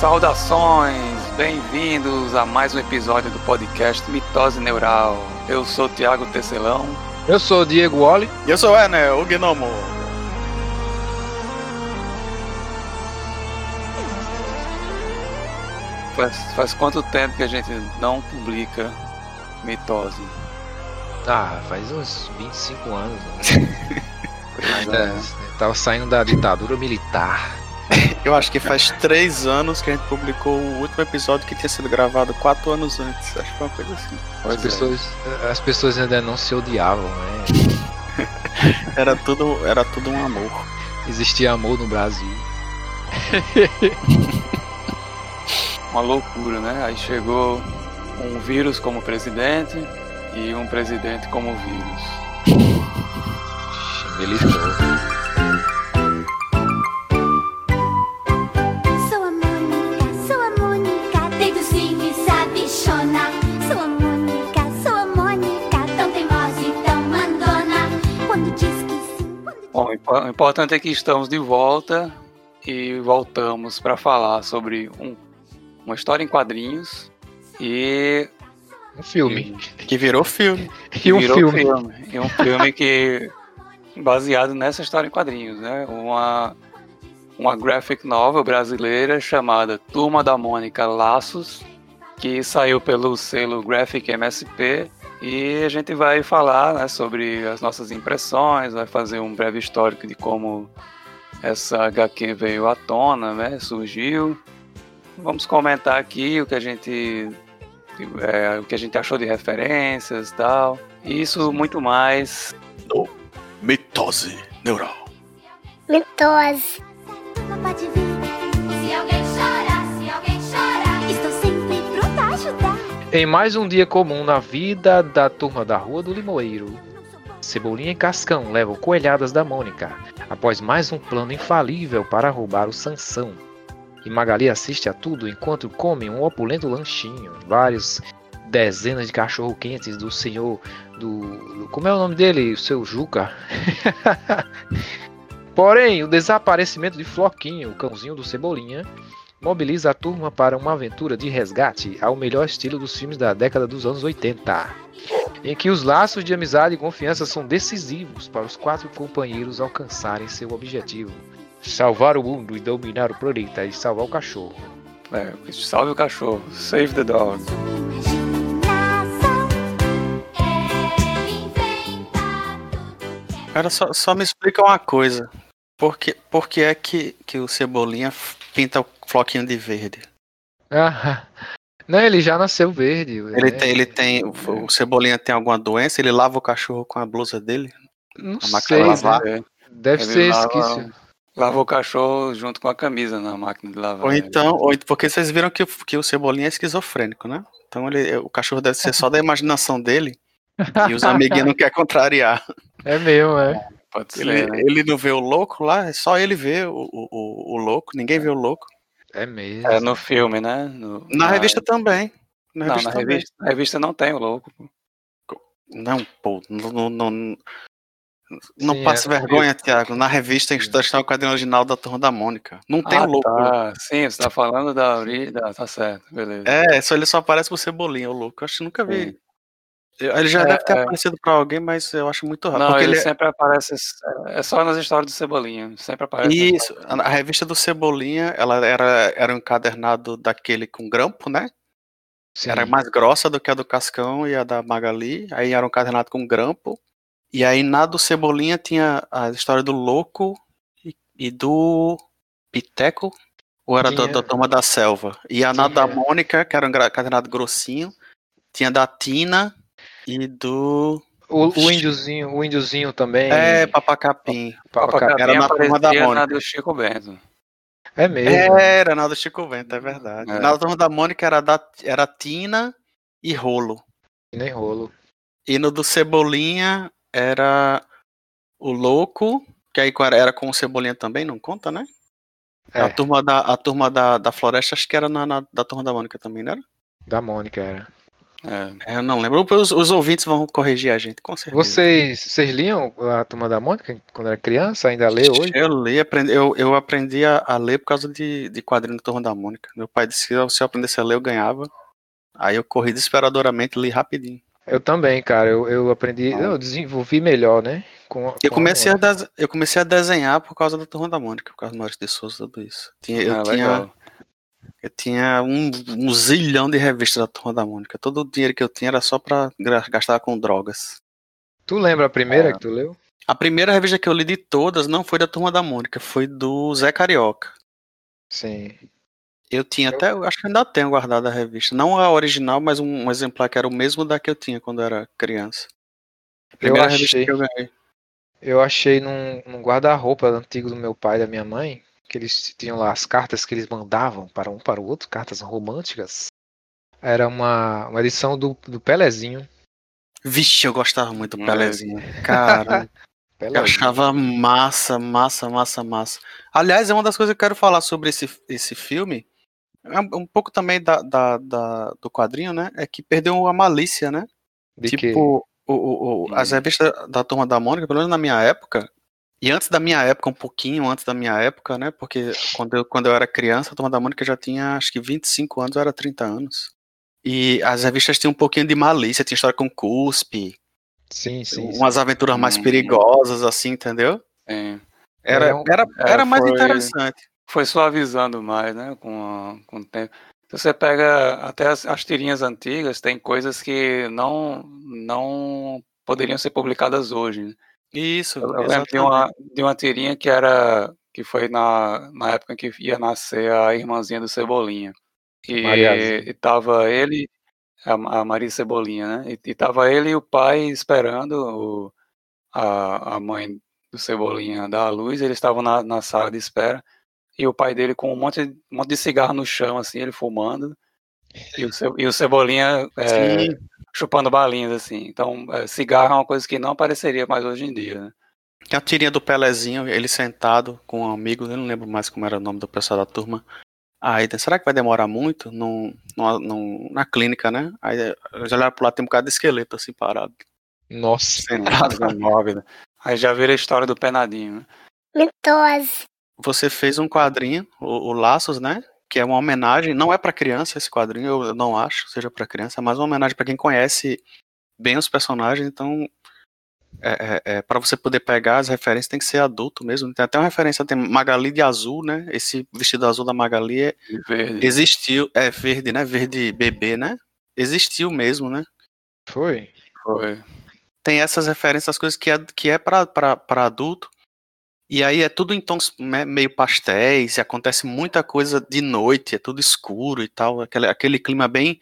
Saudações, bem-vindos a mais um episódio do podcast Mitose Neural. Eu sou o Thiago Tecelão. Eu sou o Diego Wally. E eu sou o Enel, o Gnomo. Faz, faz quanto tempo que a gente não publica Mitose? Ah, faz uns 25 anos. Né? Ainda tava saindo da ditadura militar. Eu acho que faz três anos que a gente publicou o último episódio que tinha sido gravado quatro anos antes. Acho que foi uma coisa assim. As pessoas, as pessoas ainda não se odiavam, né? era, tudo, era tudo um amor. Existia amor no Brasil. uma loucura, né? Aí chegou um vírus como presidente e um presidente como vírus. Beliscou. O importante é que estamos de volta e voltamos para falar sobre um, uma história em quadrinhos e Um filme. Que virou filme. E um virou filme. E um filme que baseado nessa história em quadrinhos, né? Uma uma graphic novel brasileira chamada Turma da Mônica Laços, que saiu pelo selo Graphic MSP e a gente vai falar né, sobre as nossas impressões, vai fazer um breve histórico de como essa HQ veio à tona, né? Surgiu. Vamos comentar aqui o que a gente é, o que a gente achou de referências e tal. Isso muito mais Mitose neural. Mitose. Em mais um dia comum na vida da turma da Rua do Limoeiro, Cebolinha e Cascão levam coelhadas da Mônica, após mais um plano infalível para roubar o Sansão. E Magali assiste a tudo enquanto come um opulento lanchinho, vários dezenas de cachorro-quentes do senhor do- Como é o nome dele? O seu Juca? Porém, o desaparecimento de Floquinho, o cãozinho do Cebolinha, mobiliza a turma para uma aventura de resgate ao melhor estilo dos filmes da década dos anos 80, em que os laços de amizade e confiança são decisivos para os quatro companheiros alcançarem seu objetivo: salvar o mundo e dominar o planeta e salvar o cachorro. é, salve o cachorro, save the dog. Cara, só, só me explica uma coisa. Por que, por que é que, que o Cebolinha pinta o floquinho de verde? Ah, não, ele já nasceu verde. Ele né? tem, ele tem. O, Cebolinha tem alguma doença? Ele lava o cachorro com a blusa dele? Não a máquina sei, lavar. né? É, deve Ele ser lava- esquisito. Lavou o cachorro junto com a camisa na máquina de lavar. Ou então, ou, porque vocês viram que, o- que o Cebolinha é esquizofrênico, né? Então ele, o cachorro deve ser só da imaginação dele. E os amiguinhos não querem contrariar. É mesmo, é. Pode ser, Ele, né? ele não vê o louco lá, é só ele vê o, o, o- o louco, ninguém vê o louco. É mesmo. É no filme, né? No- Na revista também. Na Não, revista na também. revista, na revista não tem o louco. pô. Não, pô, não, não, não, não Sim, passe é. vergonha, Thiago. Na revista está está o quadrinho original da Turma da Mônica. Não tem ah, o louco. Tá. Sim, você tá falando da origem. Tá certo, beleza. É, só ele só aparece pro Cebolinha, o louco. Eu acho que nunca vi. Sim. Ele já É, deve ter é. aparecido pra alguém, mas eu acho muito raro. Não, ele, ele é- sempre aparece. É só nas histórias do Cebolinha. Sempre aparece. Isso, a revista do Cebolinha, ela era, era um encadernado daquele com grampo, né? Sim. Era mais grossa do que a do Cascão e a da Magali. Aí era um encadernado com grampo. E aí na do Cebolinha tinha a história do Louco e, e do Piteco. Ou era da, Tinha. da Turma da Selva. E a na da. Mônica, que era um encadernado grossinho. Tinha da Tina e do. O, o índiozinho, o índiozinho também. É, Papacapim. Papacapim. era na turma da aparecia na Mônica. do Chico Bento. É mesmo. Era na do Chico Bento, é verdade. É. Na turma da Mônica era, da, era Tina e Rolo. Nem rolo. E no do Cebolinha era o Louco, que aí era- era com o Cebolinha também, não conta, né? É, A turma, da, a turma da, da Floresta, acho que era na, na- da turma da Mônica também, não era? da Mônica era. É, É, Eu não lembro. Os, os ouvintes vão corrigir a gente, com certeza. Vocês, vocês liam a Turma da Mônica quando era criança? Ainda lê hoje? Eu li, aprendi, eu, eu aprendi a, a ler por causa de, de quadrinho da Turma da Mônica. Meu pai disse que se eu aprendesse a ler, eu ganhava. Aí eu corri desesperadoramente, li rapidinho. Eu também, cara. Eu, eu aprendi, eu desenvolvi melhor, né? Com, Eu com comecei, a eu comecei a desenhar por causa da Turma da Mônica, por causa do Maurício de Souza, tudo isso. Tinha, eu, Ah, tinha, legal. Eu tinha um, um zilhão de revistas da Turma da Mônica. Todo o dinheiro que eu tinha era só pra gra- gastar com drogas. Tu lembra a primeira É. que tu leu? A primeira revista que eu li de todas não foi da Turma da Mônica, foi do Zé Carioca. Sim. Eu tinha até, eu acho que ainda tenho guardado a revista. Não a original, mas um, um exemplar que era o mesmo da que eu tinha quando eu era criança. A primeira revista achei. que eu ganhei. Eu achei num, num guarda-roupa antigo do meu pai e da minha mãe, que eles tinham lá as cartas que eles mandavam para um para o outro, cartas românticas. Era uma, uma edição do, do Pelezinho. Vixe, eu gostava muito do É. Pelezinho. Cara, eu Pelezinho. achava massa, massa, massa, massa. Aliás, é uma das coisas que eu quero falar sobre esse, esse filme. É um, pouco também da, da, da- do quadrinho, né? É que perdeu a malícia, né? De que tipo, o, o, o- as Hum. revistas da Turma da Mônica, pelo menos na minha época, e antes da minha época, um pouquinho antes da minha época, né? Porque quando eu, quando eu era criança, a Turma da Mônica já tinha acho que 25 anos, ou era 30 anos. E as revistas tinham um pouquinho de malícia, tinha história com cuspe, Sim, sim. sim. umas aventuras mais Hum. perigosas, assim, entendeu? Sim. Era, É era, é, era mais foi- interessante. Foi suavizando mais, né? Com, a- com o tempo. Se você pega até as, as tirinhas antigas, tem coisas que não, não poderiam ser publicadas hoje. né? Isso, Eu, eu lembro de uma, de uma tirinha que era que foi na, na época em que ia nascer a irmãzinha do Cebolinha. E, Mariazinha. e tava ele, a, a Maria Cebolinha, né? E, e tava ele e o pai esperando o, a, a mãe do Cebolinha dar a luz, eles estavam na, na sala de espera, e o pai dele com um monte, um monte de cigarro no chão, assim, ele fumando, e o, Ce- e o Cebolinha é, Sim, chupando balinhas, assim. Então, é, cigarro é uma coisa que não apareceria mais hoje em dia, né? Tem a tirinha do Pelezinho, ele sentado com um amigo, eu não lembro mais como era o nome do pessoal da turma. Aí, será que vai demorar muito? Num, numa- num- na clínica, né? Aí eu já olhava pro lado, tem um bocado de esqueleto assim parado. Nossa. Sentado. Coisa mórbida. Aí já vira a história do penadinho, né? Mentose. Você fez um quadrinho, o, o Laços, né? Que é uma homenagem, não é pra criança esse quadrinho, eu não acho que seja pra criança, é mais uma homenagem pra quem conhece bem os personagens, então é, é, é, para você poder pegar as referências tem que ser adulto mesmo. Tem até uma referência, tem Magali de azul, né? Esse vestido azul da Magali é- De verde. existiu, é verde, né? Verde bebê, né? Existiu mesmo, né? Foi? Foi. Tem essas referências, as coisas que é, que é para adulto. E aí é tudo em tons me- meio pastéis, e acontece muita coisa de noite, é tudo escuro e tal, aquele, aquele clima bem,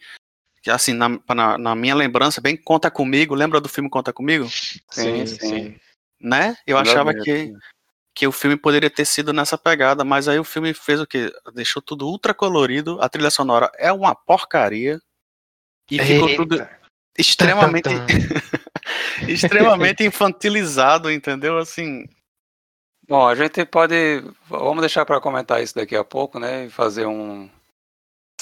assim, na, na, na minha lembrança, bem Conta Comigo, lembra do filme Conta Comigo? Sim, sim. Né? Eu achava que, que o filme poderia ter sido nessa pegada, mas aí o filme fez o quê? Deixou tudo ultra colorido, a trilha sonora é uma porcaria, e ficou tudo Eita. extremamente, extremamente infantilizado, entendeu? Assim, Bom, a gente pode. Vamos deixar para comentar isso daqui a pouco, né? E fazer um,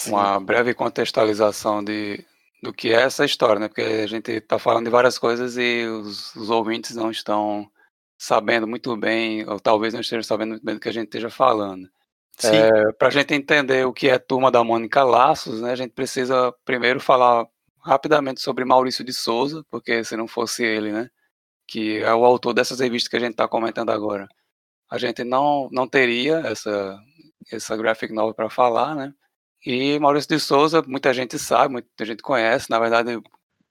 uma breve contextualização de, do que é essa história, né? Porque a gente está falando de várias coisas e os, os ouvintes não estão sabendo muito bem, ou talvez não estejam sabendo muito bem do que a gente esteja falando. sim, Para a gente entender o que é Turma da Mônica Laços, né? A gente precisa primeiro falar rapidamente sobre Maurício de Souza, porque se não fosse ele, né? Que é o autor dessas revistas que a gente está comentando agora a gente não, não teria essa, essa graphic novel para falar, né? E Maurício de Souza, muita gente sabe, muita gente conhece. Na verdade,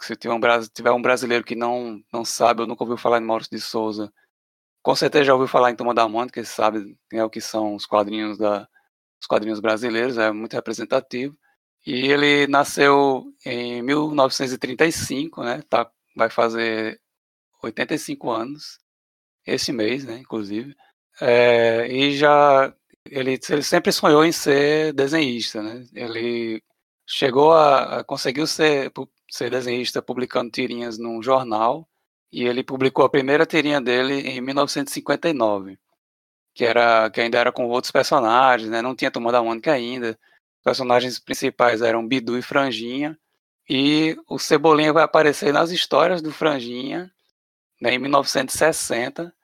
se tiver um, tiver um brasileiro que não, não sabe ou nunca ouviu falar em Maurício de Souza, com certeza já ouviu falar em Turma da Mônica, e sabe né, o que são os quadrinhos, da, os quadrinhos brasileiros, é muito representativo. E ele nasceu em 1935, né? Tá, vai fazer 85 anos esse mês, né? Inclusive. É, e já ele, ele sempre sonhou em ser desenhista, né? Ele chegou a, a conseguiu ser, ser desenhista publicando tirinhas num jornal e ele publicou a primeira tirinha dele em 1959, que era que ainda era com outros personagens, né? Não tinha Turma da Mônica ainda. Os personagens principais eram Bidu e Franjinha E o Cebolinha vai aparecer nas histórias do Franjinha né, em 1960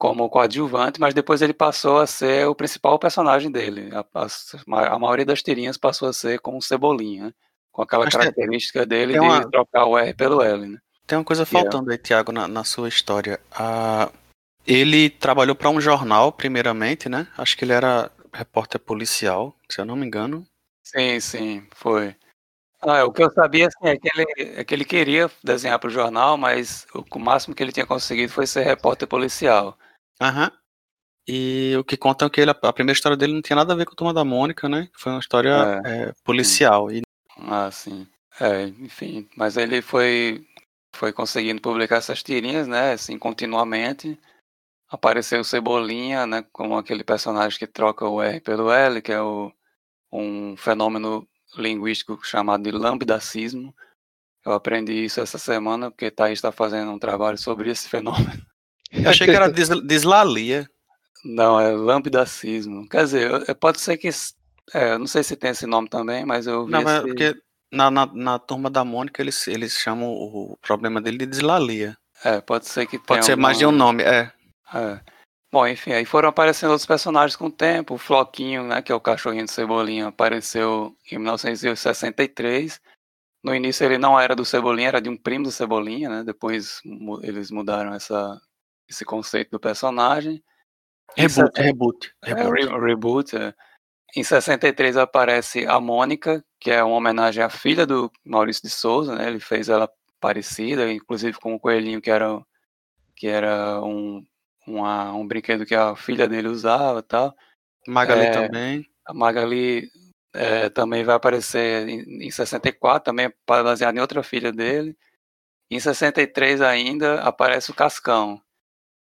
como coadjuvante, mas depois ele passou a ser o principal personagem dele. A, a, a maioria das tirinhas passou a ser com o Cebolinha, né, com aquela Mas tem- característica dele tem de uma- trocar o R pelo L. Né? Tem uma coisa faltando aí, Thiago, na, na sua história. Ah, ele trabalhou para um jornal, primeiramente, né? Acho que ele era repórter policial, se eu não me engano. Sim, sim, foi. Ah, o que eu sabia assim, é, que ele, é que ele queria desenhar para o jornal, mas o, o máximo que ele tinha conseguido foi ser repórter policial. Aham. E o que conta é que ele, a primeira história dele não tinha nada a ver com a Turma da Mônica, né? Foi uma história é, policial. E Ah, sim. É, enfim, mas ele foi foi conseguindo publicar essas tirinhas, né, assim, continuamente. Apareceu o Cebolinha, né, como aquele personagem que troca o R pelo L, que é o, um fenômeno linguístico chamado de lambidacismo. Eu aprendi isso essa semana, porque Thaís está fazendo um trabalho sobre esse fenômeno. Eu achei que era dis, dislalia. Não, é lambidacismo. Quer dizer, pode ser que... É, não sei se tem esse nome também, mas eu vi Não, mas é esse... porque na, na, na Turma da Mônica eles, eles chamam o problema dele de dislalia. É, pode ser que tenha Pode ser mais de um nome, é. É. Bom, enfim, aí foram aparecendo outros personagens com o tempo. O Floquinho, né, que é o cachorrinho de Cebolinha, apareceu em 1963. No início ele não era do Cebolinha, era de um primo do Cebolinha, né? Depois eles mudaram essa, esse conceito do personagem. Em Reboot, seten- reboot. é, reboot. re- reboot. é. Em 63 aparece a Mônica, que é uma homenagem à filha do Maurício de Souza, né? Ele fez ela parecida, inclusive com o coelhinho que era que era um uma- um brinquedo que a filha dele usava, e tal. Magali é, também. A Magali é, também vai aparecer em, em 64, também baseado em outra filha dele. Em 63 ainda aparece o Cascão.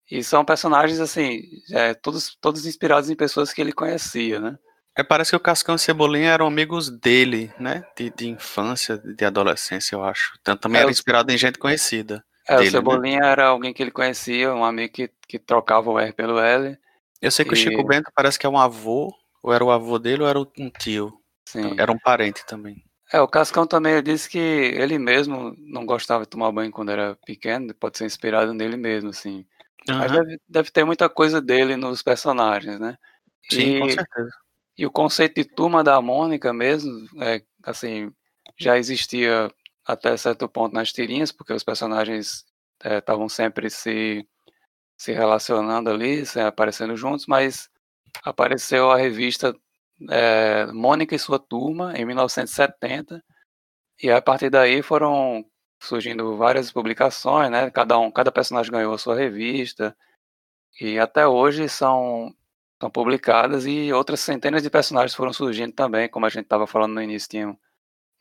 E são personagens assim, é, todos todos inspirados em pessoas que ele conhecia, né? É, parece que o Cascão e Cebolinha eram amigos dele, né? De, de infância, de adolescência, eu acho. Então também É, era o- inspirado em gente conhecida. É, dele, o né? Cebolinha era alguém que ele conhecia, um amigo que, que trocava o R pelo L. Eu sei que o E- Chico Bento parece que é um avô, ou era o avô dele, ou era um tio. Sim. Era um parente também. É, o Cascão também disse que ele mesmo não gostava de tomar banho quando era pequeno, pode ser inspirado nele mesmo, assim. Mas Aham. deve, deve ter muita coisa dele nos personagens, né? Sim, com E, certeza. e o conceito de turma da Mônica mesmo, é, assim, já existia até certo ponto nas tirinhas, porque os personagens é, estavam sempre se, se relacionando ali, se aparecendo juntos, mas apareceu a revista é, Mônica e sua turma em 1970 e a partir daí foram surgindo várias publicações, né? Cada um, cada personagem ganhou a sua revista e até hoje são são publicadas e outras centenas de personagens foram surgindo também, como a gente estava falando no início, tinham,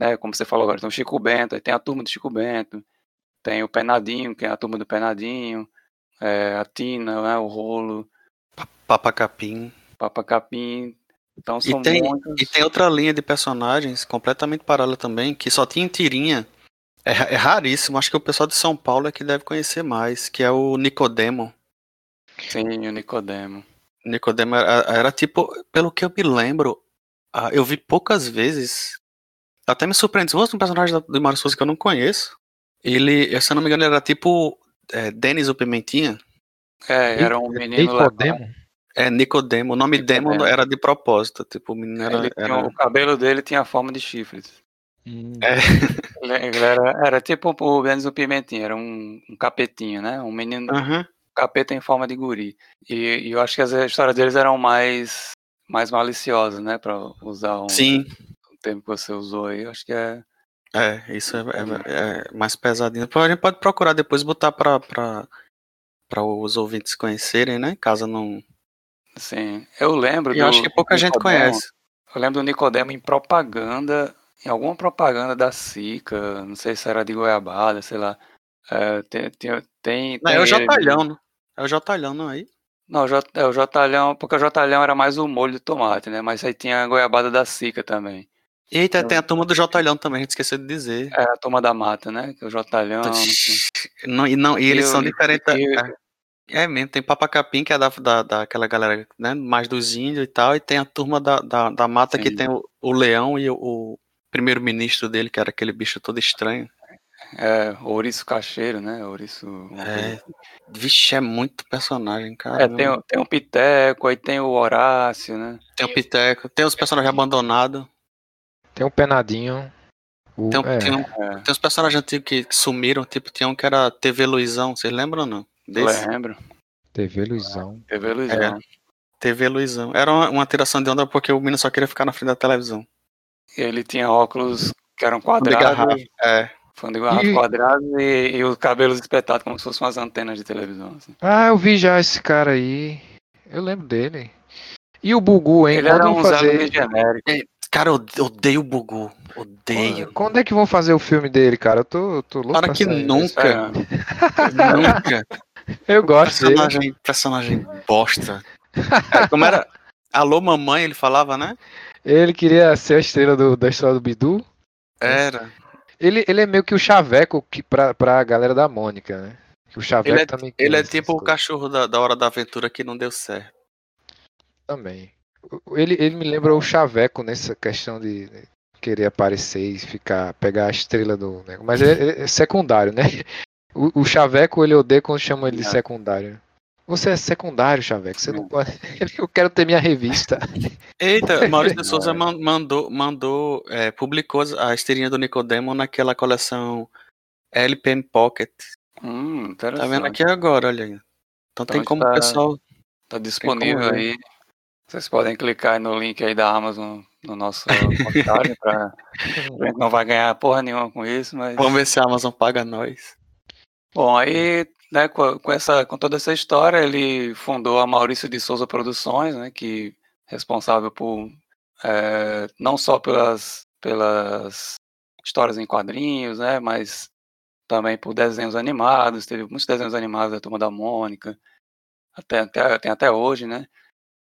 né, como você falou agora, tem o Chico Bento, aí tem a turma do Chico Bento, tem o Penadinho, que é a turma do Penadinho, é, a Tina, né, o Rolo, Papa Capim. Papa Capim, então são E tem, muitos. e tem outra linha de personagens completamente paralela também, que só tinha em tirinha. É, é raríssimo, acho que o pessoal de São Paulo é que deve conhecer mais, que é o Nicodemo. Sim, o Nicodemo. Nicodemo era, era tipo, pelo que eu me lembro, ah, eu vi poucas vezes. Até me surpreende. Se fosse um personagem do Mário Souza que eu não conheço, ele, se eu não me engano, era tipo é, Denis o Pimentinha. É, era um menino lá. Nicodemo? É Nicodemo. O nome Demo Nicodemo. era de propósito. Tipo, o menino era. Ele tinha- era- O cabelo dele tinha a forma de chifres. Hum. É. Ele, era, era tipo o Denis o Pimentinha, era um, um capetinho, né? Um menino Aham. capeta em forma de guri. E, e eu acho que as histórias deles eram mais, mais maliciosas, né? Pra usar um, Sim, o termo que você usou aí. Eu acho que é. é, isso é, é- é mais pesadinho. A gente pode procurar depois botar pra, pra, pra os ouvintes conhecerem, né? Caso não. Assim, eu lembro E eu acho que pouca do gente Nicodemo, conhece. Eu lembro do Nicodemo em propaganda, em alguma propaganda da Sica, não sei se era de Goiabada, sei lá. É, tem, tem, tem, Não, tem é o ele- Jotalhão, né? É o Jotalhão, não aí? Não, é, o Jotalhão, porque o Jotalhão era mais o molho de tomate, né? Mas aí tinha a goiabada da Sica também. Eita, tem a turma do Jotalhão também, a gente esqueceu de dizer. É a toma da mata, né? Que é o Jotalhão. Não, e, não, e eles E são diferentes. é, é mesmo, tem Papa Capim, que é da, da, daquela galera, né? Mais dos índios e tal, e tem a turma da, da, da mata que Sim. tem o, o leão e o, primeiro-ministro dele, que era aquele bicho todo estranho. É, ouriço cacheiro, né? Ouriço. É, vixe, é muito personagem, cara. É, tem, o- tem o Piteco, aí tem o Horácio, né? Tem o Piteco, tem os personagens abandonados. Tem um penadinho. O, Tem, um- é, tem, um- É, tem uns personagens antigos que, que sumiram, tipo, tinha um que era TV Luizão, vocês lembram ou não? Desse? lembro. TV Luizão. TV Luizão. TV Luizão. Era uma, uma tiração de onda porque o menino só queria ficar na frente da televisão. Ele tinha óculos que eram quadrados, É. fundo de garrafa E- quadrados e, e os cabelos espetados como se fossem umas antenas de televisão. assim. Ah, eu vi já esse cara aí. Eu lembro dele. E o Bugu, hein? Ele Quando era um fazer... genérico. Cara, eu odeio o Bugu. Odeio. Quando é que vão fazer o filme dele, cara? Eu tô, tô louco Para que nunca. Nunca. Eu gosto dele. Personagem, personagem bosta. É, como era? Alô, mamãe, ele falava, né? Ele queria ser a estrela do- da história do Bidu. Era. Ele, ele é meio que o chaveco que, pra, pra galera da Mônica, né? Que o chaveco Ele é- também Ele é tipo o cachorro da, da Hora da Aventura que não deu certo. Também. Ele, ele me lembra o chaveco nessa questão de querer aparecer e ficar, pegar a estrela do negócio. Mas é, é- é secundário, né? O, o chaveco ele odeia quando chama ele de É. secundário. Você é secundário, chaveco. Você não pode. Eu quero ter minha revista. Eita, Maurício de Souza man- mandou, mandou é, publicou a esteirinha do Nicodemo naquela coleção LPM Pocket. Hum, Tá vendo aqui agora, olha aí. Então tem Então como o pessoal. Tá disponível aí. Vocês podem clicar no link aí da Amazon no nosso comentário pra... A gente não vai ganhar porra nenhuma com isso, mas... Vamos ver se a Amazon paga nós. Bom, aí, né, com, com essa, com toda essa história, ele fundou a Maurício de Souza Produções, né, que é responsável por é, não só pelas, pelas histórias em quadrinhos, né, mas também por desenhos animados. Teve muitos desenhos animados da Turma da Mônica, até, até, tem até hoje, né,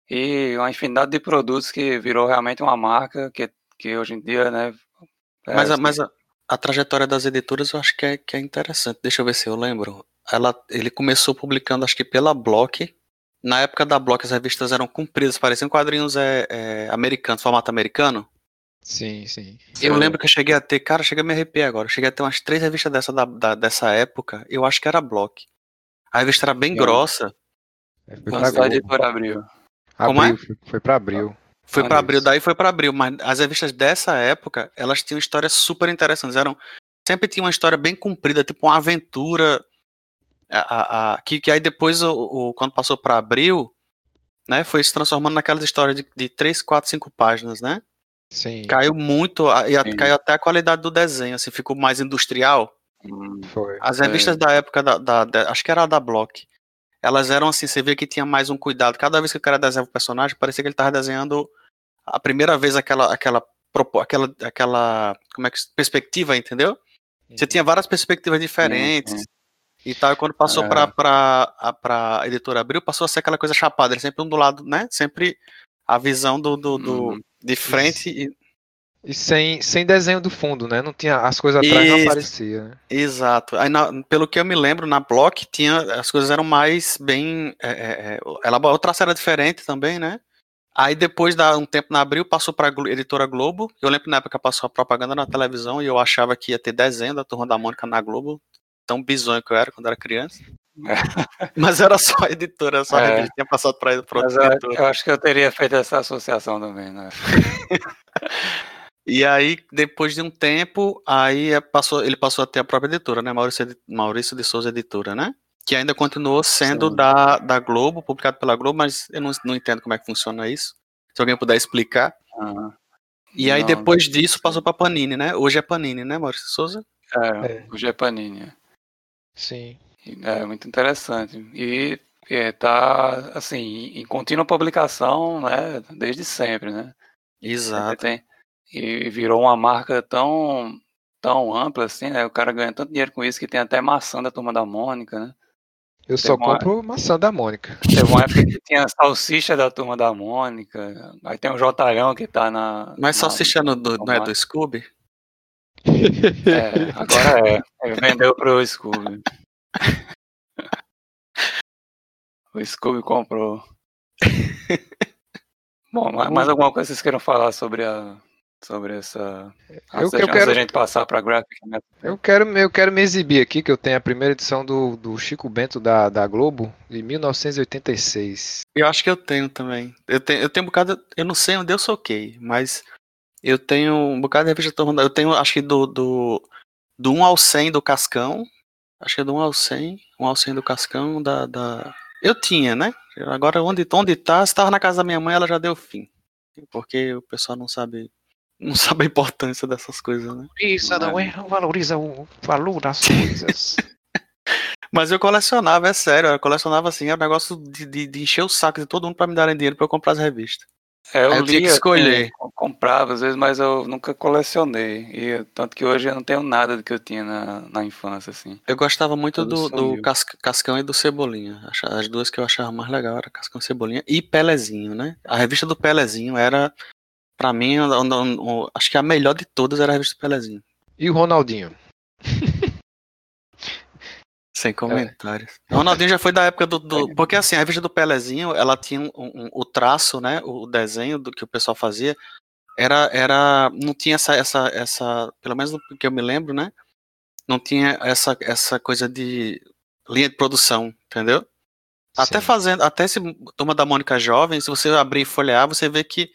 e uma infinidade de produtos que virou realmente uma marca que, que hoje em dia, né, é, Mas, a, mas a, a trajetória das editoras eu acho que é, que é interessante. Deixa eu ver se eu lembro. Ela, ele começou publicando, acho que pela Block. Na época da Block, as revistas eram compridas, pareciam quadrinhos é, é, americanos, formato americano. Sim, sim. Eu lembro que eu cheguei a ter, cara, cheguei a me arrepiar agora. Eu cheguei a ter umas três revistas dessa, da, da- dessa época. Eu acho que era Block. A revista era bem Sim. grossa. É, Foi pra Lançou a Globo. editora Abril. Como é? Abril, foi- Foi pra abril. Foi Ah, pra abril, isso. daí foi pra abril. Mas as revistas dessa época, elas tinham histórias super interessantes. Eram, sempre tinha uma história bem comprida, tipo uma aventura. A- a- a- que, que aí depois, o, o- quando passou pra abril, né, foi se transformando naquelas histórias de, de 3, 4, 5 páginas, né? Sim, Caiu muito, e a- caiu até a qualidade do desenho, assim, ficou mais industrial. Hum, foi. As É. revistas da época, da, da- da- acho que era a da Block, elas eram assim, você via que tinha mais um cuidado. Cada vez que o cara desenhava o personagem, parecia que ele tava desenhando a primeira vez aquela, aquela, aquela, aquela, como é que, perspectiva, entendeu? Você tinha várias perspectivas diferentes sim. E tal. Quando passou É. pra, pra, a, editora Abril, passou a ser aquela coisa chapada. Ele sempre um do lado, né? Sempre a visão do, do, do- Uhum. de frente. E, E sem, sem desenho do fundo, né? Não tinha, as coisas atrás não apareciam. Né? exato. Aí, na- pelo que eu me lembro, na Block tinha as coisas eram mais bem. É, é, é, ela, o traço era diferente também, né? Aí depois de um tempo na Abril, passou pra Glo- editora Globo. Eu lembro que na época passou a propaganda na televisão e eu achava que ia ter desenho da Turma da Mônica na Globo. Tão bizonho que eu era quando era criança. Mas era só a editora, só a É. revista tinha passado pra, pra Mas outra eu, editora. eu acho que eu teria feito essa associação também, né? E aí, depois de um tempo, aí é- passou, ele passou a ter a própria editora, né? Maurício, Maurício de Souza Editora, né? Que ainda continuou sendo Sim. da, da Globo, publicado pela Globo, mas eu não, não entendo como é que funciona isso. Se alguém puder explicar. Aham. E aí, Não, depois não disso, passou pra Panini, né? Hoje é Panini, né, Maurício de Souza? É, o Gepanini. é. Sim. É muito interessante. E é, tá, assim, em contínua publicação, né? Desde sempre, né? Exato. tem. E virou uma marca tão, tão ampla assim, né? O cara ganha tanto dinheiro com isso que tem até maçã da Turma da Mônica, né? Eu só uma- compro maçã da Mônica. Teve uma época que tinha salsicha da Turma da Mônica, aí tem o Jotalhão que tá na... Mas na- salsicha no, do, não é do. Scooby? É, agora é. Ele vendeu pro Scooby. O Scooby comprou. Bom, ma- mais alguma coisa que vocês queiram falar sobre a sobre essa. Eu, Antes, eu da- antes quero, da gente passar pra Graphic, né? eu, quero, eu quero me exibir aqui, que eu tenho a primeira edição do, do Chico Bento da, da Globo, de 1986. Eu acho que eu tenho também. Eu tenho, eu tenho um bocado. Eu não sei onde eu soquei, mas eu tenho um bocado de revista Turma da- Eu tenho, acho que do, do, do 1 ao 100 do Cascão. Acho que é do 1 ao 100. 1 ao 100 do Cascão. Da, da... Eu tinha, né? Agora, onde, onde tá? Se tava na casa da minha mãe, ela já deu fim. Porque o pessoal não sabe. Não sabe a importância dessas coisas, né? Isso não é, valoriza o valor das coisas. Mas eu colecionava, é sério. Eu colecionava assim, era um negócio de, de, de encher o saco de todo mundo pra me darem dinheiro pra eu comprar as revistas. É, eu, eu tinha que escolher. eu comprava às vezes, mas eu nunca colecionei. E, tanto que hoje eu não tenho nada do que eu tinha na, na infância, assim. Eu gostava muito Tudo do, do. Cas- Cascão e do Cebolinha. As duas que eu achava mais legal era Cascão e Cebolinha e Pelezinho, né? A revista do Pelezinho era, pra mim, acho que a melhor de todas era a revista do Pelezinho. E o Ronaldinho? Sem comentários. O Ronaldinho já foi da época do, do- Porque assim, a revista do Pelezinho, ela tinha um- um- o traço, né? O desenho do que o pessoal fazia. Era. era não tinha essa, essa, essa. Pelo menos do que eu me lembro, né? Não tinha essa, essa coisa de linha de produção, entendeu? Até Sim. fazendo, até esse Turma da Mônica Jovem, se você abrir e folhear, você vê que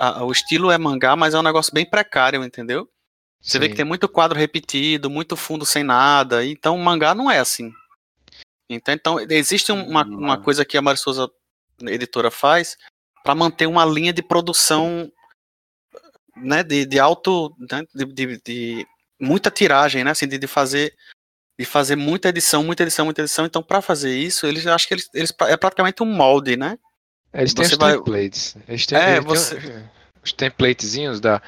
a- o estilo é mangá, mas é um negócio bem precário, entendeu? Você vê Sim. que tem muito quadro repetido, muito fundo sem nada, então o mangá não é assim. Então, então existe um- uma, Não. uma coisa que a Mari Souza, editora, faz para manter uma linha de produção né, de, de alto, né, de, de- de muita tiragem, né, assim, de, de fazer de fazer muita edição, muita edição, muita edição. Então, para fazer isso, eles acho que eles, eles é praticamente um molde, né? Eles têm Você os vai- templates. Eles têm, É, eles têm você- os templatezinhos da,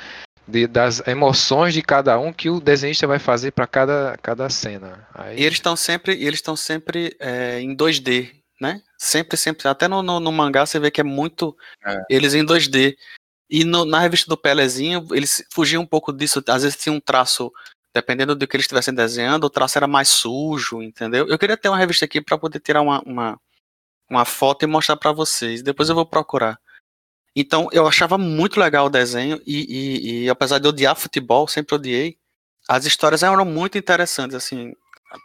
de- das emoções de cada um que o desenhista vai fazer para cada, cada cena. Aí, E eles estão sempre, eles estão sempre é, em 2D, né? Sempre, sempre. Até no, no, no mangá você vê que é muito É. eles em 2D. E no- na revista do Pelezinho, eles fugiam um pouco disso. Às vezes tinha um traço, dependendo do que eles estivessem desenhando, o traço era mais sujo, entendeu? Eu queria ter uma revista aqui para poder tirar uma, uma, uma foto e mostrar para vocês. Depois eu vou procurar. Então, eu achava muito legal o desenho e, e- e apesar de odiar futebol, sempre odiei, as histórias eram muito interessantes, assim.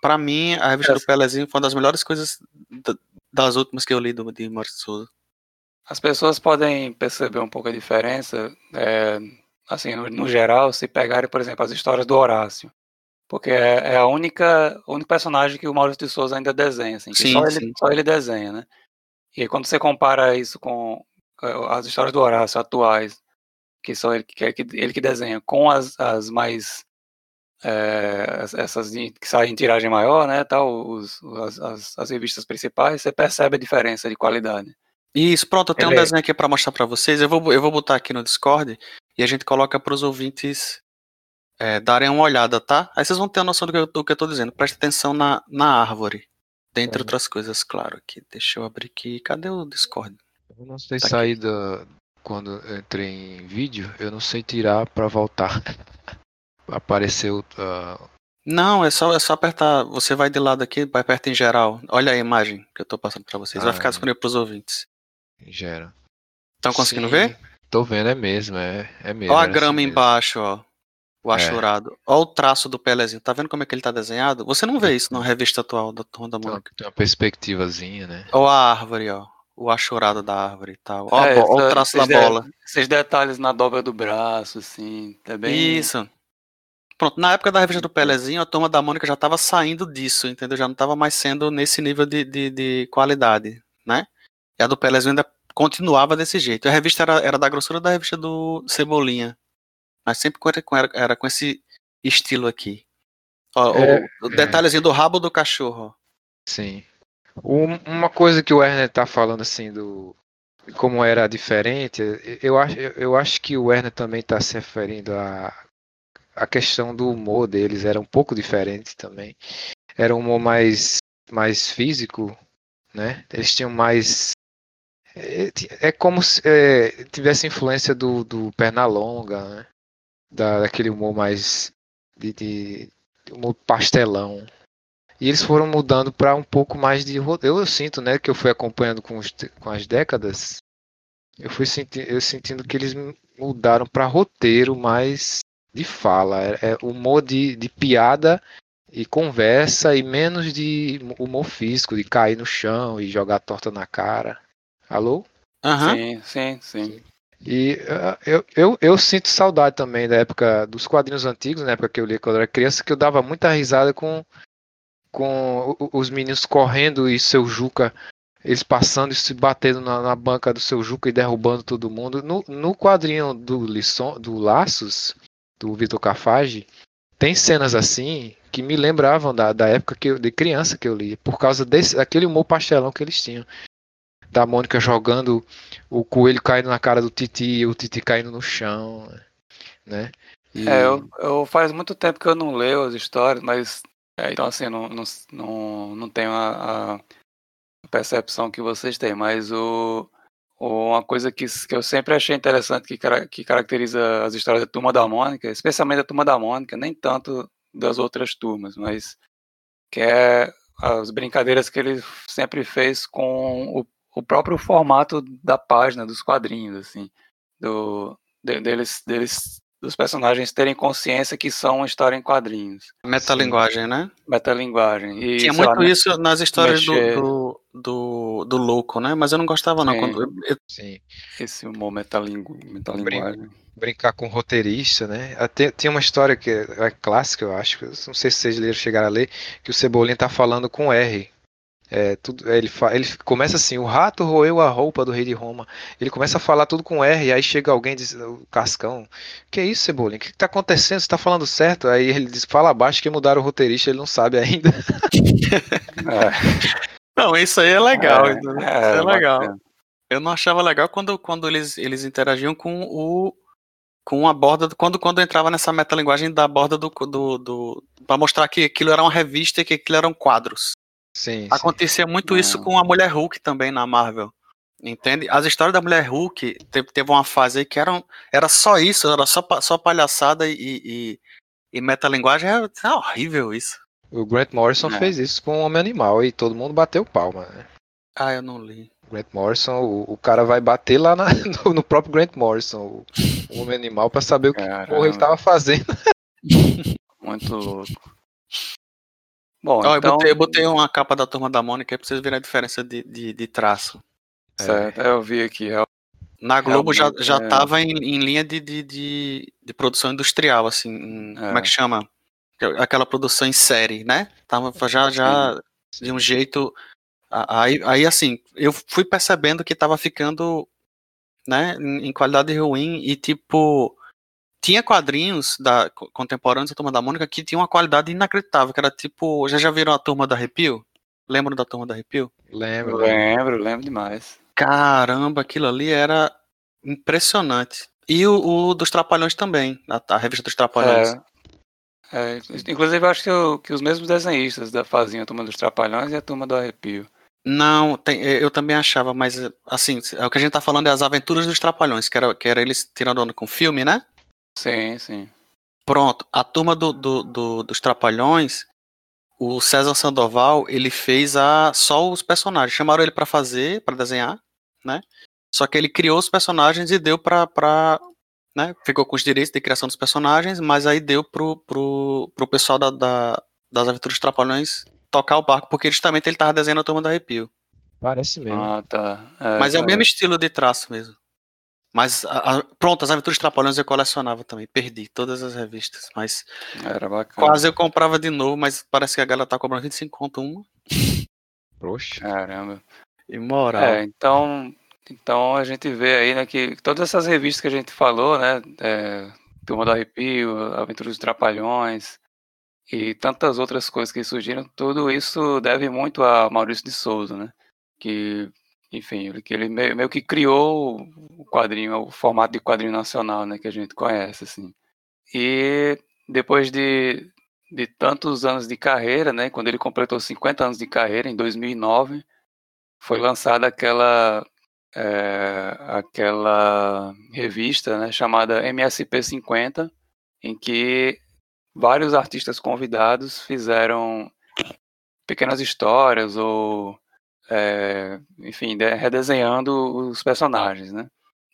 Para mim, a revista do Pelezinho foi uma das melhores coisas da- das últimas que eu li do, de Maurício de Souza. As pessoas podem perceber um pouco a diferença, é, assim, no, no geral, se pegarem, por exemplo, as histórias do Horácio. Porque é, é a única, o único personagem que o Maurício de Souza ainda desenha, assim, Sim, só, sim. ele, só ele desenha, né? E quando você compara isso com as histórias do Horácio atuais, que são ele que, ele que desenha, com as, as mais. as- essas que saem em tiragem maior, né? Tal, os, as, as, as revistas principais, você percebe a diferença de qualidade. Isso, pronto, eu tenho um Ele é- desenho aqui para mostrar para vocês. Eu vou, eu vou botar aqui no Discord e a gente coloca para os ouvintes é, darem uma olhada, tá? Aí vocês vão ter a noção do que eu, do que eu tô dizendo. Preste atenção na, na árvore. Dentre Tá. outras coisas, claro. Aqui, deixa eu abrir aqui. Cadê o Discord? Eu não sei Tá aqui. sair da. Quando eu entrei em vídeo, eu não sei tirar para voltar. Apareceu. ah, Não, é só, é só apertar. Você vai de lado aqui, vai aperta em geral. Olha a imagem que eu tô passando para vocês. Vai Ah, ficar é. disponível para os ouvintes. gera. Estão conseguindo Sim, ver? Tô vendo, é mesmo, é, é mesmo. Ó a era grama assim mesmo. embaixo, ó. O É. achurado. Ó o traço do Pelezinho. Tá vendo como é que ele tá desenhado? Você não vê isso na revista atual da Mônica. tem uma perspectivazinha, né? Ó a árvore, ó. O achurado da árvore e tal. Ó, a É, ó o essa- traço da esses de- bola. Esses detalhes na dobra do braço, assim, é bem. Isso. Pronto, na época da revista do Pelezinho, a turma da Mônica já tava saindo disso, entendeu? Já não tava mais sendo nesse nível de, de, de qualidade, né? E a do Pelezinho ainda continuava desse jeito. A revista era, era da grossura da revista do Cebolinha. Mas sempre era, era com esse estilo aqui. Ó, o- É, o, detalhezinho do rabo do cachorro. Sim. Um- uma coisa que o Werner tá falando assim do como era diferente, eu acho, eu acho que o Werner também está se referindo a a questão do humor deles era um pouco diferente também. Era um humor mais mais físico, né? Eles tinham mais é, é como se é, tivesse influência do, do Pernalonga, né? Da, daquele humor mais de de humor pastelão. E eles foram mudando para um pouco mais de roteiro. Eu sinto, né, que eu fui acompanhando com, os com as décadas. eu fui senti eu sentindo que eles mudaram para roteiro mais de fala. É, é humor de, de piada e conversa e menos de humor físico, de cair no chão e jogar torta na cara. Alô? Aham. Sim, sim, sim. E uh, eu, eu, eu sinto saudade também da época dos quadrinhos antigos, na época que eu li quando eu era criança, que eu dava muita risada com, com os meninos correndo e seu Juca, eles passando e se batendo na, na banca do seu Juca e derrubando todo mundo. No, no quadrinho do, Lisson, do Laços, do Vitor Cafage, tem cenas assim que me lembravam da, da época que eu, de criança que eu li, por causa desse, daquele humor pastelão que eles tinham. Da Mônica jogando o coelho caindo na cara do Titi e o Titi caindo no chão, né? E- É, eu, eu faz muito tempo que eu não leio as histórias, mas é, então assim, não, não, não, não tenho a, a percepção que vocês têm, mas o, o- uma coisa que, que eu sempre achei interessante que, que caracteriza as histórias da Turma da Mônica, especialmente da Turma da Mônica, nem tanto das outras turmas, mas que é as brincadeiras que ele sempre fez com o, o próprio formato da página, dos quadrinhos, assim, do, de- deles, deles, dos personagens terem consciência que são uma história em quadrinhos, Metalinguagem, né? metalinguagem. E, Tinha sei lá, muito isso nas histórias do, mexer- do, do, do louco, né? Mas eu não gostava, não. Sim. Quando, eu- Sim. esse humor metalingu, metalinguagem. brincar com roteirista, né? Até, tem uma história que é, é clássica, eu acho. Não sei se vocês leram, chegaram a ler, que o Cebolinha tá falando com R. É, tudo, é, ele, fa- ele começa assim, o rato roeu a roupa do rei de Roma. Ele começa a falar tudo com R, e aí chega alguém e diz, o Cascão, que é isso, Cebolinha? O que, que tá acontecendo? Você tá falando certo? Aí ele diz, fala abaixo que mudaram o roteirista, ele não sabe ainda. É, Não, isso aí é legal. É, é, isso é legal. bacana. Eu não achava legal quando, quando eles, eles interagiam com o com a borda do, quando quando entrava nessa metalinguagem da borda do do, do para mostrar que aquilo era uma revista e que aquilo eram quadros. Sim, sim. Acontecia muito isso Não. com a Mulher Hulk também na Marvel. Entende? As histórias da Mulher Hulk teve, uma fase aí que eram, era só isso, era só, só palhaçada e, e, e metalinguagem. É, é horrível isso. O Grant Morrison É. fez isso com o Homem Animal e todo mundo bateu palma, né? Ah, eu não li. Grant Morrison, o, o cara vai bater lá na- no, no próprio Grant Morrison, o, Homem Animal, pra saber o que porra ele tava fazendo. Muito louco. Bom, Ó, eu, então, botei, eu botei uma capa da turma da Mônica aí pra vocês verem a diferença de, de, de traço. certo, eu vi aqui. real- Na Globo já, já é. tava em, em linha de, de, de, de produção industrial, assim. em- É. Como é que chama? Aquela produção em série, né? Tava já, já de um jeito. Aí, aí, assim, eu fui percebendo que tava ficando, né, em qualidade ruim e, tipo, tinha quadrinhos da, co- contemporâneos da Turma da Mônica que tinha uma qualidade inacreditável, que era tipo, já já viram a Turma do Arrepio? Lembram da Turma do Arrepio? Lembro, lembro. Lembro, demais. Caramba, aquilo ali era impressionante. E o, o dos Trapalhões também, a, a revista dos Trapalhões. É, é, inclusive, eu acho que, o- que os mesmos desenhistas da faziam a Turma dos Trapalhões e a Turma do Arrepio. Não, tem- eh, eu também achava, mas assim, é o que a gente tá falando é as aventuras dos Trapalhões, que era, que era eles tirando onda com filme, né? Sim, sim. Pronto, a turma do, do- do- dos Trapalhões, o César Sandoval, ele fez a só os personagens. Chamaram ele pra fazer, pra desenhar, né? Só que ele criou os personagens e deu pra. pra né? Ficou com os direitos de criação dos personagens, mas aí deu pro, pro, pro pessoal da, da- das Aventuras dos Trapalhões tocar o barco, porque justamente ele tava desenhando a turma do arrepio. Parece mesmo. Ah, tá. Mas é o tá. mesmo estilo de traço mesmo. Mas, a- a- pronto, as Aventuras Trapalhões eu colecionava também. Perdi todas as revistas, mas Era bacana. Quase eu comprava de novo, mas parece que a galera tá cobrando 25 conto uma. Poxa. Caramba. Imoral. É, então, então a gente vê aí, né, que todas essas revistas que a gente falou, né, é, Turma do Arrepio, Aventuras dos Trapalhões e tantas outras coisas que surgiram, tudo isso deve muito a Maurício de Souza, né, que, enfim, ele, ele meio, meio que criou o quadrinho, o formato de quadrinho nacional, né, que a gente conhece, assim. E depois de, de tantos anos de carreira, né, quando ele completou 50 anos de carreira, em 2009, foi lançada aquela é, aquela revista né, chamada MSP 50, em que vários artistas convidados fizeram pequenas histórias ou é, enfim de- redesenhando os personagens, né?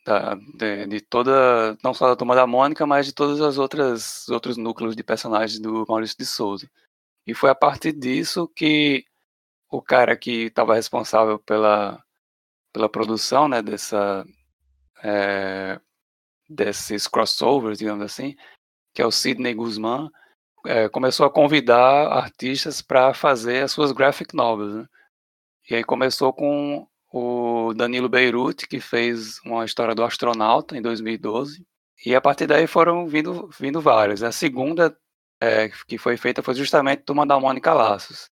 da, de, de, toda, não só da turma da Mônica, mas de as outras outros núcleos de personagens do Maurício de Souza. E foi a partir disso que o cara que estava responsável pela, pela produção, né, dessa é, desses crossovers, digamos assim, que é o Sidney Guzman, é, começou a convidar artistas para fazer as suas graphic novels. Né? E aí começou com o Danilo Beirute, que fez uma história do astronauta em 2012. E a partir daí foram vindo, vindo várias. A segunda é, que foi feita foi justamente Turma da Mônica Laços,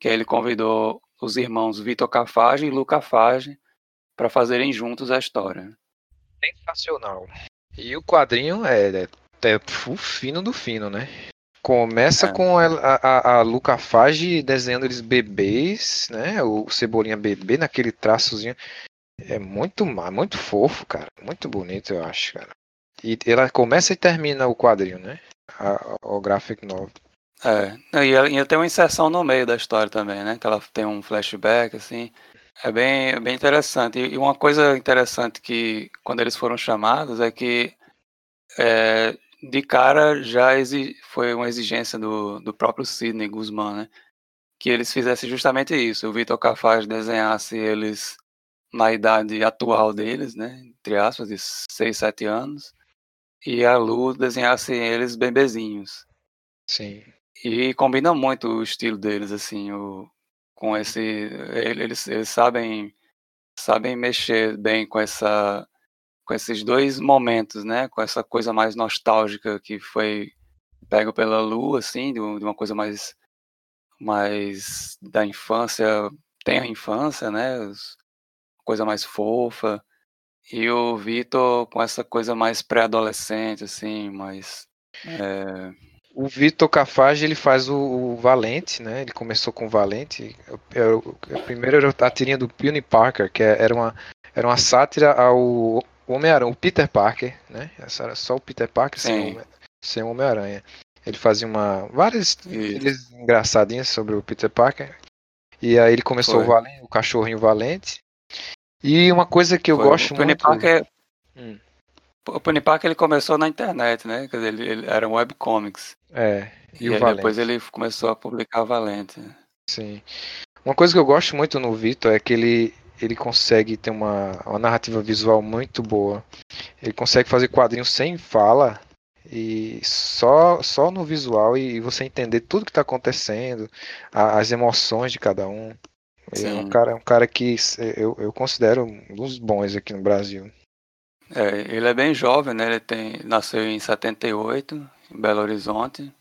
que ele convidou os irmãos Vitor Cafage e Luca Cafage para fazerem juntos a história. Sensacional. E o quadrinho é, é, é fino do fino, né? Começa é. com a, a, a Luca Fage desenhando eles bebês, né? O Cebolinha bebê naquele traçozinho. É muito muito fofo, cara. Muito bonito, eu acho, cara. E ela começa e termina o quadrinho, né? A, o graphic novel. É, e ainda tem uma inserção no meio da história também, né? Que ela tem um flashback, assim. É bem, é bem interessante. E uma coisa interessante que, quando eles foram chamados, é que é, de cara já foi uma exigência do, do próprio Sidney Guzman, né? Que eles fizessem justamente isso. O Vitor Cafaz desenhasse eles na idade atual deles, né? Entre aspas, de 6, 7 anos. E a Lu desenhasse eles bebezinhos. Sim. E combina muito o estilo deles, assim, o, com esse. Eles, eles sabem, sabem mexer bem com essa com esses dois momentos, né? Com essa coisa mais nostálgica que foi pego pela lua, assim, de uma coisa mais mais da infância, tem a infância, né? Coisa mais fofa. E o Vitor com essa coisa mais pré-adolescente, assim, mais. É... O Vitor Cafage ele faz o, o, Valente, né? Ele começou com o Valente. Eu, primeiro era a tirinha do Peony Parker, que é, era uma, era uma sátira ao o Homem-Aranha, o Peter Parker, né? Essa era só o Peter Parker sem, sem o Homem-Aranha. Ele fazia uma várias engraçadinhas sobre o Peter Parker. E aí ele começou o, Valente, o cachorrinho valente. E uma coisa que eu Foi. gosto o muito. Parker, hum. O Penny Parker ele começou na internet, né? Quer dizer, ele, ele era um webcomics. É. E, e depois ele começou a publicar Valente. Sim. Uma coisa que eu gosto muito no Vitor é que ele, ele consegue ter uma, uma narrativa visual muito boa. Ele consegue fazer quadrinhos sem fala e só só no visual e, você entender tudo que está acontecendo, a, as emoções de cada um. É um cara, um cara que eu, eu considero um dos bons aqui no Brasil. É, ele é bem jovem, né? Ele tem, nasceu em 78, em Belo Horizonte.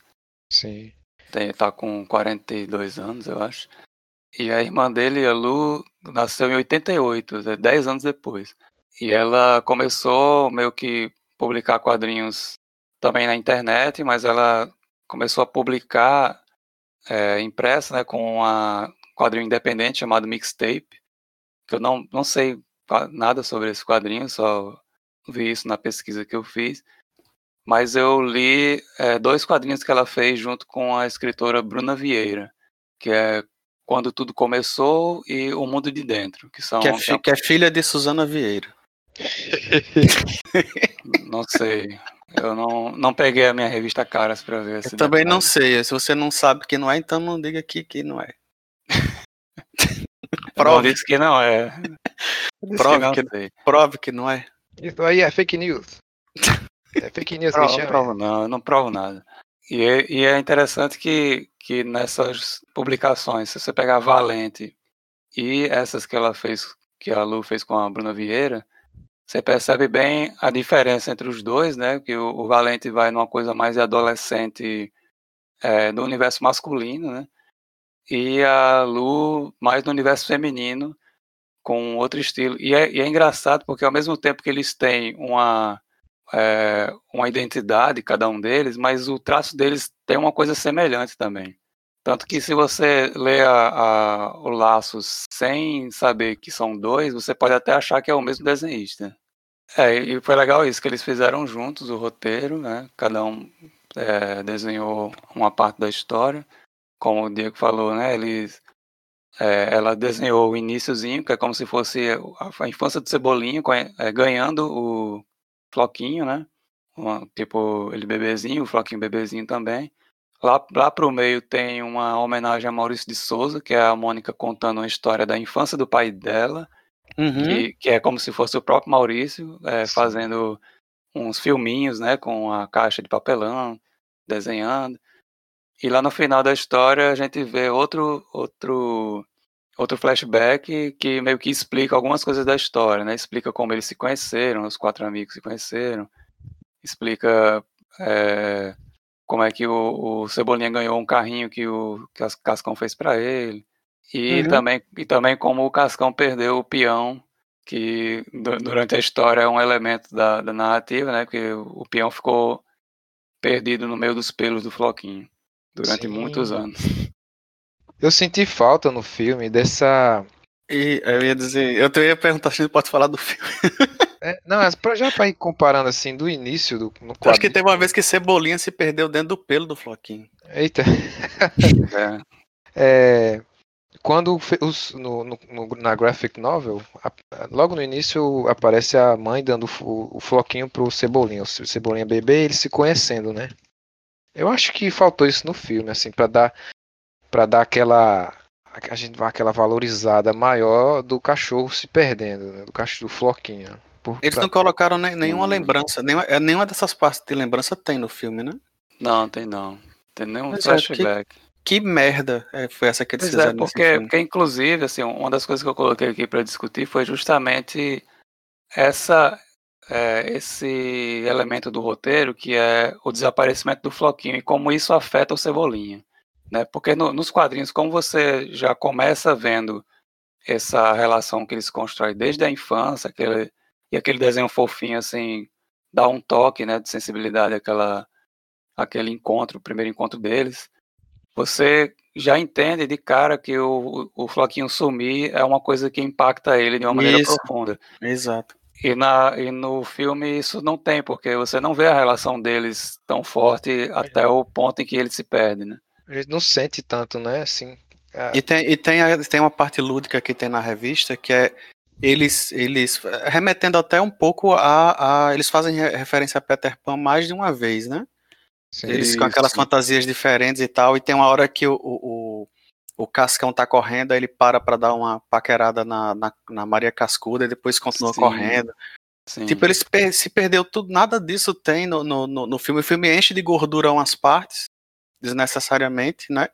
Sim. Tem, tá com 42 anos, eu acho. E a irmã dele, a Lu, nasceu em 88, 10 anos depois. E ela começou meio que publicar quadrinhos também na internet, mas ela começou a publicar é, impressa, né, com um quadrinho independente chamado Mixtape, que eu não, não sei nada sobre esse quadrinho, só vi isso na pesquisa que eu fiz. Mas eu li é, dois quadrinhos que ela fez junto com a escritora Bruna Vieira, que é quando Tudo Começou e O Mundo de Dentro, que são... Que é, que é filha de Suzana Vieira. não sei. Eu não, não peguei a minha revista Caras para ver. Eu também detalhe. não sei. Se você não sabe que não é, então não diga aqui que não é. prove. Não que não é. Prove que, que prove que não é. Isso aí é fake news. É fake news que chama. Não provo não, eu não provo nada. E é, e é interessante que, que nessas publicações, se você pegar Valente e essas que ela fez, que a Lu fez com a Bruna Vieira, você percebe bem a diferença entre os dois, né? Que o, o Valente vai numa coisa mais adolescente é, do universo masculino, né? E a Lu mais no universo feminino, com outro estilo. E é, e é engraçado porque ao mesmo tempo que eles têm uma é, uma identidade, cada um deles, mas o traço deles tem uma coisa semelhante também. Tanto que se você lê a, a, o Laços sem saber que são dois, você pode até achar que é o mesmo desenhista. É, e foi legal isso, que eles fizeram juntos o roteiro, né? Cada um é, desenhou uma parte da história. Como o Diego falou, né? Eles é, ela desenhou o iníciozinho, que é como se fosse a, a infância do Cebolinha é, ganhando o Floquinho, né? Uma, tipo, ele bebezinho, o Floquinho bebezinho também. Lá, lá pro meio tem uma homenagem a Maurício de Souza, que é a Mônica contando a história da infância do pai dela, Uhum. que, que é como se fosse o próprio Maurício, é, fazendo uns filminhos, né, com a caixa de papelão, desenhando. E lá no final da história a gente vê outro outro outro flashback que meio que explica algumas coisas da história, né? Explica como eles se conheceram, os quatro amigos se conheceram, explica é, como é que o, o, Cebolinha ganhou um carrinho que o que o Cascão fez para ele. E, uhum. também, e também como o Cascão perdeu o peão, que durante a história é um elemento da, da narrativa, né? Porque o peão ficou perdido no meio dos pelos do Floquinho durante Sim. muitos anos. Eu senti falta no filme dessa. E eu ia dizer, eu ia perguntar se pode falar do filme. É, não, mas pra, já pra ir comparando assim, do início do no Acho que teve uma vez que Cebolinha se perdeu dentro do pelo do Floquinho. Eita. é. é quando os, no, no, na graphic novel, logo no início aparece a mãe dando o, o floquinho pro Cebolinha, o Cebolinha bebê, eles se conhecendo, né? Eu acho que faltou isso no filme, assim, para dar para dar aquela a gente aquela valorizada maior do cachorro se perdendo, né? do cachorro do floquinho. Por, Eles pra... não colocaram nem, nenhuma lembrança, nenhuma, é, nenhuma dessas partes de lembrança tem no filme, né? Não, tem não. Tem nenhum Mas é, flashback. Que, que merda é, foi essa que eles pois é, fizeram é, porque, porque, inclusive, assim, uma das coisas que eu coloquei aqui para discutir foi justamente essa é, esse elemento do roteiro que é o desaparecimento do Floquinho e como isso afeta o Cebolinha. Né? Porque no, nos quadrinhos, como você já começa vendo essa relação que eles constroem desde a infância, aquele, e aquele desenho fofinho, assim, dá um toque, né, de sensibilidade àquela, àquele encontro, o primeiro encontro deles, você já entende de cara que o, o Floquinho sumir é uma coisa que impacta ele de uma maneira isso, profunda. Exato. E, na, e no filme isso não tem, porque você não vê a relação deles tão forte até o ponto em que ele se perde, né? Ele não sente tanto, né? Assim, é... E tem, e tem, a, tem uma parte lúdica que tem na revista que é eles, eles remetendo até um pouco a, a eles fazem referência a Peter Pan mais de uma vez, né? Sim, eles com aquelas sim. fantasias diferentes e tal, e tem uma hora que o, o, o Cascão tá correndo, aí ele para para dar uma paquerada na, na, na, Maria Cascuda e depois continua sim, correndo. Tipo, ele se, se, perdeu tudo, nada disso tem no, no, no, filme. O filme enche de gordura umas partes, desnecessariamente, né?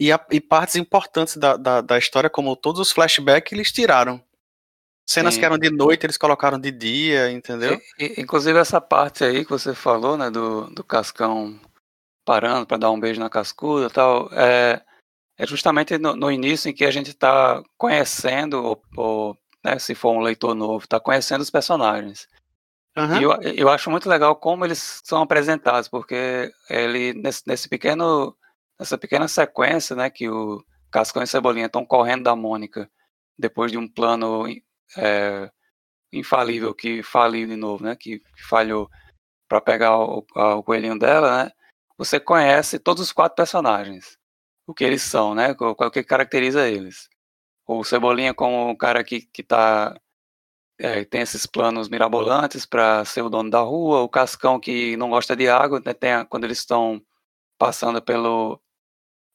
E, a, e partes importantes da, da, da, história, como todos os flashbacks, eles tiraram. Cenas Sim. que eram de noite, eles colocaram de dia, entendeu? E, e, inclusive essa parte aí que você falou, né, do, do Cascão parando para dar um beijo na cascuda e tal, é, é justamente no, no, início em que a gente está conhecendo, ou, ou né, se for um leitor novo, está conhecendo os personagens. Uhum. E eu, eu acho muito legal como eles são apresentados, porque ele, nesse, nesse pequeno, nessa pequena sequência, né, que o Cascão e Cebolinha estão correndo da Mônica, depois de um plano é, infalível que faliu de novo, né? Que, que falhou para pegar o, a, o, coelhinho dela, né? Você conhece todos os quatro personagens, o que eles são, né? O, o que caracteriza eles. O Cebolinha como um cara que, que tá, é, tem esses planos mirabolantes para ser o dono da rua, o Cascão que não gosta de água, né? tem a, quando eles estão passando pelo,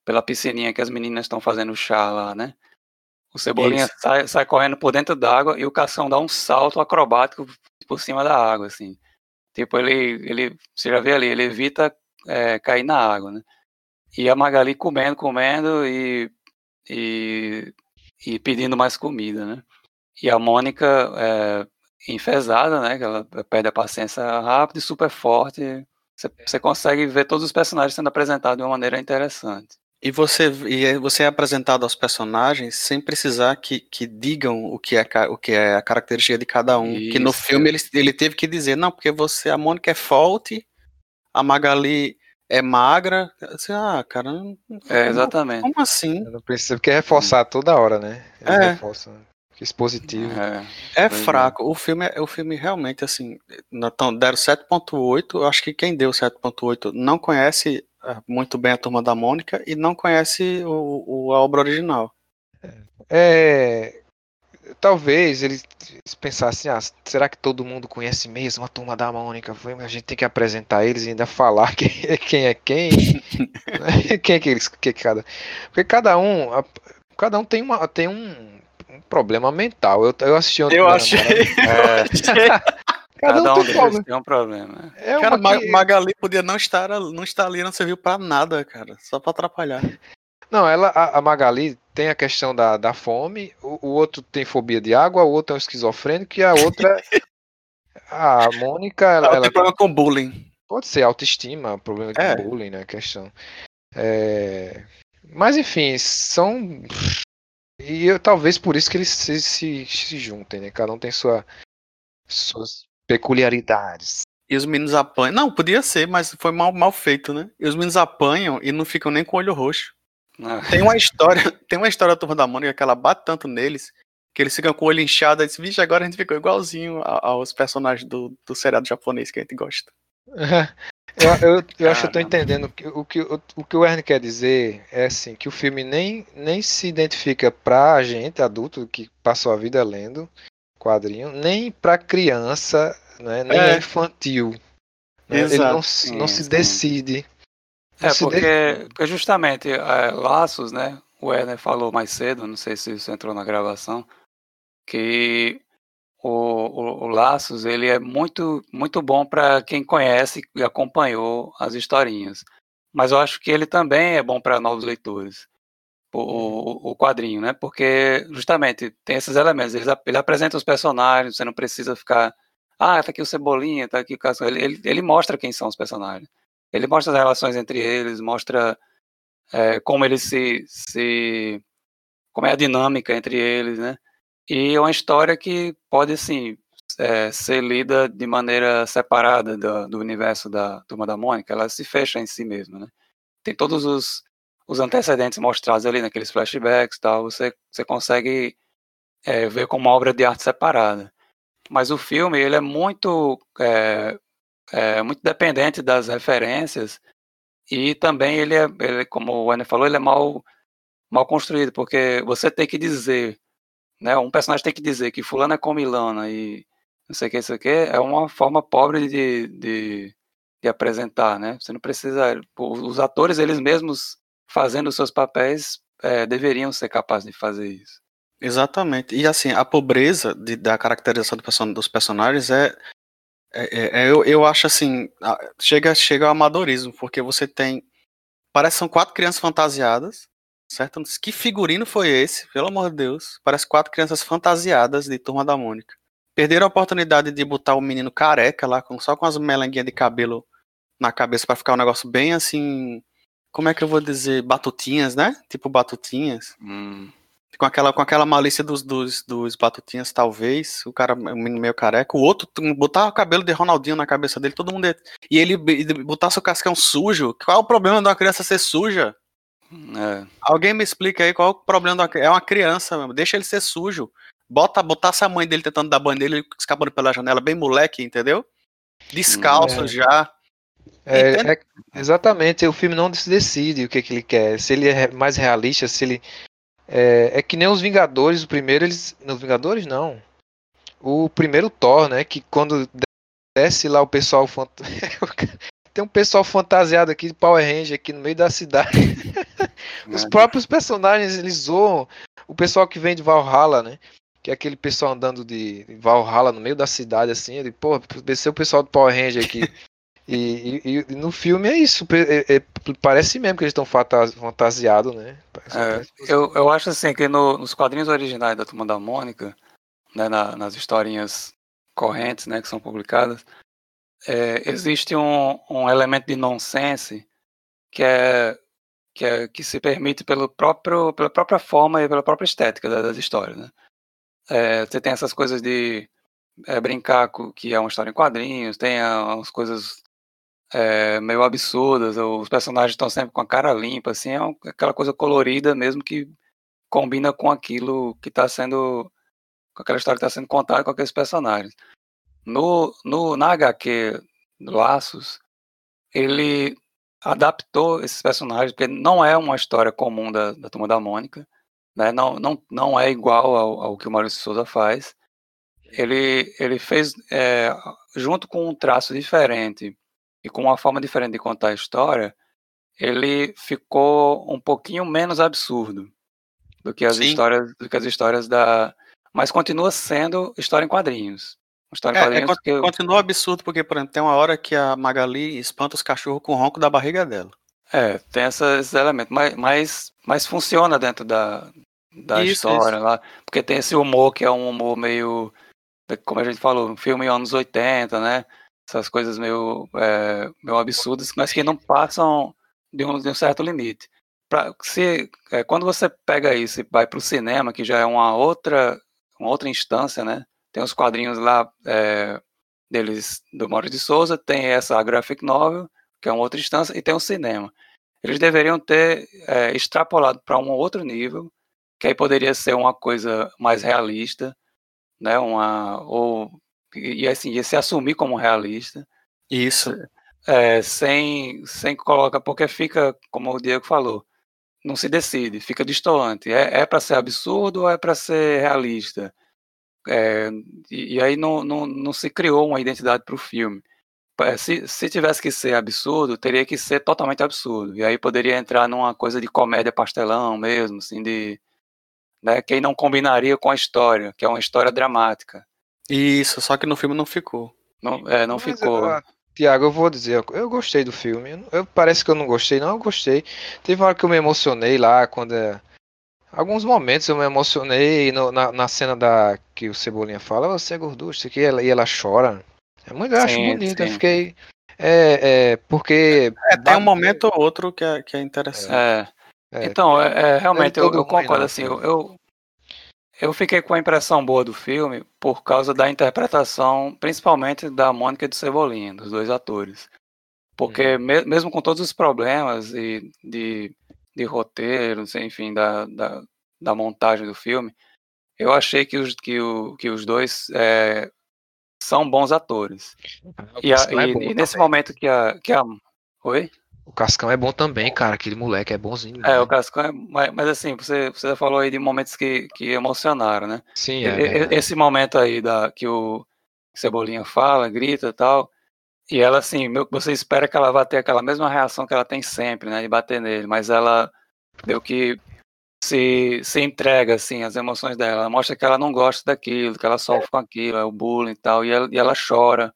pela piscininha que as meninas estão fazendo chá lá, né? O Cebolinha sai, sai, correndo por dentro d'água e o Cação dá um salto acrobático por cima da água, assim. Tipo, ele, ele você já vê ali, ele evita é, cair na água, né? E a Magali comendo, comendo e, e, e pedindo mais comida, né? E a Mônica é, enfesada, né? Que ela perde a paciência rápido e super forte. Você, você consegue ver todos os personagens sendo apresentados de uma maneira interessante. E você, e você é apresentado aos personagens sem precisar que, que digam o que, é, o que é a característica de cada um. Isso. Que no filme ele, ele teve que dizer, não, porque você, a Mônica é forte, a Magali é magra. Assim, ah, cara, não, é, exatamente. Como assim? Eu não preciso, porque é reforçar toda hora, né? Ele é. Reforça, né? Expositivo. É, é fraco. O filme, é, o filme realmente, assim, então, deram 7.8. Eu acho que quem deu 7.8 não conhece é, muito bem a Turma da Mônica e não conhece o, o a obra original. É, talvez eles pensassem, ah, será que todo mundo conhece mesmo a turma da Mônica? Foi, A gente tem que apresentar eles e ainda falar quem é quem, é quem. né? quem é que eles. Que cada, porque cada um. a- Cada um tem, uma, tem um problema mental. Eu, eu assisti ontem. Eu achei. Cada, É, cada um um tem deles problema. tem um problema. É Cara, uma Magali podia não estar, não estar ali, não serviu pra nada, cara. Só pra atrapalhar. Não, ela, a, a Magali tem a questão da, da fome, o, o outro tem fobia de água, o outro é um esquizofrênico e a outra. A Mônica, ela, Ela ela tem problema com bullying. pode ser autoestima, problema de É. bullying, né? Questão. É, Mas enfim, são. E eu, talvez por isso que eles se, se, se juntem, né? Cada um tem sua, suas peculiaridades. E os meninos apanham. Não, podia ser, mas foi mal, mal feito, né? E os meninos apanham e não ficam nem com o olho roxo. né? Tem uma história, tem uma história da turma da Mônica que ela bate tanto neles que eles ficam com o olho inchado e dizem, vixe, agora a gente ficou igualzinho aos personagens do, do seriado japonês que a gente gosta. Eu, eu, eu acho que eu tô Caramba. entendendo que o que o, o que o Ernie quer dizer é assim, que o filme nem, nem se identifica pra gente, adulto, que passou a vida lendo quadrinho, nem pra criança, né, nem É. infantil. né? Ele não, se- não Sim, se sim. decide. Não É, se porque, decide. porque justamente é, Laços, né? O Werner falou mais cedo, não sei se isso entrou na gravação, que o, o, o Laços ele é muito, muito bom para quem conhece e acompanhou as historinhas. Mas eu acho que ele também é bom para novos leitores. O, o, o quadrinho, né? Porque justamente tem esses elementos. Ele, ele apresenta os personagens, você não precisa ficar. Ah, tá aqui o Cebolinha, tá aqui o Cascão. Ele, ele, ele mostra quem são os personagens. Ele mostra as relações entre eles, mostra é, como eles se, se. como é a dinâmica entre eles, né? E é uma história que pode, assim, é, ser lida de maneira separada do, do universo da Turma da Mônica. Ela se fecha em si mesma, né? Tem todos os, os antecedentes mostrados ali naqueles flashbacks tal. Você, você consegue é, ver como uma obra de arte separada. Mas o filme, ele é muito. É, é, muito dependente das referências e também ele é, ele, como o Werner falou, ele é mal, mal construído, porque você tem que dizer, né, um personagem tem que dizer que fulano é comilana e não sei o que, isso aqui, é uma forma pobre de, de, de apresentar, né, você não precisa, os atores, eles mesmos fazendo os seus papéis, é, deveriam ser capazes de fazer isso. Exatamente. E assim, a pobreza de- da caracterização do person- dos personagens é. é- é- é- eu, eu acho assim. Chega, chega ao amadorismo, porque você tem. Parece que são quatro crianças fantasiadas, certo? Que figurino foi esse? Pelo amor de Deus. Parece quatro crianças fantasiadas de Turma da Mônica. Perderam a oportunidade de botar o menino careca lá, com, só com as melenguinhas de cabelo na cabeça, pra ficar um negócio bem assim. Como é que eu vou dizer? Batutinhas, né? Tipo batutinhas Hum, com aquela, com aquela malícia dos, dos, dos batutinhas, talvez, o cara, o menino meio careca, o outro botava o cabelo de Ronaldinho na cabeça dele, todo mundo ia- e ele b- botasse o cascão sujo, qual é o problema de uma criança ser suja? É, Alguém me explica aí qual é o problema é uma criança, mesmo, deixa ele ser sujo, bota, botasse a mãe dele tentando dar banho nele, ele escapando pela janela, bem moleque, entendeu? Descalço É. já, É, é- exatamente, o filme não se decide o que, que ele quer. Se ele é mais realista, se ele. É, é que nem os Vingadores, o primeiro eles. Nos Vingadores não. O primeiro Thor, né? Que quando desce lá o pessoal. fant- Tem um pessoal fantasiado aqui de Power Ranger aqui no meio da cidade. Os próprios personagens, eles zoam o pessoal que vem de Valhalla, né? Que é aquele pessoal andando de Valhalla no meio da cidade, assim. Ele, pô, desceu o pessoal do Power Ranger aqui. E, e- e no filme é isso. é- é- parece mesmo que eles estão fantasiados, né? É, eu, eu acho assim que no- nos quadrinhos originais da Turma da Mônica, né, na- nas historinhas correntes né, que são publicadas, é, existe um, um elemento de nonsense que é, que é que se permite pelo próprio, pela própria forma e pela própria estética da- das histórias. Né? É, você tem essas coisas de é, brincar com que é uma história em quadrinhos, tem ah, umas coisas é, meio absurdas, os personagens estão sempre com a cara limpa, assim, é aquela coisa colorida mesmo que combina com aquilo que está sendo, com aquela história que está sendo contada com aqueles personagens. No, no, na HQ Laços, ele adaptou esses personagens, porque não é uma história comum da, da Turma da Mônica, né? Não, não, não é igual ao, ao que o Maurício Souza faz. Ele, ele fez, é, junto com um traço diferente e com uma forma diferente de contar a história, ele ficou um pouquinho menos absurdo do que as Sim. histórias do que as histórias da mas continua sendo história em quadrinhos história É, é, que continua absurdo, porque, por exemplo, tem uma hora que a Magali espanta os cachorros com o ronco da barriga dela. é tem essa- esses elementos mas, mas mas funciona dentro da da Isso, história lá porque tem esse humor que é um humor meio como a gente falou um filme anos 80 né? Essas coisas meio é, meio absurdas mas que não passam de um, de um certo limite. Pra, se é, quando você pega isso e vai para o cinema que já é uma outra uma outra instância né tem os quadrinhos lá é, deles do Maurício de Souza tem essa graphic novel que é uma outra instância e tem o cinema eles deveriam ter é, extrapolado para um outro nível que aí poderia ser uma coisa mais realista né uma ou e assim ia se assumir como realista Isso. é, sem, sem colocar, porque fica, como o Diego falou, não se decide, fica distoante. É, é para ser absurdo ou é para ser realista? É, e, e aí não, não, não se criou uma identidade para o filme. Se, se tivesse que ser absurdo, teria que ser totalmente absurdo. E aí poderia entrar numa coisa de comédia pastelão mesmo, assim, de. Né, que aí não combinaria com a história, que é uma história dramática. Isso, só que no filme não ficou. Não, é, não Mas, ficou. Tiago, eu vou dizer, eu- eu gostei do filme. Eu, eu- parece que eu não gostei, não, eu gostei. Teve uma hora que eu me emocionei lá, quando. é, Alguns momentos eu me emocionei no- na, na cena da que o Cebolinha fala, você é gorducho, isso aqui, e ela, e ela chora. É muito, eu acho Sim, bonito, eu sim. fiquei. É, é, porque. É, tem um momento ou outro que é, que é interessante. É. É, Então, é, é, realmente, eu, eu concordo, assim, eu, eu, eu fiquei com a impressão boa do filme por causa da interpretação, principalmente da Mônica e do Cebolinha, dos dois atores. Porque me- mesmo com todos os problemas e de, de roteiro, não sei, enfim, da, da, da montagem do filme, eu achei que os, que o, que os dois é, são bons atores. o E, a- é e- bom e nesse momento que a, que a... Oi? O Cascão é bom também, cara. Aquele moleque é bonzinho. É, né? o Cascão é. Mas, mas assim, você, você falou aí de momentos que, que emocionaram, né? Sim, é. e- verdade. Esse momento aí da, que o Cebolinha fala, grita e tal. E ela, assim, você espera que ela vá ter aquela mesma reação que ela tem sempre, né? De bater nele, mas ela meio que se, se entrega, assim, as emoções dela. Ela mostra que ela não gosta daquilo, que ela sofre com aquilo, é o bullying e tal, e ela, e ela chora.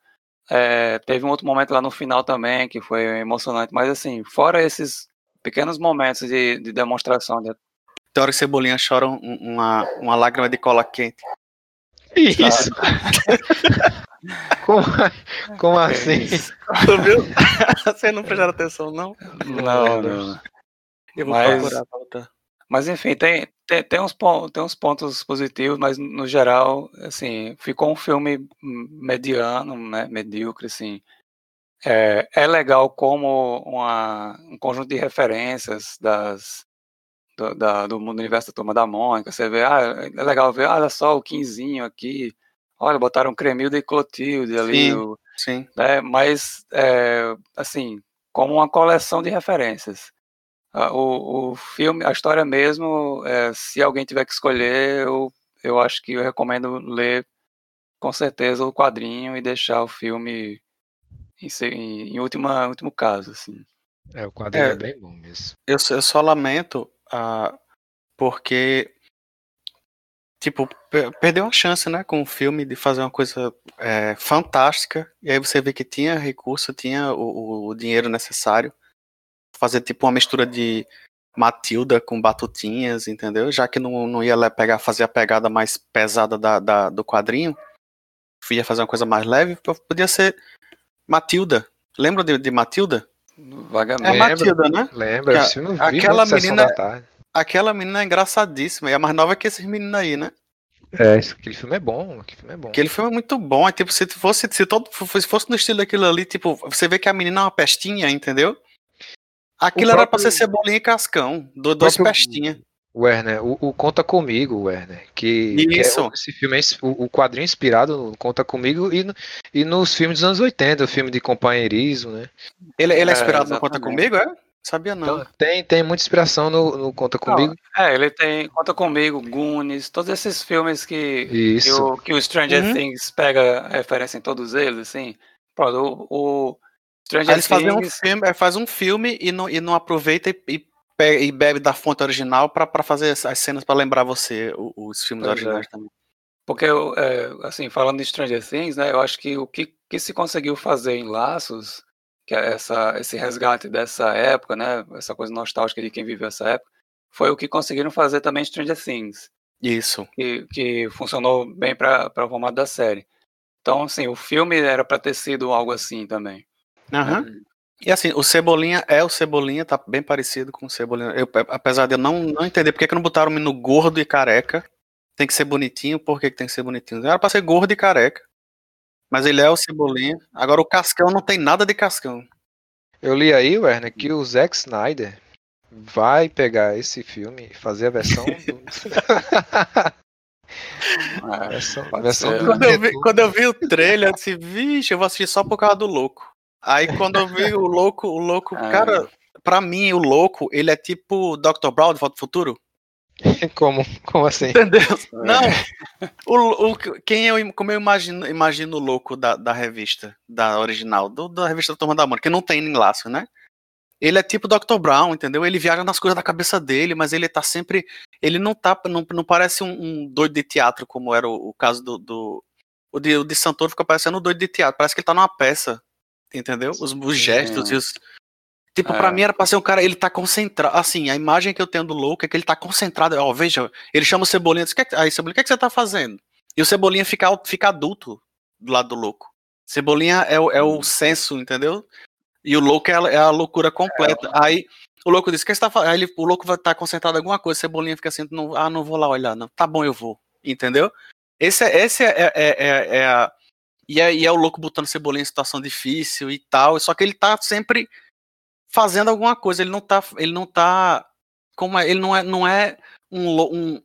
É, teve um outro momento lá no final também que foi emocionante, mas assim, fora esses pequenos momentos de, de demonstração de hora que Cebolinha chora um- uma, uma lágrima de cola quente. Isso. como, como assim? Tu viu? Você não prestaram atenção, não? Não, não. Eu vou Mas- procurar pra botar. Mas enfim, tem, tem, tem, uns, tem uns pontos positivos, mas no geral, assim, ficou um filme mediano, né, medíocre, assim. É, é legal como uma, um conjunto de referências das, do, da, do mundo universo da Turma da Mônica, você vê, ah, é legal ver, olha só o Quinzinho aqui, olha, botaram Cremilda e Clotilde ali, Sim. o, Sim. né? Mas é, assim, como uma coleção de referências. Ah, O, o filme, a história mesmo, é, se alguém tiver que escolher, eu, eu acho que eu recomendo ler com certeza o quadrinho e deixar o filme em, em, em última, último caso, assim. É, o quadrinho é, É. bem bom mesmo. Eu, eu só lamento porque, tipo, pe- perdeu a chance, né, com o filme de fazer uma coisa é, fantástica. E aí você vê que tinha recurso, tinha o, o dinheiro necessário. Fazer, tipo, uma mistura de Matilda com Batutinhas, entendeu? Já que não, não ia pegar, fazer a pegada mais pesada da, da- do quadrinho, ia fazer uma coisa mais leve, podia ser Matilda. Lembra de, de Matilda? É Vagamente. Lembro. Matilda, né? Lembra? A- eu vi aquela menina-. Aquela menina é engraçadíssima, e é mais nova que esses meninos aí, né? É, esse- aquele filme é bom, aquele filme é bom. Aquele filme é muito bom, é tipo, se fosse, se todo se fosse no estilo daquilo ali, tipo, você vê que a menina é uma pestinha, entendeu? Aquilo O era pra próprio- ser cebolinha e cascão, do, dois próprio- pestinha. Werner, o, o Conta Comigo, Werner, que, que é- Isso. esse filme é o, o quadrinho é inspirado no Conta Comigo e, no- e nos filmes dos anos 80, o filme de companheirismo, né? Ele, ele é É, inspirado no Conta. Comigo, é? Sabia não. Então, tem, tem muita inspiração no, no Conta Comigo. Não, é, ele tem Conta Comigo, Goonies, todos esses filmes que, que, o, que o Stranger Uhum. Things pega referência em todos eles, assim. Pronto, o, o Stranger Aí eles fazem um Things. filme, é, faz um filme e não, e não aproveita e, e, e bebe da fonte original pra, pra fazer as as cenas pra lembrar você os filmes Pois é. originais também. Porque, é, assim, falando de Stranger Things, né, eu acho que o que, que se conseguiu fazer em Laços, que é essa, esse resgate dessa época, né, essa coisa nostálgica de quem viveu essa época, foi o que conseguiram fazer também em Stranger Things, Isso. que, que funcionou bem para o formato da série. Então, assim, o filme era para ter sido algo assim também. Aham. né? E assim, o Cebolinha é o Cebolinha, tá bem parecido com o Cebolinha. Eu, apesar de eu não, não entender por que, que não botaram o menino gordo e careca. Tem que ser bonitinho, por que, que tem que ser bonitinho? Era pra ser gordo e careca. Mas ele é o Cebolinha. Agora o Cascão não tem nada de Cascão. Eu li aí, Werner, que o Zack Snyder vai pegar esse filme e fazer a versão do... É, versão, do Quando eu, vi, quando eu vi o trailer, eu disse, vixe, eu vou assistir só por causa do louco. Aí quando eu vi o louco, o louco, Ah. cara, pra mim, o louco, ele é tipo Dr. Brown de Volta ao Futuro. Como, como assim? Entendeu? Não. O, o, quem eu, como eu imagino, imagino o louco da, da revista, da original, do, da revista da Turma da Mônica, que não tem em laço, né? Ele é tipo Dr. Brown, entendeu? Ele viaja nas coisas da cabeça dele, mas ele tá sempre. Ele não tá. Não, não parece um, um doido de teatro, como era o, o caso do. do o, de, o de Santoro fica parecendo um doido de teatro. Parece que ele tá numa peça. Entendeu? Os, os gestos e os. Tipo, pra É. mim era pra ser um cara, ele tá concentrado. Assim, a imagem que eu tenho do louco é que ele tá concentrado. Ó, veja, ele chama o Cebolinha. Diz, "Que que- aí, Cebolinha, o que, é que você tá fazendo? E o Cebolinha fica, fica adulto do lado do louco. Cebolinha é, o- é o senso, entendeu? E o louco é a, é a loucura completa. Aí o louco diz: O que você tá fazendo? Aí ele- o louco vai estar concentrado em alguma coisa. Cebolinha fica assim: não, Ah, não vou lá olhar, não. Tá bom, eu vou. Entendeu? Esse é, esse é, é, é- é- é a. E é, e é o louco botando Cebolinha em situação difícil e tal. Só que ele tá sempre fazendo alguma coisa. Ele não tá. Ele não tá. Como é, ele não é, não é um, um.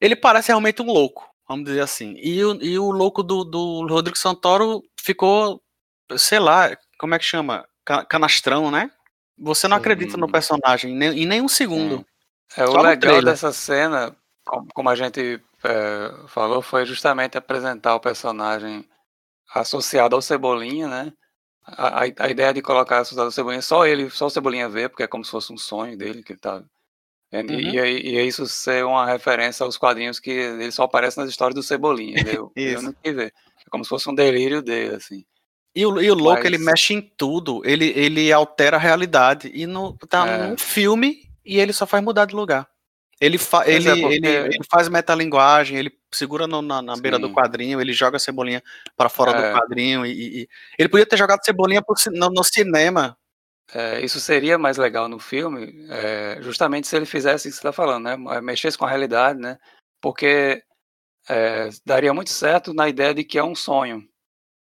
Ele parece realmente um louco, vamos dizer assim. E o, e o louco do, do Rodrigo Santoro ficou, sei lá, como é que chama? Ca- Canastrão, né? Você não acredita no personagem em nem, em nem um segundo. É, o Só no legal dessa cena, como, como a gente é, falou, foi justamente apresentar o personagem associado ao Cebolinha, né? A, a, a ideia de colocar associado ao Cebolinha, só ele, só o Cebolinha vê, porque é como se fosse um sonho dele que ele tá. E, Uhum. e, aí- e é isso ser uma referência aos quadrinhos que ele só aparece nas histórias do Cebolinha. Eu, eu Isso. não quis ver. É como se fosse um delírio dele, assim. E o, e o louco, Mas- ele mexe em tudo. Ele, ele altera a realidade. E no, tá É. num filme e ele só faz mudar de lugar. Ele, fa Pois ele, é, porque- ele, ele faz metalinguagem, ele segura no- na, na beira do quadrinho, ele joga a cebolinha para fora É. do quadrinho. E, e- ele podia ter jogado cebolinha pro no, no cinema. É, isso seria mais legal no filme, é, justamente se ele fizesse isso que você está falando, né? eh, Mexesse com a realidade, né? Porque é, daria muito certo na ideia de que é um sonho.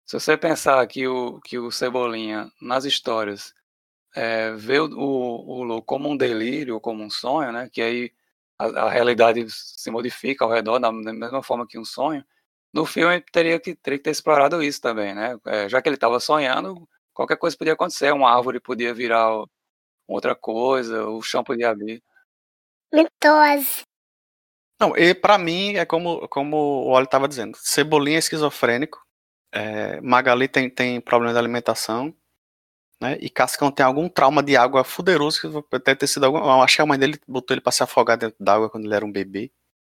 Se você pensar que o, que o Cebolinha, nas histórias, é, vê o, o, o como um delírio, como um sonho, né? Que aí a, a realidade se modifica ao redor da, da mesma forma que um sonho. No filme teria que, teria que ter explorado isso também, né? É, já que ele estava sonhando, qualquer coisa podia acontecer, uma árvore podia virar outra coisa, o chão podia abrir. Mitose. Não, e pra mim é como, como o Oli tava dizendo. Cebolinha é esquizofrênico. é, Magali tem, tem problema de alimentação. Né? E Cascão tem algum trauma de água fuderoso que deve ter sido algum. eu Acho que a mãe dele botou ele pra se afogar dentro d'água quando ele era um bebê.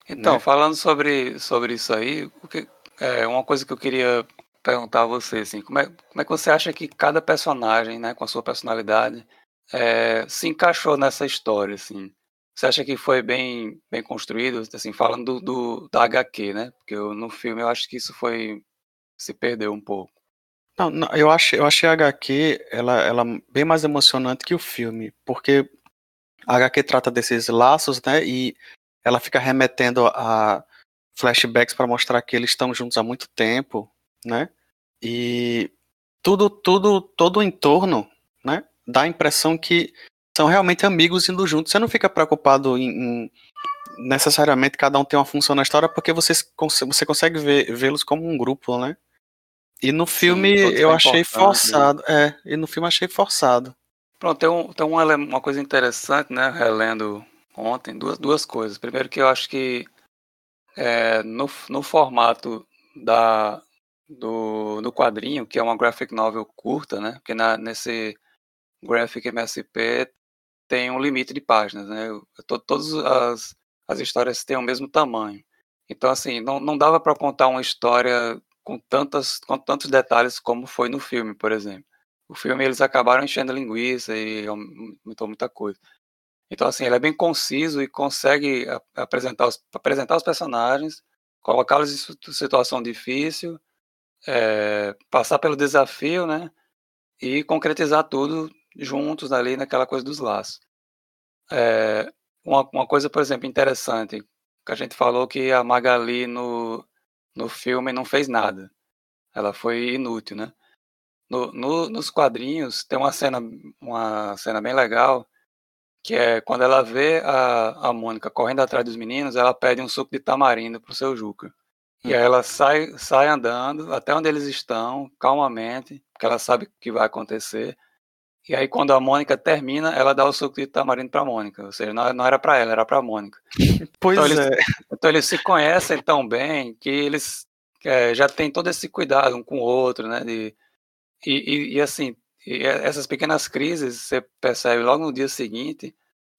Então, Né? falando sobre, sobre isso aí, que, é, uma coisa que eu queria perguntar a você, assim, como é, como é que você acha que cada personagem, né, com a sua personalidade, é, se encaixou nessa história, assim? Você acha que foi bem, bem construído, assim, falando do, do, da HQ, né? Porque eu- no filme eu acho que isso foi, se perdeu um pouco. Não, não, eu achei, eu achei a HQ ela, ela bem mais emocionante que o filme, porque a HQ trata desses laços, né? E ela fica remetendo a flashbacks para mostrar que eles estão juntos há muito tempo, né? E tudo, tudo, todo o entorno, né? Dá a impressão que são realmente amigos indo juntos. Você não fica preocupado em, em necessariamente cada um tem uma função na história, porque você, você consegue vê-los como um grupo, né? E no filme todos eu achei né? forçado. É, e no filme achei forçado. Pronto, tem, um, tem uma, uma coisa interessante, né? Relendo ontem, duas, duas coisas. Primeiro que eu acho que é, no, no formato da, do, do quadrinho, que é uma graphic novel curta, né? Porque na, nesse graphic MSP tem um limite de páginas, né? To, todas as, as histórias têm o mesmo tamanho. Então, assim, não, não dava para contar uma história com, tantas, com tantos detalhes como foi no filme, por exemplo. O filme eles acabaram enchendo linguiça e aumentou muita coisa. Então, assim, ele é bem conciso e consegue apresentar os, apresentar os personagens, colocá-los em situação difícil, é, passar pelo desafio, né? E concretizar tudo juntos ali naquela coisa dos laços. É, uma, uma coisa, por exemplo, interessante, que a gente falou que a Magali no, no filme não fez nada. Ela foi inútil, né? No, no, nos quadrinhos tem uma cena, uma cena bem legal, que é quando ela vê a, a Mônica correndo atrás dos meninos, ela pede um suco de tamarindo pro seu Juca. Hum. E aí ela sai, sai andando até onde eles estão, calmamente, porque ela sabe o que vai acontecer. E aí, quando a Mônica termina, ela dá o suco de tamarindo pra Mônica. Ou seja, não, não era para ela, era pra Mônica. Pois então, é. Eles, então, eles se conhecem tão bem que eles é, já têm todo esse cuidado um com o outro, né? De, e, e, e assim, e essas pequenas crises você percebe logo no dia seguinte,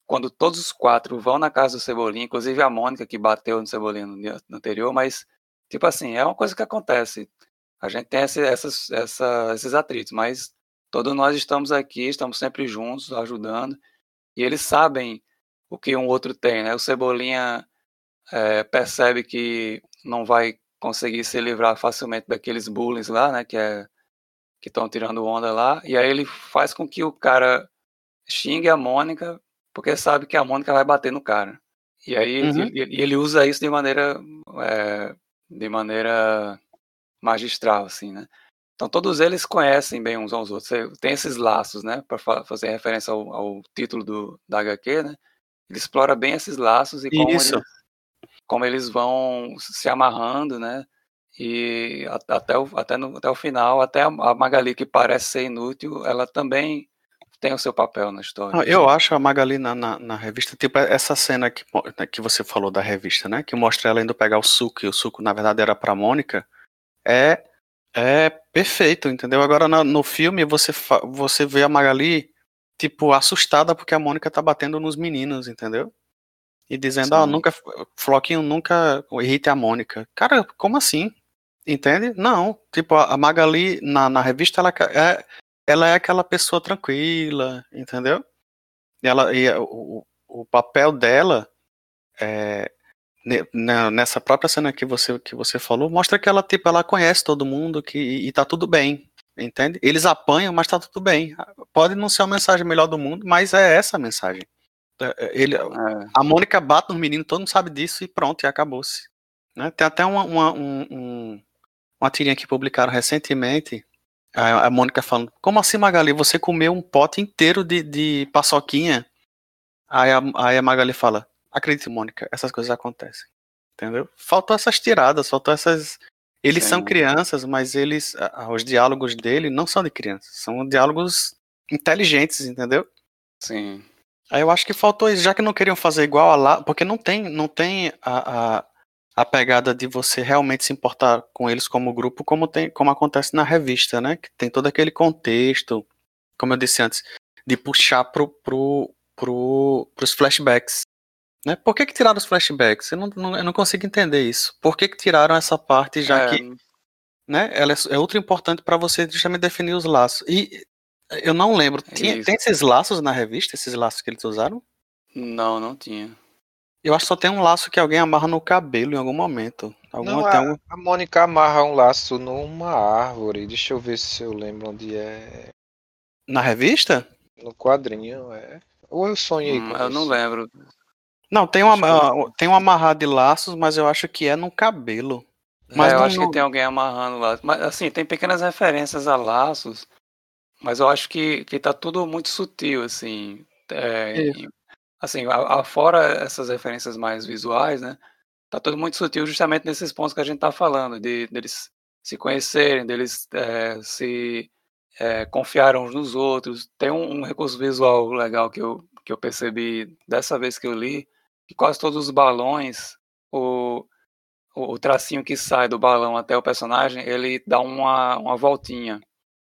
quando todos os quatro vão na casa do Cebolinha, inclusive a Mônica que bateu no Cebolinha no dia anterior, mas, tipo assim, é uma coisa que acontece. A gente tem esse, essas, essa, esses atritos, mas Todos nós estamos aqui, estamos sempre juntos, ajudando, e eles sabem o que um outro tem, né? O Cebolinha é, percebe que não vai conseguir se livrar facilmente daqueles bullies lá, né? Que é estão tirando onda lá, e aí ele faz com que o cara xingue a Mônica, porque sabe que a Mônica vai bater no cara. E aí uhum. ele, ele, usa isso de maneira é, de maneira magistral, assim, né? Então todos eles conhecem bem uns aos outros. Tem esses laços, né? Para fazer referência ao, ao, título do, da HQ, né? Ele explora bem esses laços e como eles, como eles, vão se amarrando, né? E até o, até, no, até o final, até a Magali, que parece ser inútil, ela também tem o seu papel na história. Eu acho a Magali na, na, na, revista, tipo essa cena que, né, que você falou da revista, né? Que mostra ela indo pegar o suco, e o suco na verdade era pra Mônica, é é perfeito, entendeu? Agora no, no filme você, você vê a Magali, tipo, assustada porque a Mônica tá batendo nos meninos, entendeu? E dizendo, ah, nunca, Floquinho nunca irrita a Mônica. Cara, como assim? Entende? Não. Tipo, a Magali, na, na revista, ela é, ela é aquela pessoa tranquila, entendeu? E, ela, e o, o papel dela é, nessa própria cena que você, que você falou, mostra que ela, tipo, ela conhece todo mundo que, e tá tudo bem, entende? Eles apanham, mas tá tudo bem. Pode não ser a mensagem melhor do mundo, mas é essa a mensagem. É, é, ele, é. A Mônica bate no menino, todo mundo sabe disso e pronto, e acabou-se. Né? Tem até uma, uma, um, um, uma tirinha que publicaram recentemente, a, a Mônica falando, como assim Magali, você comeu um pote inteiro de, de paçoquinha? Aí a, aí a Magali fala, Acredite, Mônica, essas coisas acontecem. Entendeu? Faltou essas tiradas, faltou essas. Eles Sim. são crianças, mas eles. Os diálogos dele não são de crianças, são diálogos inteligentes, entendeu? Sim. Aí eu acho que faltou isso, já que não queriam fazer igual a lá, porque não tem, não tem a, a, a, pegada de você realmente se importar com eles como grupo, como tem, como acontece na revista, né? Que tem todo aquele contexto, como eu disse antes, de puxar pro, pro, pro, pros flashbacks. Né? Por que, que tiraram os flashbacks? Eu não, não, eu não consigo entender isso. Por que, que tiraram essa parte, já é... que né, ela é, é ultra importante para você justamente definir os laços. E eu não lembro, tinha, tem esses laços na revista, esses laços que eles usaram? Não, não tinha. Eu acho que só tem um laço que alguém amarra no cabelo em algum momento. Alguma, não, a, algum... a Mônica amarra um laço numa árvore. Deixa eu ver se eu lembro onde é. Na revista? No quadrinho, é. Ou eu sonhei hum, com Eu isso? não lembro. Não, tem uma, que... tem um amarrado de laços, mas eu acho que é no cabelo. Mas é, eu acho que tem alguém amarrando lá. Mas assim, tem pequenas referências a laços, mas eu acho que, que tá tudo muito sutil, assim. É, assim, afora essas referências mais visuais, né? Tá tudo muito sutil justamente nesses pontos que a gente tá falando, de deles se conhecerem, deles é, se é, confiaram uns nos outros. Tem um, um recurso visual legal que eu, que eu percebi dessa vez que eu li, que quase todos os balões, o, o, o tracinho que sai do balão até o personagem, ele dá uma, uma voltinha,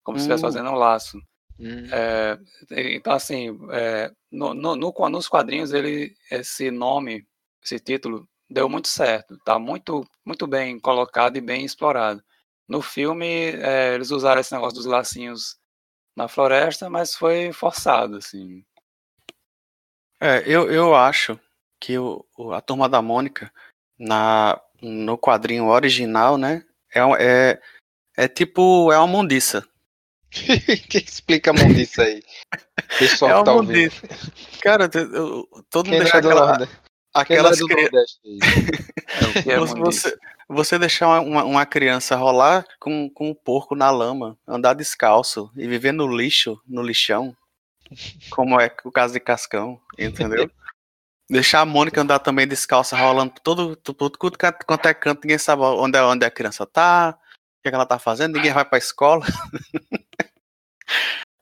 como se estivesse Hum. fazendo um laço. Hum, É, então, assim, é, no, no- no- nos quadrinhos, ele, esse nome, esse título, deu muito certo. Tá muito, muito bem colocado e bem explorado. No filme, é, eles usaram esse negócio dos lacinhos na floresta, mas foi forçado, assim. É, eu, eu acho que o, o- a Turma da Mônica, na, no quadrinho original, né, é, um- é, é tipo, é uma mundiça. que explica a mundiça aí? Pessoal É que uma tá ouvindo. mundiça. Cara, eu- eu- todo Quem mundo não deixar é aquela? Quem é aquelas cri-? É o que é você, você, deixar uma- uma, uma criança rolar com, com um porco na lama, andar descalço e viver no lixo, no lixão, como é o caso de Cascão, entendeu? Deixar a Mônica andar também descalça, rolando por todo, todo, tudo canto- quanto é canto, ninguém sabe onde, é- onde a criança tá, o que, é que ela tá fazendo, ninguém vai pra escola.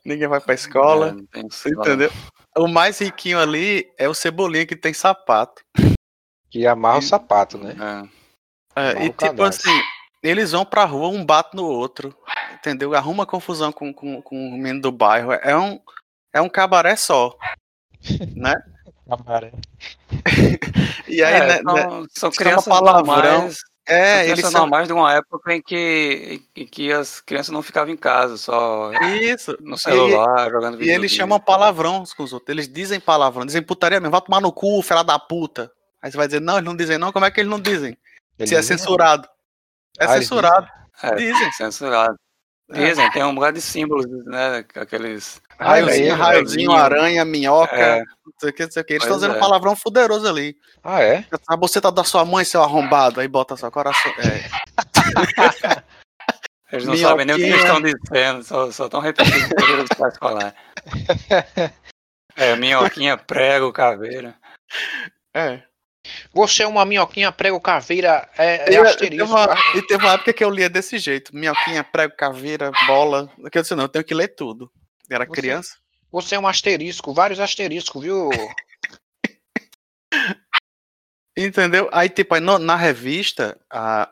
ninguém vai pra escola, É, entendeu? O mais riquinho ali é o Cebolinha que tem sapato. Que amarra o sapato, né? É. É, e tipo cadastro. assim, eles vão pra rua, um bate no outro, entendeu? Arruma confusão com, com, com o menino do bairro. É um, é um cabaré só, né? E aí, É, né, são, né, são chama crianças palavrão. normais, é, são eles são. normais de uma época em que, em que as crianças não ficavam em casa, só Isso. no E, celular, jogando e videogame. eles chamam palavrão uns com os outros. Eles dizem palavrão, dizem putaria mesmo, vai tomar no cu, filha da puta. Aí você vai dizer, não, eles não dizem não, como é que eles não dizem? Eles Se é dizem, censurado. É Ah, censurado. É, Dizem. censurado. Dizem, tem um lugar de símbolos, né? Aqueles. Raiozinho, é, raiozinho, velhinho. aranha, minhoca, É, não sei o que, não sei o que. Eles Pois estão dizendo é. palavrão fuderoso ali. Ah, é? A boceta da sua mãe, seu arrombado, aí bota seu coração. É. eles não sabem nem o que eles Minhoquinha. estão dizendo, só só estão repetindo o que eles fazem falar. É, minhoquinha, prego, caveira. é. Você é uma minhoquinha prego caveira é, é E, asterisco. teve uma, ah. e teve uma época que eu lia desse jeito: minhoquinha, prego, caveira, bola. Que eu disse, não, eu tenho que ler tudo. Era Você- criança. Você é um asterisco, vários asteriscos, viu? Entendeu? Aí, tipo, aí no- na revista, a,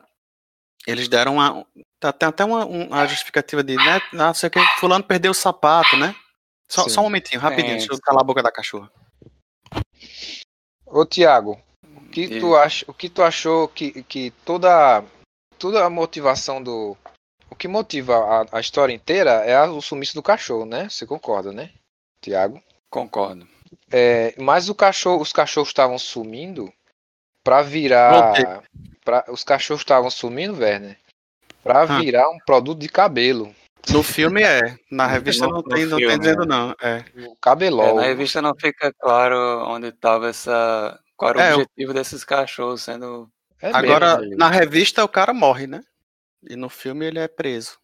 eles deram uma. tá- Tem até uma, um- uma justificativa de, né? Não sei o que, Fulano perdeu o sapato, né? Só, só um momentinho, rapidinho, Sim, deixa eu calar a boca da cachorra. Ô Tiago, que E- tu acha, o que tu achou que, que toda toda a motivação do o que motiva a, a história inteira é a- o sumiço do cachorro, né? Você concorda, né? Tiago? Concordo. É, mas o cachorro, os cachorros estavam sumindo pra virar pra, os cachorros estavam sumindo, Werner, pra Ah. virar um produto de cabelo, No filme é, na revista No- não tem, não tem filme, dizendo é. não. É. o É, cabelol. na revista não fica claro onde estava essa. Qual era o É, o- objetivo desses cachorros sendo. É Agora, mesmo, na revista o cara morre, né? E no filme ele é preso.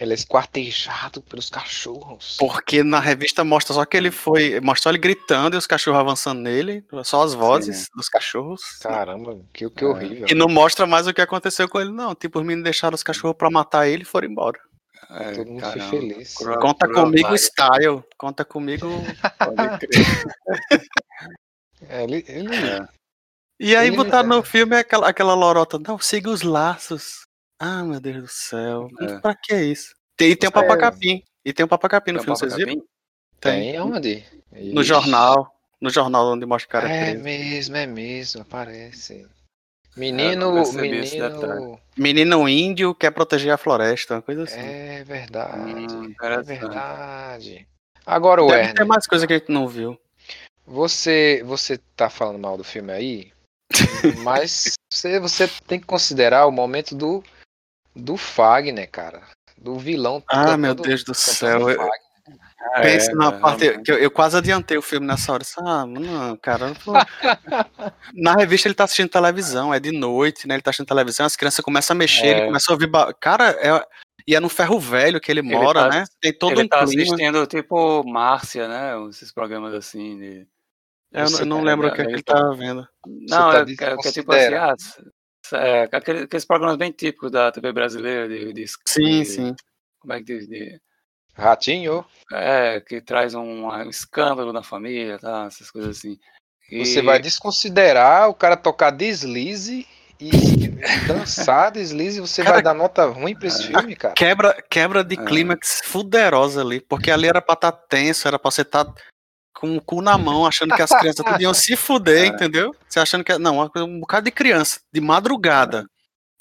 ele é esquartejado pelos cachorros. Porque na revista mostra só que ele foi. Mostra só ele gritando e os cachorros avançando nele. Só as vozes dos cachorros. Caramba, que, que É. horrível. E não mostra mais o que aconteceu com ele, não. Tipo, os meninos deixaram os cachorros pra matar ele e foram embora. É, Todo mundo caramba, foi feliz. cruel- Conta cruel comigo style. Conta comigo. pode crer. É, ele, ele- É. E aí Ele- botar no filme aquela, aquela lorota. Não, siga os laços. Ah, meu Deus do céu. É. Pra que isso? Tem, e tem o Isso é- papacapim. E tem o papacapim no Tem filme, um vocês viram? tem aonde? No Ixi. jornal. No jornal onde mostra o cara É preso. mesmo, é mesmo, aparece. É, Menino, menino. Menino índio quer proteger a floresta, uma coisa assim. É verdade. Hum, é verdade. Agora, Deve Werner, ter mais coisa que a gente não viu. Você, você tá falando mal do filme aí, mas você, você tem que considerar o momento do, do Fagner, cara. Do vilão. Ah, cantando- meu Deus do céu. Eu-. Ah, Pensa é, na é, parte. Que eu, eu quase adiantei o filme nessa hora. Disse, Ah, não, cara. pô. Na revista ele tá assistindo televisão, é de noite, né? Ele tá assistindo televisão, as crianças começam a mexer, É. ele começa a ouvir. Cara, é... e é no ferro velho que ele mora, tá- né? Tem todo Ele um tá clima. assistindo tipo Márcia, né? Esses programas assim de. Eu, não- eu não É, lembro o que, é que ele tá vendo. Não, tá é, que- é é tipo assim, ah, é, aquele- aqueles programas bem típicos da TV brasileira, de, de, Sim, de- sim. Como é que diz? De, Ratinho, É, que traz um, um escândalo na família, tá? Essas coisas assim. E- você vai desconsiderar o cara tocar deslize e dançar deslize, você Cara, vai dar nota ruim pra esse filme, cara? Quebra, quebra de É. clímax fuderosa ali, porque ali era pra estar tenso, era pra você estar com o cu na mão, achando que as crianças podiam se fuder, É. entendeu? Você achando que. Não, um bocado de criança, de madrugada,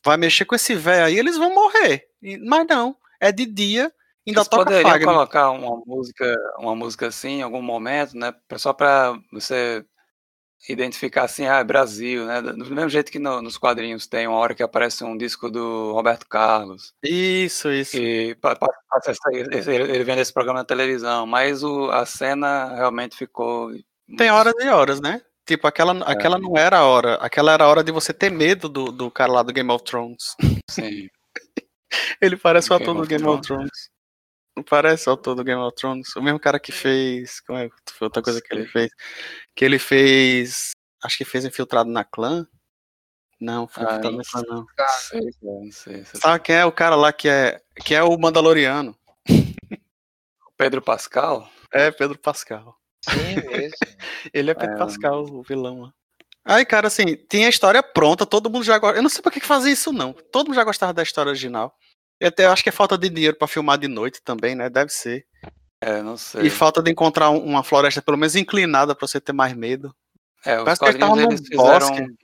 vai mexer com esse velho aí, eles vão morrer. Mas não, é de dia, ainda Eles toca poderiam Fagner. colocar uma música, uma música assim em algum momento, né? Só pra você identificar assim, ah, é Brasil, né? Do mesmo jeito que no- nos quadrinhos tem uma hora que aparece um disco do Roberto Carlos. Isso, isso. E ele vendo esse programa na televisão, mas o, a cena realmente ficou. Tem horas e horas, né? Tipo, aquela, aquela não era a hora. Aquela era a hora de você ter medo do, do cara lá do Game of Thrones. Sim. Ele parece o ator do Game of Thrones. Não parece o autor do Game of Thrones? O mesmo cara que fez. Como é? Foi outra coisa que ele fez. Que ele fez. Acho que fez Infiltrado na Clã. Não, foi Ah, Infiltrado na. Clã, não. Não sei, cara, não sei. se- Sabe quem é o cara lá que é. Que é o Mandaloriano? Pedro Pascal? É Pedro Pascal. Sim, mesmo. Ele é Pedro É. Pascal, o vilão lá. Aí, cara, assim, tinha a história pronta, todo mundo já gosta. Eu não sei por que que fazia isso, não. Todo mundo já gostava da história original. E até eu acho que é falta de dinheiro pra filmar de noite também, né? Deve ser. É, não sei. E falta de encontrar um- uma floresta pelo menos inclinada pra você ter mais medo. É, os Parece que eles quadrinhos estavam eles num fizeram. bosque.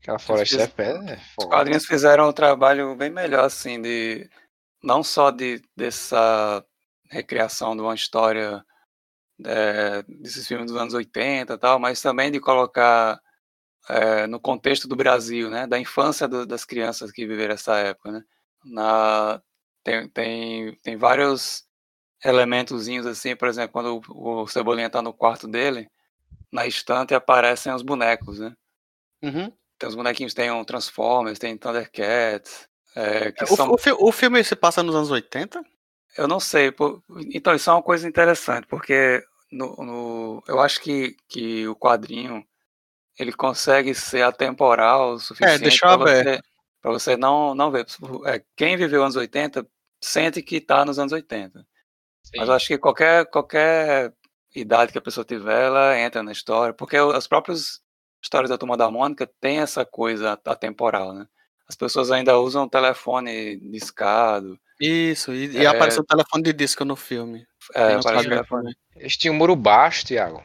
Aquela floresta é pedra, é Os quadrinhos fizeram um trabalho bem melhor, assim, de. Não só de, dessa recriação de uma história é, desses filmes dos anos 80 e tal, mas também de colocar é, no contexto do Brasil, né? Da infância do- das crianças que viveram essa época, né? Na, tem, tem, tem vários elementozinhos assim, por exemplo, quando o, o Cebolinha tá no quarto dele, na estante aparecem os bonecos, né? Uhum. Tem os bonequinhos, tem um Transformers, tem Thundercats, é, que O, são... o o filme se passa nos anos 80? Eu não sei, pô, então isso é uma coisa interessante, porque no, no- eu acho que, que o quadrinho ele consegue ser atemporal o suficiente deixou para aberto. você, pra você não, não ver. É, quem viveu anos 80 sente que está nos anos 80. Mas eu acho que qualquer, qualquer idade que a pessoa tiver, ela entra na história, porque o- as próprias histórias da Turma da Mônica tem essa coisa atemporal, né? As pessoas ainda usam telefone discado, Isso, e, e É. apareceu o telefone de disco no filme. é, Tem nos aparece quadrinhos telefone. Eles tinham um muro baixo, Thiago.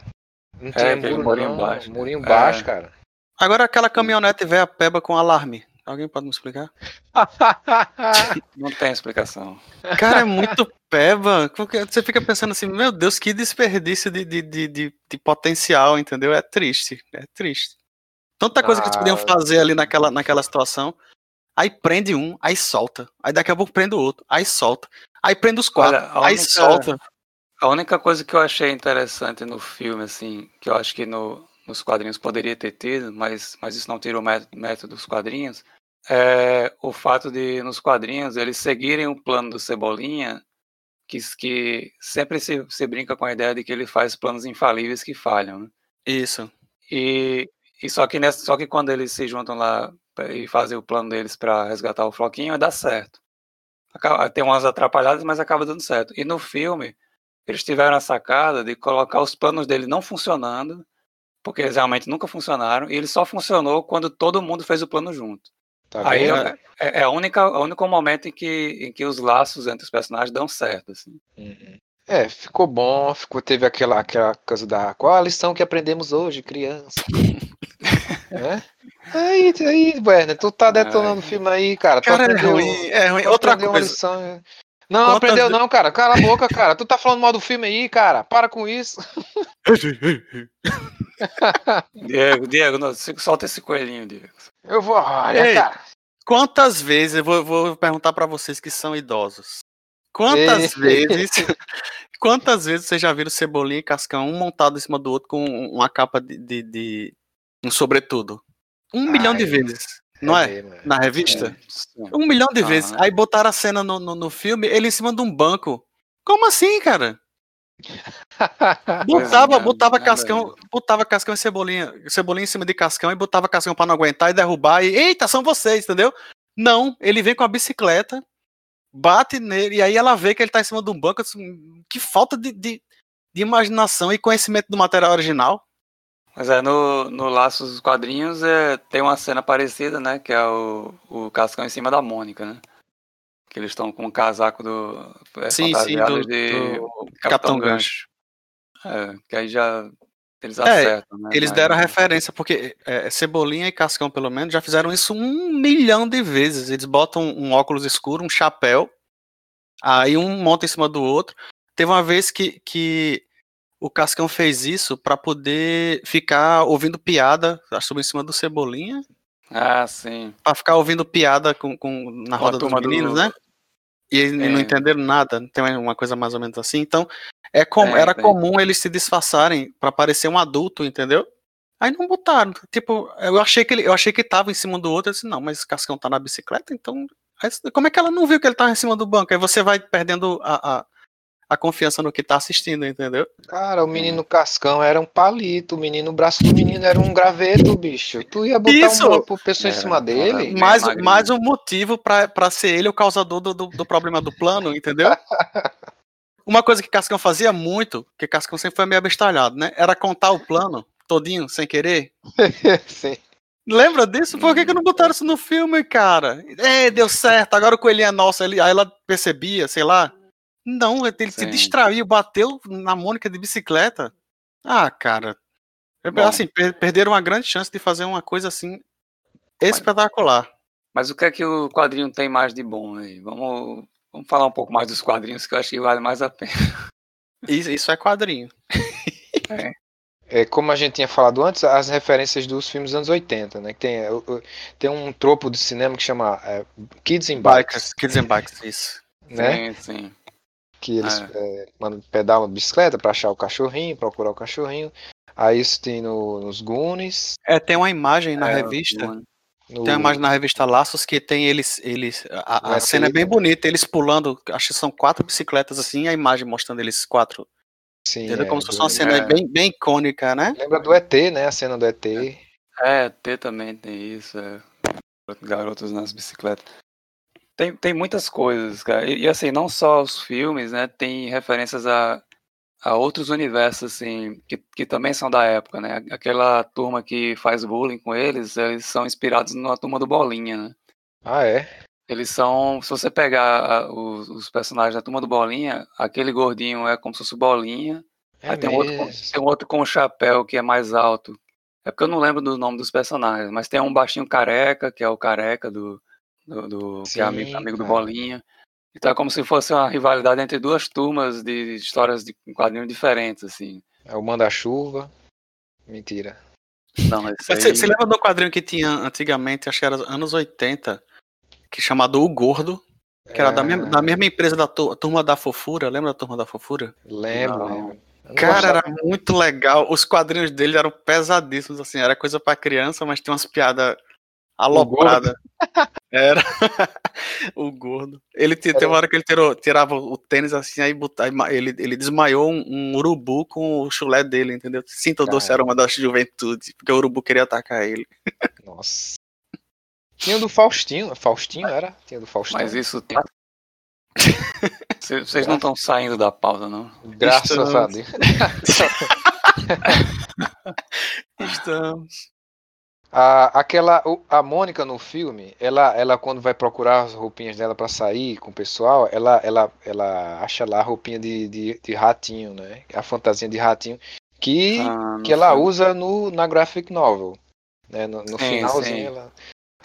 Não tinha aquele muro, murinho não. baixo, né? Murinho É. baixo, cara. Agora aquela caminhonete velha peba com alarme. Alguém pode me explicar? Não tem explicação. Cara, é muito peba. Porque você fica pensando assim, meu Deus, que desperdício de, de, de, de, de potencial, entendeu? É triste, é triste. Tanta coisa que eles podiam fazer ali naquela, naquela situação. Aí prende um, aí solta. Aí daqui a pouco prende o outro, aí solta. Aí prende os quatro, Olha, aí única- solta. A única coisa que eu achei interessante no filme, assim, que eu acho que no, nos quadrinhos poderia ter tido, mas, mas isso não tira o mé- mérito dos quadrinhos, é o fato de, nos quadrinhos, eles seguirem o plano do Cebolinha, que, que sempre se, se brinca com a ideia de que ele faz planos infalíveis que falham, né? Isso. E, e só, que nessa, só que quando eles se juntam lá e fazem o plano deles para resgatar o Floquinho, dá certo. Acaba- tem umas atrapalhadas, mas acaba dando certo. E no filme, eles tiveram a sacada de colocar os planos dele não funcionando, porque eles realmente nunca funcionaram, e ele só funcionou quando todo mundo fez o plano junto. Tá Aí vendo? é, é, é a única, o único momento em que, em que os laços entre os personagens dão certo. Assim. Uhum. É, ficou bom, ficou, teve aquela, aquela coisa da. Qual a lição que aprendemos hoje, criança? é? Aí, aí, Werner, tu tá detonando o filme aí, cara. Tu Cara, é aprendeu- ruim, é ruim. Outra coisa. lição, é. Não, Quantas aprendeu não, cara. Cala a boca, cara. Tu tá falando mal do filme aí, cara. Para com isso. Diego, Diego, não, solta esse coelhinho, Diego. Eu vou. Olha, Ei. cara. Quantas vezes, eu vou, vou perguntar pra vocês que são idosos. Quantas Ei. vezes, quantas vezes vocês já viram Cebolinha e Cascão um montado em cima do outro com uma capa de, de, de- um sobretudo? Um milhão de Ai, vezes, não é? é. Na revista? Sim. Um milhão de vezes. Aham. Aí botaram a cena no, no, no filme, ele em cima de um banco. Como assim, cara? Botava, é, botava Cascão, botava Cascão e Cebolinha, Cebolinha em cima de Cascão e botava Cascão pra não aguentar e derrubar e eita, são vocês, entendeu? Não, ele vem com a bicicleta, bate nele, e aí ela vê que ele tá em cima de um banco. disse, Que falta de, de, de imaginação e conhecimento do material original. Mas é, no, no Laços dos Quadrinhos é, tem uma cena parecida, né? Que é o, o Cascão em cima da Mônica, né? Que eles estão com o casaco do. É, Sim, sim, do- de do Capitão, Capitão Gancho. É, que aí já. Eles É, acertam, né? Eles deram a referência, porque é, Cebolinha e Cascão, pelo menos, já fizeram isso um milhão de vezes. Eles botam um óculos escuro, um chapéu, aí um monta em cima do outro. Teve uma vez que, que o Cascão fez isso pra poder ficar ouvindo piada, que em cima do Cebolinha, Ah, sim. pra ficar ouvindo piada com, com- na roda dos turma do- meninos, né? E eles não É. entenderam nada, tem uma coisa mais ou menos assim. Então, é com- Tem, era tem. comum eles se disfarçarem pra parecer um adulto, entendeu? Aí não botaram. Tipo, eu achei que ele, eu achei que tava em cima do outro, eu disse, não, mas esse Cascão tá na bicicleta, então. como é que ela não viu que ele tava em cima do banco? Aí você vai perdendo a, a, a confiança no que tá assistindo, entendeu? Cara, o menino Cascão era um palito, o menino, o braço do menino era um graveto, bicho. Tu ia botar Isso! uma pessoa em É, cima dele? Bem Mais, mais um motivo pra, pra ser ele o causador do, do, do problema do plano, entendeu? Uma coisa que Cascão fazia muito, que Cascão sempre foi meio abestalhado, né? Era contar o plano todinho, sem querer. Sim. Lembra disso? Por que, que não botaram isso no filme, cara? É, deu certo, agora o coelhinho é nosso. Ele, aí ela percebia, sei lá. Não, ele se Sim. distraiu, bateu na Mônica de bicicleta. Ah, cara. É, Bom. Assim, per- perderam uma grande chance de fazer uma coisa assim espetacular. Mas o que é que o quadrinho tem mais de bom aí? Vamos, vamos falar um pouco mais dos quadrinhos, que eu acho que vale mais a pena. Isso, isso é quadrinho. É, como a gente tinha falado antes, as referências dos filmes dos anos 80, né? Que tem, é, tem um tropo de cinema que chama é, Kids in Bikes, Bikers, Kids and Bikes, isso. né? Sim, sim. Que eles É. é, mandam pedalam bicicleta pra achar o cachorrinho, procurar o cachorrinho. Aí isso tem no- nos Goonies. É, tem uma imagem na É, revista. No, Tem uma imagem na revista Laços que tem eles. eles a, a No cena é ET bem bonita, eles pulando. Acho que são quatro bicicletas assim, a imagem mostrando eles quatro. sim, Entendeu? é, Como se fosse uma cena é. bem, bem icônica, né? Lembra do ET, né? A cena do ET. É, T também tem isso. É. Garotos nas bicicletas. Tem, tem muitas coisas, cara. E, e, assim, não só os filmes, né? Tem referências a, a outros universos, assim, que, que também são da época, né? Aquela turma que faz bullying com eles, eles são inspirados na turma do Bolinha, né? Ah, é? Eles são. Se você pegar os, os personagens da turma do Bolinha, aquele gordinho é como se fosse o Bolinha. É Aí tem um, outro, tem um outro com o chapéu que é mais alto. É porque eu não lembro do nome dos personagens, mas tem um baixinho careca, que é o careca do. Do, do- que é amigo, Sim, amigo do. Bolinha. Então é como se fosse uma rivalidade entre duas turmas de histórias de quadrinhos diferentes, assim. É o Manda-Chuva. Mentira. Não, esse Mas aí. Você, você lembra do quadrinho que tinha antigamente, acho que era anos 80, que chamado O Gordo, que era da, É, mesma, da mesma empresa da tu- Turma da Fofura, lembra da Turma da Fofura? Lembro, Não. lembro. Cara, gostava. era muito legal. Os quadrinhos dele eram pesadíssimos, assim, era coisa pra criança, mas tinha umas piadas alopradas. Era o gordo. Ele teve uma hora que ele tirou- tirava o tênis assim, aí, bota- aí ma- ele, ele desmaiou um, um urubu com o chulé dele, entendeu? Sinta o doce aroma da juventude, porque o urubu queria atacar ele. Nossa. Tinha o do Faustinho. Faustinho era? Tinha do Faustinho. Mas isso. Cê- Vocês não estão saindo da pauta, não? Graças Estamos. a Deus. Estamos. A, aquela, a Mônica no filme, ela, ela quando vai procurar as roupinhas dela pra sair com o pessoal, ela, ela, ela acha lá a roupinha de, de, de ratinho, né? A fantasia de ratinho que, Ah, que não ela sei. usa no, na graphic novel. Né? No, no Sim, finalzinho sim. ela.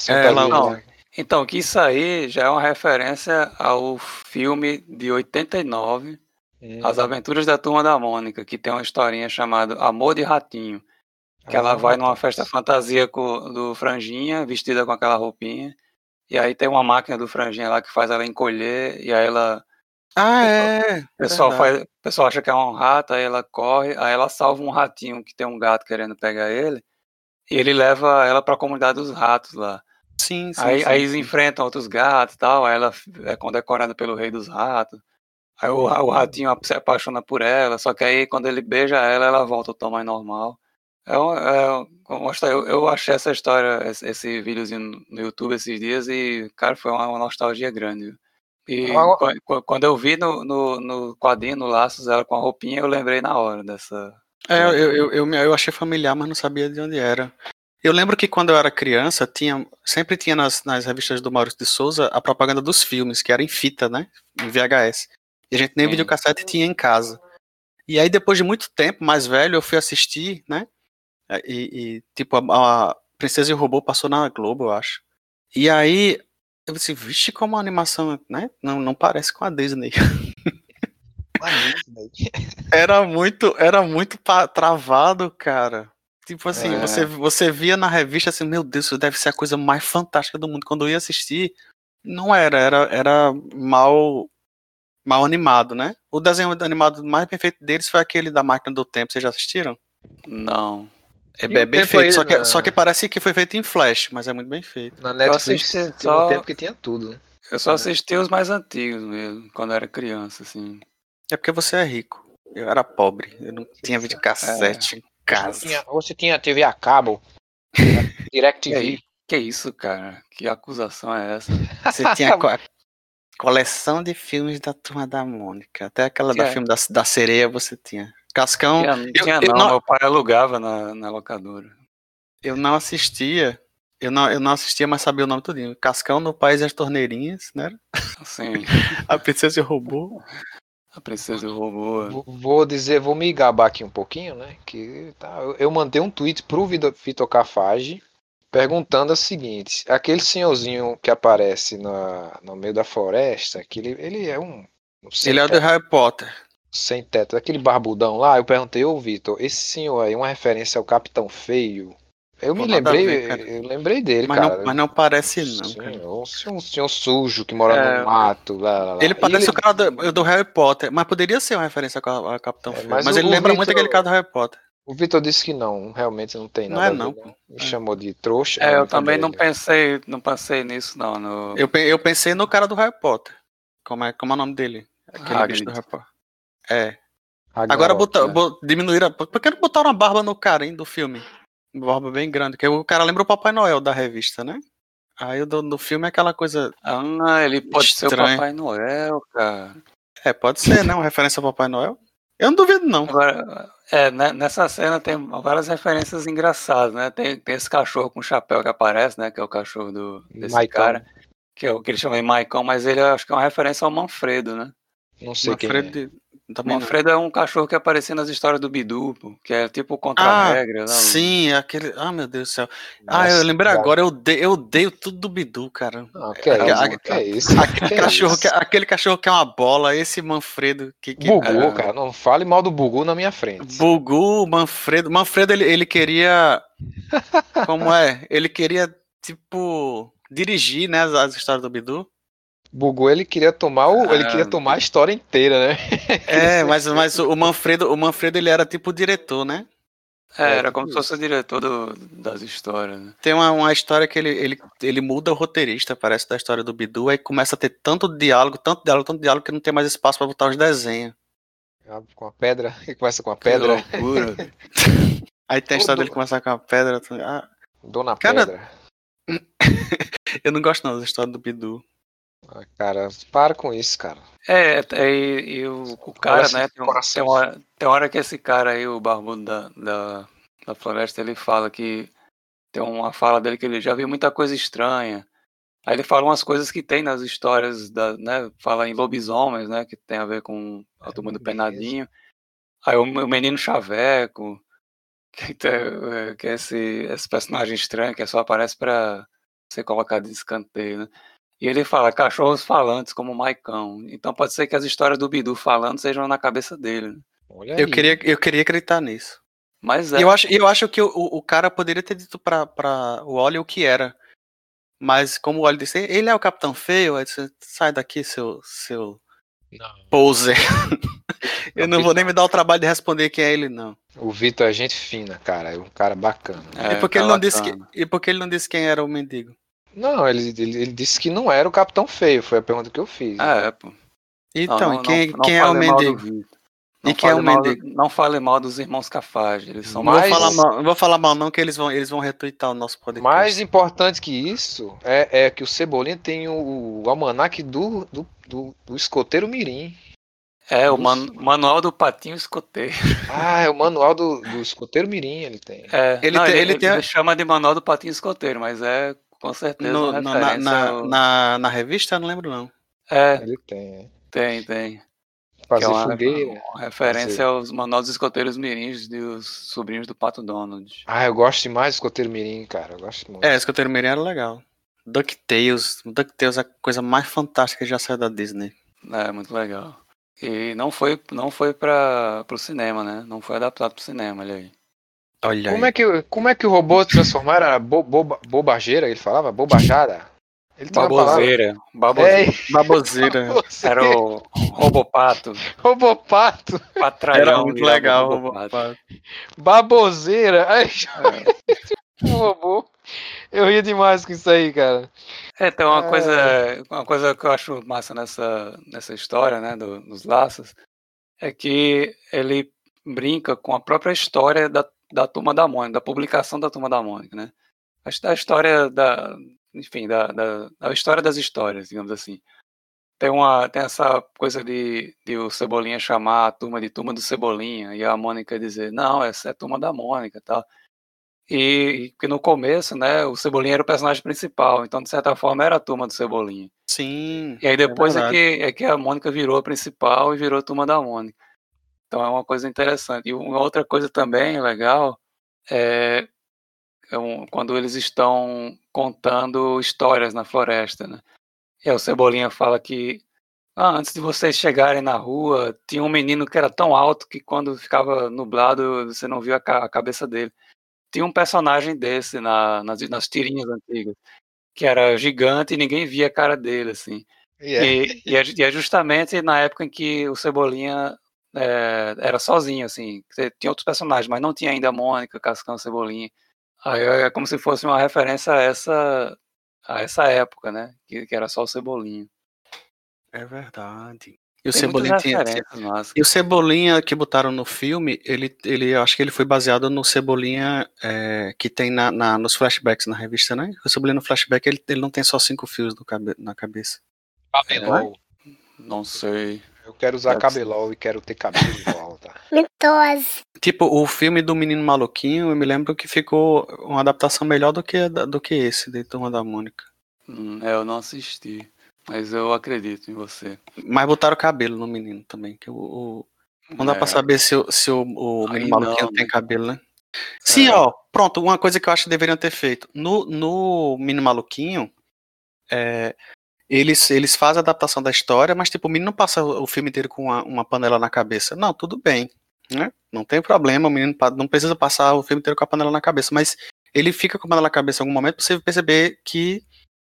É, ela- fantasia, né? Então, que isso aí já é uma referência ao filme de 89, Hum. As Aventuras da Turma da Mônica, que tem uma historinha chamada Amor de Ratinho. Que ela vai numa festa fantasia com, do Franjinha, vestida com aquela roupinha. E aí tem uma máquina do Franjinha lá que faz ela encolher, e aí ela. Ah, é. O pessoal, faz, o pessoal acha que é um rato, aí ela corre, aí ela salva um ratinho que tem um gato querendo pegar ele. E ele leva ela pra comunidade dos ratos lá. Sim, sim. Aí, sim, aí sim. eles enfrentam outros gatos e tal, aí ela é condecorada pelo rei dos ratos. Aí o, o ratinho se apaixona por ela, só que aí quando ele beija ela, ela volta ao tamanho normal. É, é, eu, eu achei essa história, esse, videozinho no YouTube esses dias e, cara, foi uma, uma nostalgia grande. E qu- qu- quando eu vi no, no, no quadrinho, no Laços, ela com a roupinha, eu lembrei na hora dessa. É, eu, eu, eu, eu achei familiar, mas não sabia de onde era. Eu lembro que quando eu era criança, tinha, sempre tinha nas, nas revistas do Maurício de Souza a propaganda dos filmes, que era em fita, né? Em VHS. E a gente nem Sim. videocassete tinha em casa. E aí, depois de muito tempo, mais velho, eu fui assistir, né? E, e, tipo, a, a Princesa e o Robô passou na Globo, eu acho. E aí, eu disse, vixe, como a animação, né? Não, não parece com a Disney. Era muito, era muito travado, cara. Tipo assim, É. você, você via na revista assim, meu Deus, isso deve ser a coisa mais fantástica do mundo. Quando eu ia assistir, não era, era, era mal, mal animado, né? O desenho animado mais bem feito deles foi aquele da Máquina do Tempo. Vocês já assistiram? Não. É E bem, feito, aí só que, na- só que parece que foi feito em flash, mas é muito bem feito. Na Netflix assisti teve só- um tempo que tinha tudo. Eu só assisti os mais antigos mesmo, quando eu era criança, assim. É porque você é rico. Eu era pobre, eu não tinha videocassete em casa. Tinha, você tinha TV a cabo, Direct E aí? TV. Que isso, cara? Que acusação é essa? Você tinha co- coleção de filmes da Turma da Mônica. Até aquela da É. filme da, da sereia você tinha. Cascão, Tinha, não eu- tinha eu não, não- meu pai alugava na, na locadora. eu não assistia. Eu não, eu não assistia, mas sabia o nome tudinho. Cascão no País das Torneirinhas, né? Assim, A Princesa e o Robô. a princesa e o robô. Vou- Vou dizer, vou me gabar aqui um pouquinho, né? Que tá, eu, eu mandei um tweet pro Vitor Cafage perguntando o seguinte: aquele senhorzinho que aparece na, no meio da floresta, que ele, ele é um. Ele é do teto, Harry Potter. Sem teto, aquele barbudão lá. Eu perguntei, ô Vitor, esse senhor aí é uma referência ao Capitão Feio? Eu me Pô, lembrei, ver, eu lembrei dele, Mas cara. não, mas não parece, não, cara. Senhor, um senhor, um senhor sujo que mora É. no mato. Lá, lá, lá. Ele parece o cara do, do Harry Potter, mas poderia ser uma referência ao ao Capitão É, Feio. mas Mas, o- ele o lembra Vitor- muito aquele cara do Harry Potter. O Vitor disse que não, realmente não tem Não nada. é não, né? Me É. chamou de trouxa. É, eu né, também não pensei, não pensei nisso, não. No... Eu, eu pensei no cara do Harry Potter. Como é, como é o nome dele? Aquele Hagrid. bicho do Harry Potter. É. Agora, Agora botar, né? bo- diminuíram. a- Por que não botaram uma barba no cara, hein, do filme? Uma barba bem grande. Que o cara lembra o Papai Noel da revista, né? Aí o do, do filme é aquela coisa. Ah, ele pode ser o. Papai Noel, cara. É, pode ser, né? Uma referência ao Papai Noel. Eu não duvido, não. Agora, é, né, nessa cena tem várias referências engraçadas, né? Tem, tem esse cachorro com chapéu que aparece, né? Que é o cachorro do, desse Maicão. cara. Que é o que ele chama de Maicon, mas ele acho que é uma referência ao Manfredo, né? Não sei quem Manfredo é. De- O. Manfredo é um cachorro que aparecia nas histórias do Bidu, pô, que é tipo Ah, contra-regra. né? sim, aquele. Ah, meu Deus do céu. Ah, Nossa, eu lembrei cara. agora, eu odeio, eu odeio tudo do Bidu, cara. Não, que é Aquele- isso? Que é isso? Aquele Que é cachorro, isso? que, aquele cachorro que é uma bola, esse Manfredo que, que Bugu, é. cara. Não fale mal do Bugu na minha frente. Bugu, Manfredo. Manfredo, ele, ele queria. Como é? Ele queria, tipo, dirigir, né, as, as histórias do Bidu. Bugu, ele queria tomar o, ele Ah. queria tomar a história inteira, né? É, mas, mas o Manfredo, o Manfredo, ele era tipo o diretor, né? É, É, era tipo como se fosse o diretor do- das histórias, né? Tem uma, uma história que ele, ele, ele muda o roteirista, parece, da história do Bidu, aí começa a ter tanto diálogo, tanto diálogo, tanto diálogo, que não tem mais espaço pra botar os desenhos. Com a pedra, que começa com a Que pedra. loucura. velho. Aí tem a Ô, história do- dele começar com a pedra. Ah, Dona Cara, Pedra. eu não gosto não da história do Bidu. Ah, cara, para com isso, cara. É, é, e, e o, o cara, né? Tem, tem, hora, tem hora que esse cara aí, o barbudo da, da, da floresta, ele fala que. Tem uma fala dele que ele já viu muita coisa estranha. Aí ele fala umas coisas que tem nas histórias, da, né? Fala em lobisomens, né? Que tem a ver com a turma do. Penadinho. Aí o, o menino Chaveco, que, tem, é, que é esse, esse personagem estranho que só aparece pra ser colocado em escanteio, né? E ele fala cachorros falantes como o Maicão. Então pode ser que as histórias do Bidu falando sejam na cabeça dele. né? Olha Eu aí. queria, eu queria acreditar nisso. Mas é. eu acho, eu acho que o, o cara poderia ter dito pra, pra o Oli o que era. Mas como o Oli disse, ele é o Capitão Feio, aí disse, sai daqui, seu, seu Não. poser. eu não vou nem me dar o trabalho de responder quem é ele, não. O Vitor é gente fina, cara. É um cara bacana. é, e, porque tá ele não disse que, bacana. e porque ele não disse quem era o mendigo? Não, ele, ele, ele disse que não era o Capitão Feio. Foi a pergunta que eu fiz. É, pô. Então, Não, não- e quem, não- não quem é o mendigo? Não, E quem é fale o mal, Mendigo? não fale mal dos irmãos Cafage. Eles são Não Mas- vou falar mal, não vou falar mal não, que eles vão, eles vão retweetar o nosso podcast. Mais importante que isso é, é que o Cebolinha tem o, o almanaque do, do, do, do escoteiro Mirim. É, o man- manual do patinho escoteiro. Ah, é o manual do, do escoteiro Mirim, ele tem. É, Ele não, tem- ele, ele tem ele chama de manual do patinho escoteiro, mas é com certeza No- na, na, ao- na, na revista, eu não lembro não. É, Ele tem. é. tem, tem. Que Fazer é uma, fogueira. uma referência Fazer- aos manuais dos escoteiros mirins dos sobrinhos do Pato Donald. Ah, eu gosto demais do escoteiro Mirim, cara. Eu gosto muito. É, Escoteiro Mirim era legal. DuckTales. DuckTales é a coisa mais fantástica que já saiu da Disney. É, muito legal. E não foi, não foi para pro cinema, né? Não foi adaptado pro cinema, olha aí. Olha Como aí. é, que, como é que o robô transformar era bo, boba, bobageira? Ele falava? Bobajada? Ele. Baboseira. Baboseira. É, Baboseira. Era o Robopato. Robopato. Patralhão. Era muito legal. Robopato. Robopato. Baboseira. Ai, É. o robô. Eu ria demais com isso aí, cara. É, tem uma É. coisa, uma coisa que eu acho massa nessa, nessa história, né, do- dos laços, é que ele brinca com a própria história da, da Turma da Mônica, da publicação da Turma da Mônica, né? A, a história da, enfim, da, da, a história das histórias, digamos assim. Tem uma, tem essa coisa de, de o Cebolinha chamar a turma de Turma do Cebolinha e a Mônica dizer, não, essa é a Turma da Mônica, e tal. E, e que no começo, né, o Cebolinha era o personagem principal, então de certa forma era a turma do Cebolinha. Sim. E aí depois é, verdade. que, é que a Mônica virou a principal e virou a turma da Mônica. Então é uma coisa interessante. E uma outra coisa também legal é, é quando eles estão contando histórias na floresta, né? E o Cebolinha fala que ah, antes de vocês chegarem na rua, tinha um menino que era tão alto que quando ficava nublado você não via a, ca- a cabeça dele. Tinha um personagem desse na- nas, nas tirinhas antigas, que era gigante e ninguém via a cara dele, assim. E é. E, e é, e é justamente na época em que o Cebolinha é, era sozinho, assim. Tinha outros personagens, mas não tinha ainda a Mônica, Cascão, Cebolinha. Aí é como se fosse uma referência a essa, a essa época, né? Que, que era só o Cebolinha. É verdade. E o Tem Cebolinha tinha, nossa. E o Cebolinha que botaram no filme, ele, ele eu acho que ele foi baseado no Cebolinha é, que tem na, na- nos flashbacks na revista, né? O Cebolinha no flashback ele, ele não tem só cinco fios no cabe- na cabeça. Cabelol. Não sei. Eu quero usar ser. cabelol e quero ter cabelo de volta. Mitose. Tipo, o filme do Menino Maluquinho, eu me lembro que ficou uma adaptação melhor do que, do que esse, de Turma da Mônica. Hum, é, eu não assisti. Mas eu acredito em você. Mas botaram cabelo no menino também, que o, o- não dá É, pra saber se, o- se o, o Aí Menino Maluquinho não, tem né? cabelo, né? Sim, É. ó, pronto, uma coisa que eu acho que deveriam ter feito. No, no Menino Maluquinho, é, eles, eles fazem a adaptação da história, mas tipo, o menino não passa o filme inteiro com uma, uma panela na cabeça. Não, tudo bem, né? Não tem problema, o menino não precisa passar o filme inteiro com a panela na cabeça, mas ele fica com a panela na cabeça em algum momento pra você perceber que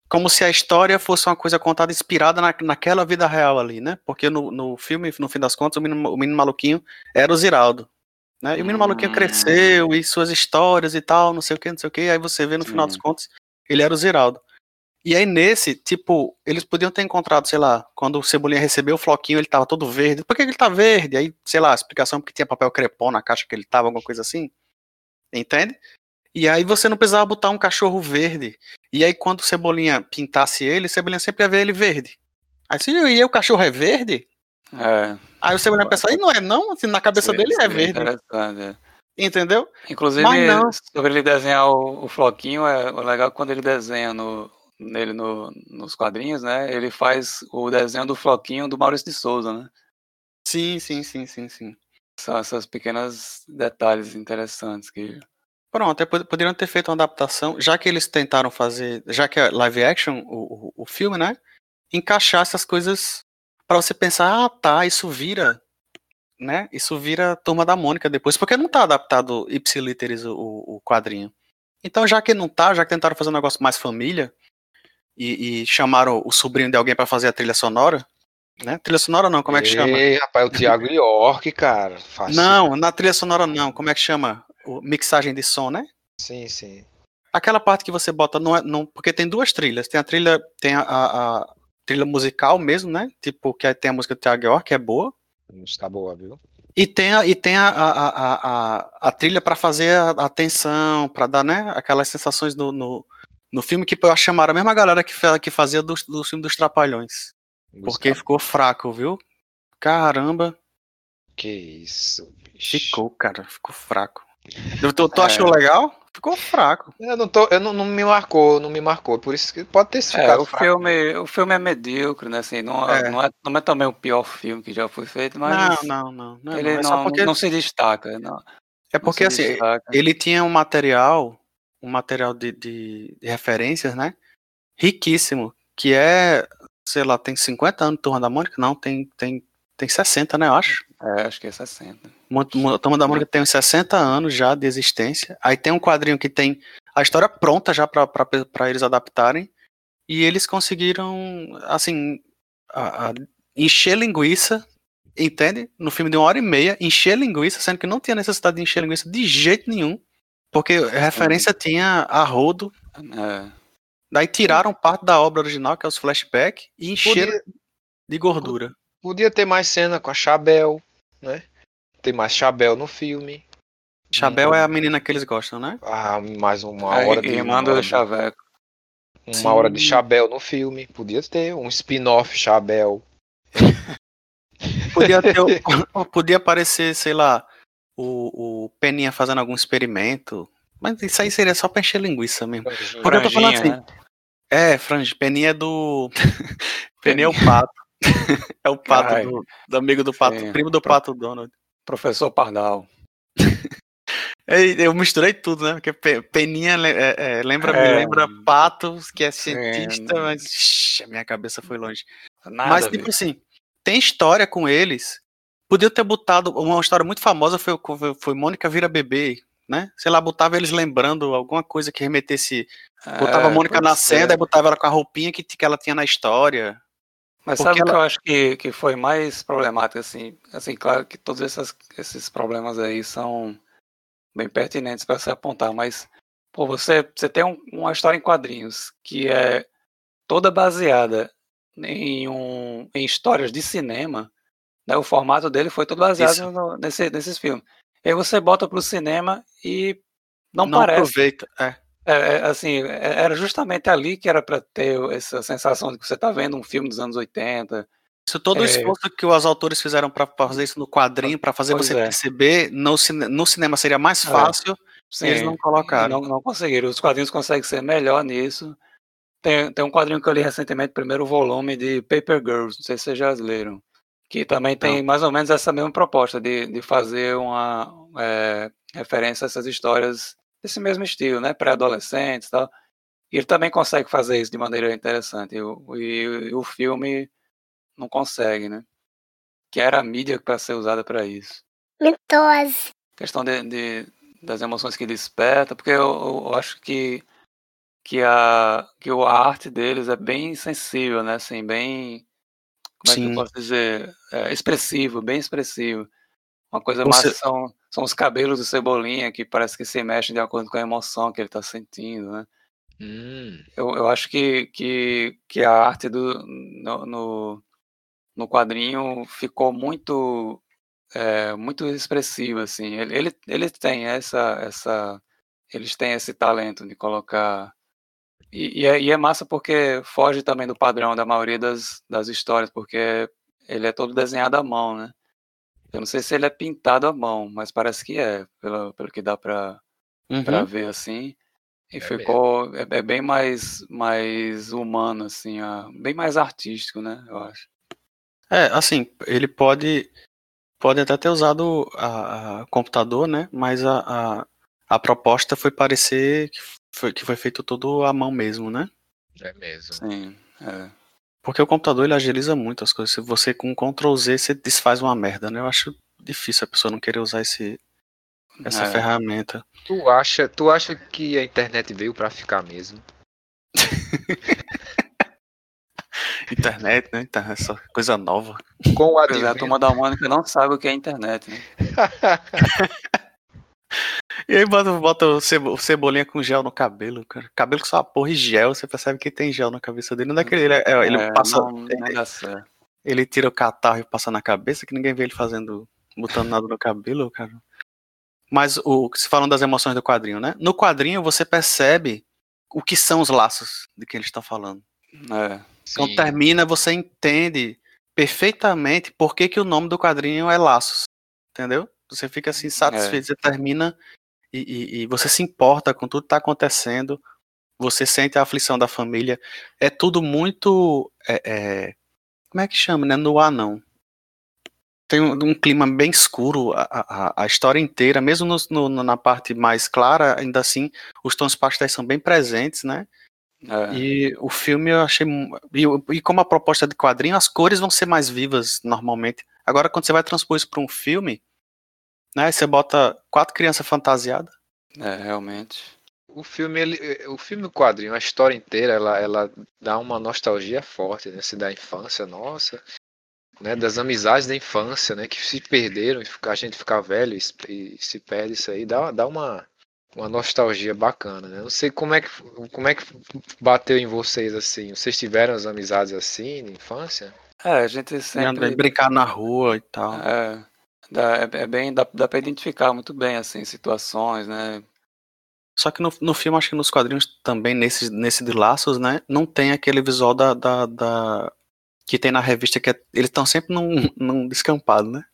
como se a história fosse uma coisa contada inspirada na, naquela vida real ali, né? Porque no, no filme, no fim das contas, o menino, o menino maluquinho era o Ziraldo. Né? E o menino maluquinho Hum. cresceu e suas histórias e tal, não sei o que, não sei o que. Aí você vê no final dos Sim. contos, ele era o Ziraldo. E aí nesse, tipo, eles podiam ter encontrado, sei lá, quando o Cebolinha recebeu o floquinho, ele tava todo verde. Por que ele tá verde? Aí, sei lá, a explicação porque tinha papel crepom na caixa que ele tava, alguma coisa assim. Entende? E aí você não precisava botar um cachorro verde. E aí quando o Cebolinha pintasse ele, o Cebolinha sempre ia ver ele verde. Aí se e aí, o cachorro é verde? É. Aí o Cebolinha pensa, aí não é não? Assim, na cabeça seria- dele é seria verde. interessante, é. Entendeu? Inclusive, Mas não. sobre ele desenhar o, o Floquinho, é o legal que quando ele desenha no, nele no, nos quadrinhos, né? Ele faz o desenho do Floquinho do Maurício de Souza, né? Sim, sim, sim, sim, sim. São essas pequenas detalhes interessantes que. Pronto, é, pod- poderiam ter feito uma adaptação, já que eles tentaram fazer, já que é live action, o, o, o filme, né? Encaixar essas coisas pra você pensar, ah, tá, isso vira, né? Isso vira Turma da Mônica depois, porque não tá adaptado ipsiliteris o, o quadrinho. Então, já que não tá, já que tentaram fazer um negócio mais família e, e chamaram o sobrinho de alguém pra fazer a trilha sonora, né? Trilha sonora não, como é que chama? Ei, rapaz, o Thiago York, cara. Não, na trilha sonora não, como é que chama? O, mixagem de som, né? Sim, sim. Aquela parte que você bota não é, não, porque tem duas trilhas. Tem a trilha, tem a, a- a trilha musical mesmo, né? Tipo que tem a música do Thiago York, que é boa. Música boa, viu? E tem a, e tem a, a, a, a, a trilha pra fazer a, a tensão, pra dar, né, aquelas sensações no, no, no filme que eu chamaram a mesma galera que, que fazia do, do filme dos Trapalhões. Porque ficou fraco, viu? Caramba, Que isso, bicho. ficou, cara, ficou fraco. Tu, tu, É. achou legal? Ficou fraco. Eu não, tô, eu não, não me marcou, não me marcou. Por isso que pode ter É, ficado o fraco. filme, o filme é medíocre, né? Assim, não, É. Não, é, não é também o pior filme que já foi feito, mas Não, não, não. não, é ele não. É porque, não se destaca. Não, é porque assim, destaca. ele tinha um material, um material de, de, de referências, né? Riquíssimo. Que é, sei lá, tem 50 anos de Turma da Mônica? Não, tem, tem, tem 60, né? Eu acho. É, acho que é 60. Mo- Mo- Turma da Mônica tem uns 60 anos já de existência. Aí tem um quadrinho que tem a história pronta já pra eles adaptarem. E eles conseguiram, assim, a- a- encher linguiça, entende? No filme de uma hora e meia, encher linguiça, sendo que não tinha necessidade de encher linguiça de jeito nenhum. Porque a referência tinha a rodo. É, Daí tiraram parte da obra original, que é os flashbacks, e encheram Podia, de gordura. podia ter mais cena com a Chabel, né? Ter mais Chabel no filme. Chabel é a menina que eles gostam, né? Ah, mais uma Aí, hora de. de- Chaveco. Uma Sim. hora de Chabel no filme. Podia ter um spin-off Chabel. Podia ter, podia aparecer, sei lá, o, o Peninha fazendo algum experimento. Mas isso aí seria só pra encher linguiça mesmo. Porque eu tô falando assim, né? É, Frange, Peninha é do. Peninha é o pato. é o pato do, do amigo do pato, Sim. primo do pato Donald. Professor Pardal. Eu misturei tudo, né? Porque Pe- Peninha é- é, lembra, me É. lembra Patos, que é cientista, mas ixi, a minha cabeça foi longe. Nada mas, tipo assim, tem história com eles. Podia ter botado. Uma história muito famosa foi, foi, foi Mônica Vira Bebê, né? Sei lá, botava eles lembrando alguma coisa que remetesse. Botava a É, Mônica pode nascendo, aí botava ela com a roupinha que, que ela tinha na história. Mas porque sabe o que ela- eu acho que, que foi mais problemático, assim? Assim, claro que todos essas, esses problemas aí são bem pertinentes para se apontar, mas pô, você, você tem um- uma história em quadrinhos que é toda baseada em, um, em histórias de cinema, né? O formato dele foi todo baseado no- nesse, nesses filmes. E aí você bota pro cinema e não, Não parece. aproveita. É. É, é, assim, é- era justamente ali que era para ter essa sensação de que você tá vendo um filme dos anos 80. Isso, todo o É. esforço que os autores fizeram para fazer isso no quadrinho, para fazer Pois você é. perceber, no, cine- no cinema seria mais É. fácil, Sim, eles não colocaram. Não, não conseguiram. Os quadrinhos conseguem ser melhor nisso. Tem, tem um quadrinho que eu li recentemente, primeiro volume de Paper Girls, não sei se vocês já leram. Que também tem mais ou menos essa mesma proposta de, de fazer uma é, referência a essas histórias desse mesmo estilo, né? Pré-adolescentes e tal. E ele também consegue fazer isso de maneira interessante. E, o- e- e o filme não consegue, né? Que era a mídia para ser usada para isso Mentos. questão de, de- das emoções que desperta, porque eu, eu acho que que a que o- a arte deles é bem sensível, né? Assim, bem como é que Sim. eu posso dizer, é, expressivo, bem expressivo. Uma coisa Você- mais são são os cabelos do Cebolinha que parece que se mexem de acordo com a emoção que ele está sentindo, né? Hum, Eu, eu acho que, que, que a arte do, no, no, no quadrinho ficou muito é, muito expressiva, assim. Ele, ele, ele tem essa, essa. Eles têm esse talento de colocar. E, e, é, e é massa porque foge também do padrão da maioria das, das histórias, porque ele é todo desenhado à mão, né? Eu não sei se ele é pintado à mão, mas parece que é, pelo, pelo que dá pra, Uhum. pra ver assim. E É ficou. É, é bem mais, mais humano, assim, ó, bem mais artístico, né? Eu acho. É, assim, ele pode pode até ter usado a, a computador, né? Mas a, a, a proposta foi parecer que foi, que foi feito todo à mão mesmo, né? é mesmo. Sim. É. Porque o computador ele agiliza muito as coisas. Se você com Ctrl Z você desfaz uma merda, né? Eu acho difícil a pessoa não querer usar esse, essa É. ferramenta. Tu acha, tu acha que a internet veio pra ficar mesmo? Internet, né? Internet, essa coisa nova. Com o Pois é, a advento, turma da Mônica não sabe o que é internet, né? E aí bota, bota o, cebo- o cebolinha com gel no cabelo, cara. Cabelo com só porra e gel, você percebe que tem gel na cabeça dele. Não é que ele, é, ele É, passa. não, certo. Ele tira o catarro e passa na cabeça, que ninguém vê ele fazendo botando nada no cabelo, cara. Mas o se falando das emoções do quadrinho, né? No quadrinho você percebe o que são os laços de que eles estão falando. É. Quando Sim. termina, você entende perfeitamente por que, que o nome do quadrinho é Laços. Entendeu? Você fica assim satisfeito, você termina e, e- você se importa com tudo que está acontecendo. Você sente a aflição da família. É tudo muito. é, é, como é que chama, né? No ar, não. Tem um, um clima bem escuro a, a, a história inteira, mesmo no- no- na parte mais clara, ainda assim, os tons pastéis são bem presentes, né? É. E o filme eu achei. E, e como a proposta de quadrinho, as cores vão ser mais vivas normalmente. Agora, quando você vai transpor isso para um filme, né? Você bota quatro crianças fantasiadas. É, realmente. O filme, ele, o filme, o quadrinho, a história inteira, ela, ela dá uma nostalgia forte, né? Se da infância, nossa, né? Das amizades da infância, né? Que se perderam, e a gente fica velho e, se- e se perde isso aí, dá, dá uma, uma nostalgia bacana, né? Não sei como é que como é que bateu em vocês assim. Vocês tiveram as amizades assim na infância? É, a gente sempre. Brincar na rua e tal. É, dá, é, é bem, dá, dá pra identificar muito bem, assim, situações, né? Só que no, no filme, acho que nos quadrinhos também, nesse, nesse de laços, né? Não tem aquele visual da. da, da- que tem na revista, que é- eles estão sempre num, num descampado, né?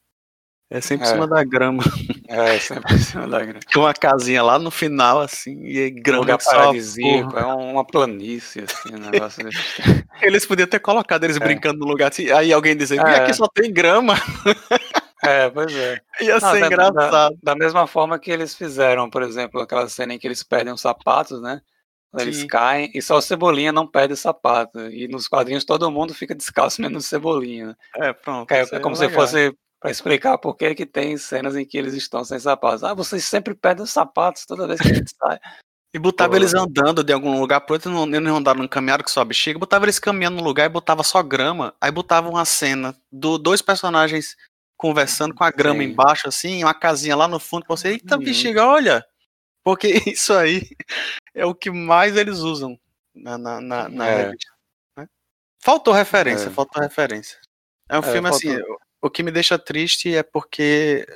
É sempre em É. cima da grama. É, sempre em cima da grande. Com uma casinha lá no final, assim, e Um grama lugar que só paradisíaco, é uma planície, assim, um negócio desse. Eles podiam ter colocado eles É. brincando no lugar assim, aí alguém dizer, "Ih, É. aqui só tem grama. É, pois é. Ia Não, ser da, engraçado. da- da mesma forma que eles fizeram, por exemplo, aquela cena em que eles perdem os sapatos, né? Eles Sim. caem, e só o Cebolinha não perde o sapato. E nos quadrinhos todo mundo fica descalço, menos o Cebolinha. né? É, pronto. É, é como se legal. fosse para explicar por que, que tem cenas em que eles estão sem sapatos. Ah, vocês sempre perdem os sapatos toda vez que a gente sai. E botava Pô. eles andando de algum lugar pro outro, não, eles não andaram num caminhado que só bexiga, botava eles caminhando no lugar e botava só grama, aí botava uma cena do dois personagens conversando com a grama Sim. embaixo, assim, uma casinha lá no fundo, pra você, eita Uhum. bexiga, olha! Porque isso aí é o que mais eles usam na, na, na, na É. revista. né? Faltou referência, É. faltou referência. É um É, filme assim, faltou. o, o que me deixa triste é porque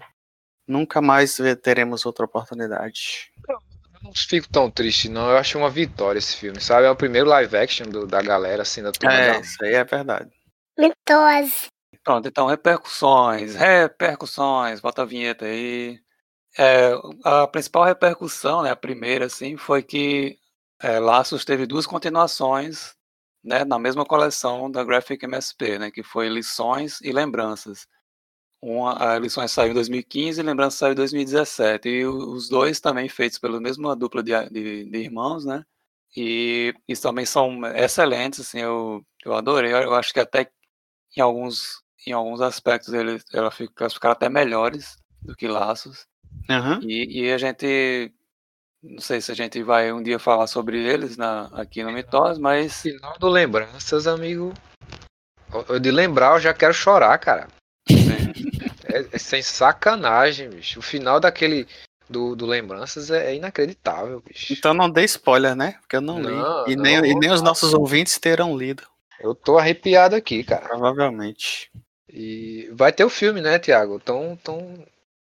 nunca mais teremos outra oportunidade. Eu não fico tão triste, não. Eu acho uma vitória esse filme, sabe? É o primeiro live action do- da galera, assim, da turma É, da- isso aí é verdade. Mitose. Pronto, então, repercussões, repercussões, bota a vinheta aí. É, a principal repercussão, né, a primeira, assim, foi que é, Laços teve duas continuações, né, na mesma coleção da Graphic MSP, né, que foi Lições e Lembranças. Uma, a Lições saiu em 2015 e Lembranças saiu em 2017. E os dois também feitos pela mesma dupla de, de, de irmãos, né? E eles também são excelentes, assim, eu, eu adorei. Eu, eu acho que até em alguns, em alguns aspectos eles, ela fica, elas ficaram até melhores do que Laços. Aham. E, e a gente, não sei se a gente vai um dia falar sobre eles na, aqui no Mitose, mas Final do Lembranças, amigo. Eu- De lembrar, eu já quero chorar, cara. É, é sem sacanagem, bicho. O final daquele. Do, do Lembranças é, é inacreditável, bicho. Então não dê spoiler, né? Porque eu não, Não, li. E nem, não, e nem os não. nossos ouvintes terão lido, Eu tô arrepiado aqui, cara. provavelmente. E vai ter o filme, né, Tiago? Tão, tão,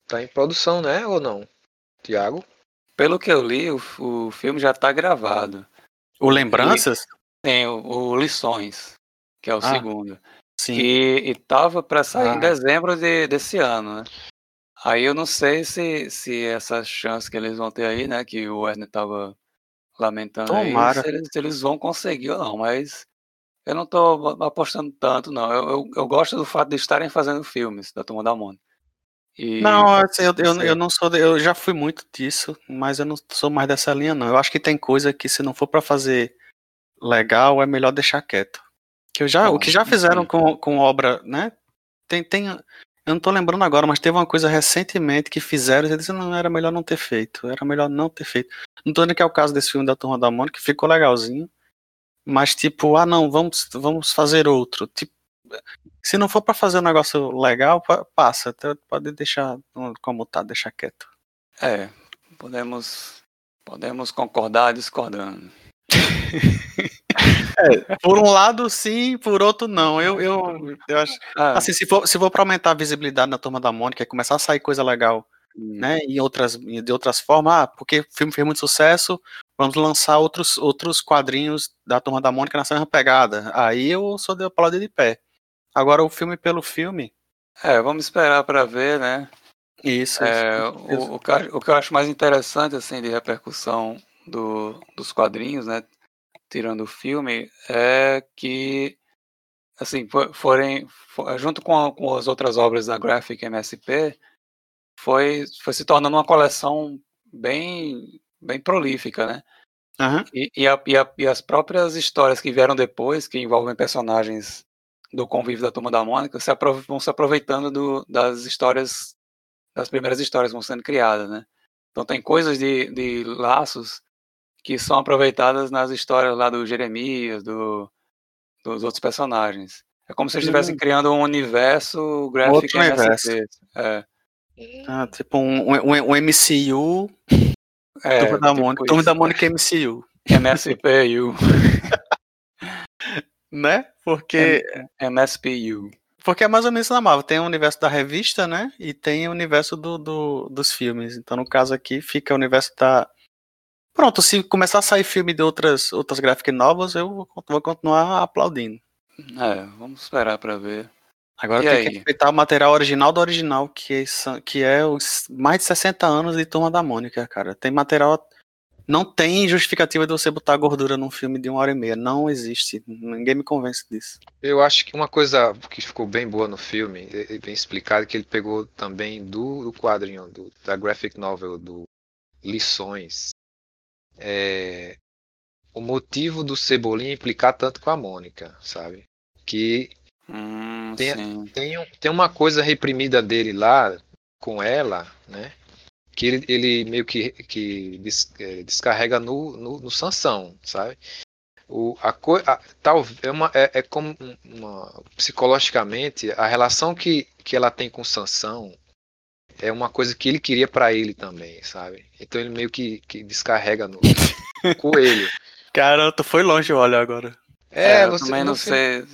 tá em produção, né? Ou não? Tiago? pelo que eu li, o, o filme já está gravado. O Lembranças? Tem o, o Lições, que é o Ah, segundo. Sim. E, e tava para sair Ah. em dezembro de, desse ano, né? Aí eu não sei se, se essa chance que eles vão ter aí, né? Que o Werner tava lamentando Tomara. aí, se eles, se eles vão conseguir ou não, mas eu não tô apostando tanto, não. Eu, eu, eu gosto do fato de estarem fazendo filmes da Turma da Mônica. E, Não, assim, eu, eu, eu não sou. Eu já fui muito disso, mas eu não sou mais dessa linha, não. Eu acho que tem coisa que, se não for pra fazer legal, é melhor deixar quieto. Que eu já, o que já fizeram sim. com, com obra, né? Tem, tem. Eu não tô lembrando agora, mas teve uma coisa recentemente que fizeram e eles disseram, não, era melhor não ter feito. Era melhor não ter feito. Não tô dizendo que é o caso desse filme da Turma da Mônica, que ficou legalzinho. Mas, tipo, ah, não, vamos, vamos fazer outro. Tipo, se não for pra fazer um negócio legal, pa- passa. Até Pode deixar como tá, deixar quieto. É, podemos, podemos concordar discordando. É, por um lado sim, por outro não. Eu, eu, eu acho. Ah, Assim, se for, se for pra aumentar a visibilidade na turma da Mônica e começar a sair coisa legal, né? Em outras, de outras formas, ah, porque o filme fez muito sucesso, vamos lançar outros, outros quadrinhos da turma da Mônica na mesma pegada. Aí eu sou de aplaudir de pé. Agora o filme pelo filme, É, vamos esperar para ver, né? isso. É, isso. o, o, que, eu- o que eu acho mais interessante, assim, de repercussão do, dos quadrinhos, né? Tirando o filme, é que, assim, fo- forem, fo- junto com, com as outras obras da Graphic MSP, foi, foi se tornando uma coleção bem, bem prolífica, né? Aham. E, e, a- e a- e as próprias histórias que vieram depois, que envolvem personagens do convívio da Turma da Mônica, se vão se aproveitando do- das histórias, das primeiras histórias que vão sendo criadas, né? Então tem coisas de, de laços que são aproveitadas nas histórias lá do Jeremias, do, dos outros personagens. É como se eles estivessem Hum. criando um universo gráfico Outro universo. É, Ah, tipo um, um, um MCU, é, turma da tipo Mônica, turma da Mônica MCU, MSPU. né? Porque MSPU. Porque é mais ou menos na Marvel. Tem o universo da revista, né? E tem o universo do, do- dos filmes. Então, no caso aqui, fica o universo da. Pronto, se começar a sair filme de outras, outras graphic novels, eu vou, vou continuar aplaudindo. É, vamos esperar para ver. Agora E tem aí? que respeitar o material original do original, que, são- que é os mais de 60 anos de Turma da Mônica, cara. Tem material. Não tem justificativa de você botar gordura num filme de uma hora e meia. Não existe. Ninguém me convence disso. Eu acho que uma coisa que ficou bem boa no filme, bem explicado, que ele pegou também do, do quadrinho, do- da graphic novel, do Lições, é, o motivo do Cebolinha implicar tanto com a Mônica, sabe? Que Hum, Tem- tem, tem uma coisa reprimida dele lá com ela, né? Que ele, ele meio que, que des- eh, descarrega no, no, no Sansão, sabe? O, a co, a, tal, é, uma, é, é como um- uma, psicologicamente a relação que, que ela tem com o Sansão é uma coisa que ele queria pra ele também, sabe? Então ele meio que, que descarrega no coelho. Cara, tu foi longe, olha agora. É, eu você também não sei.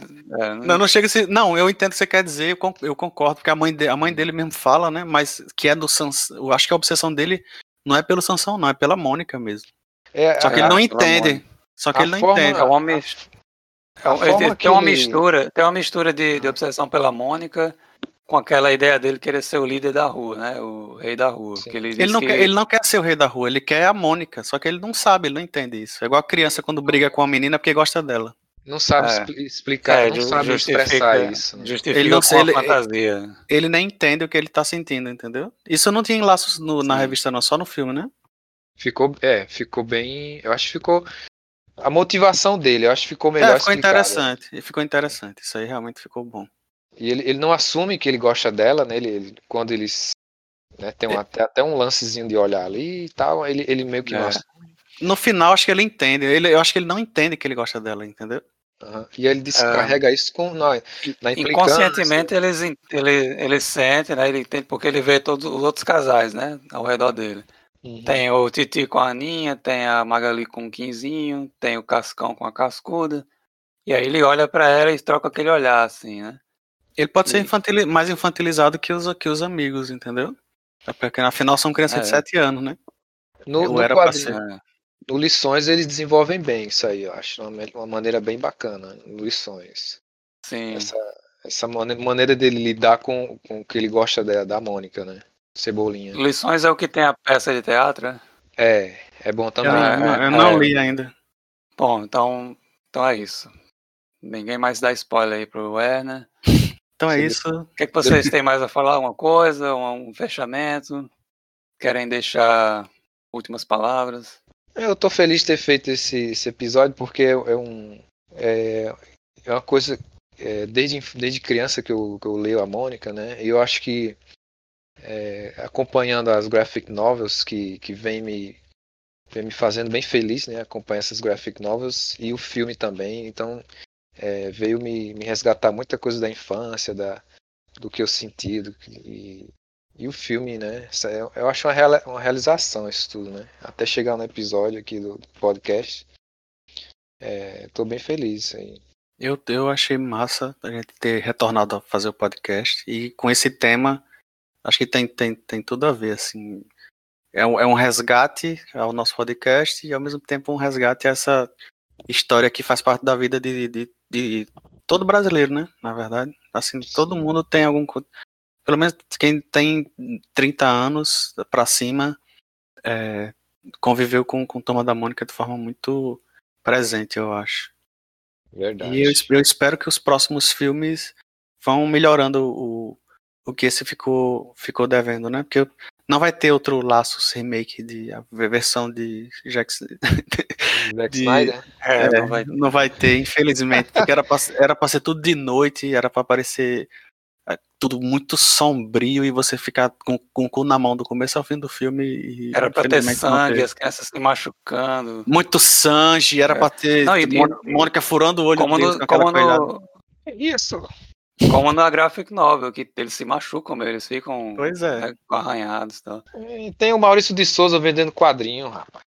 é, Não, não chega a ser. Não, eu entendo o que você quer dizer, eu con- eu concordo, porque a mãe, de- a mãe dele mesmo fala, né? Mas que é do Sansão. Eu acho que a obsessão dele não é pelo Sansão, não, é pela Mônica mesmo. É, Só que a- ele não pela entende. Mônica. Só que A ele não forma- entende. É uma, mis- é tem que uma mistura, tem uma mistura de, de obsessão pela Mônica com aquela ideia dele querer ser o líder da rua, né? O rei da rua. Ele, Ele diz não, que- quer, ele não quer ser o rei da rua, ele quer a Mônica. Só que ele não sabe, ele não entende isso. É igual a criança quando briga com a menina porque gosta dela. Não sabe É. expli- explicar, é, não sabe expressar isso. né? Justifica Ele não com sei, a ele- fantasia. Ele nem entende o que ele tá sentindo, entendeu? Isso não tinha em laços no- na Sim. revista, não, só no filme, né? Ficou, é, ficou bem. Eu acho que ficou. A motivação dele, eu acho que ficou melhor É, ficou explicada. interessante. E ficou interessante. Isso aí realmente ficou bom. E ele, ele não assume que ele gosta dela, né? Ele, ele- quando eles. Né, tem um, até, até um lancezinho de olhar ali e tal, ele, ele meio que É. não assume. No final, acho que ele entende. Ele, eu acho que ele não entende que ele gosta dela, entendeu? Aham. E ele descarrega isso com, na, na. Inconscientemente eles, ele, ele sente, né? Ele entende porque ele vê todos os outros casais, né? Ao redor dele. Uhum. Tem o Titi com a Aninha, tem a Magali com o Quinzinho, tem o Cascão com a Cascuda. E aí ele olha pra ela e troca aquele olhar, assim, né? Ele pode ser E- infantili- mais infantilizado que os, que os amigos, entendeu? É Porque afinal são crianças É. de 7 anos, né? No, Eu no era pra quadrinho- ser. É. no Lições eles desenvolvem bem isso aí, eu acho. Uma, uma maneira bem bacana. No Lições. Sim. Essa, essa mane- maneira dele lidar com, com o que ele gosta da, da Mônica, né? Cebolinha. Lições é o que tem a peça de teatro, né? É, é bom Eu, também. Ah, não, é, eu não é. li ainda. Bom, então, então é isso. Ninguém mais dá spoiler aí pro Werner. Então é Sim. isso. O que, é que vocês têm mais a falar? Uma coisa? Um, um fechamento? Querem deixar últimas palavras? Eu tô feliz de ter feito esse, esse episódio porque é, é um é, é uma coisa é, desde, desde criança que eu, que eu leio a Mônica, né? E eu acho que é, acompanhando as graphic novels que, que vem me vem me fazendo bem feliz, né? Acompanhar essas graphic novels e o filme também. Então é, veio me, me resgatar muita coisa da infância, da, do que eu senti, do que, e, e o filme, né? É- Eu acho uma, realização isso tudo, né? Até chegar no episódio aqui do podcast. É, tô bem feliz aí. Eu, eu achei massa a gente ter retornado a fazer o podcast e com esse tema, acho que tem, tem, tem tudo a ver, assim. É um, é um resgate ao nosso podcast e ao mesmo tempo um resgate a essa história que faz parte da vida de, de, de todo brasileiro, né? Na verdade. Assim, todo mundo tem algum. Pelo menos quem tem 30 anos pra cima é, conviveu com, com Turma da Mônica de forma muito presente, eu acho. Verdade. E eu, eu espero que os próximos filmes vão melhorando o, o que esse ficou, ficou devendo, né? Porque não vai ter outro Laços remake de a versão de Jackson. Zack de- Snyder? É, É, não vai não vai ter, infelizmente, porque era pra, era pra ser tudo de noite, era pra parecer é, tudo muito sombrio e você ficar com, com o cu na mão do começo ao fim do filme. E, Era pra ter sangue, as crianças se machucando. Muito sangue, era É. pra ter Não, e- Mônica, Mônica furando o olho Como deles no, como, no, Isso. como na graphic novel, que eles se machucam, eles ficam Pois é. né, arranhados e tal. E tem o Maurício de Souza vendendo quadrinho, rapaz.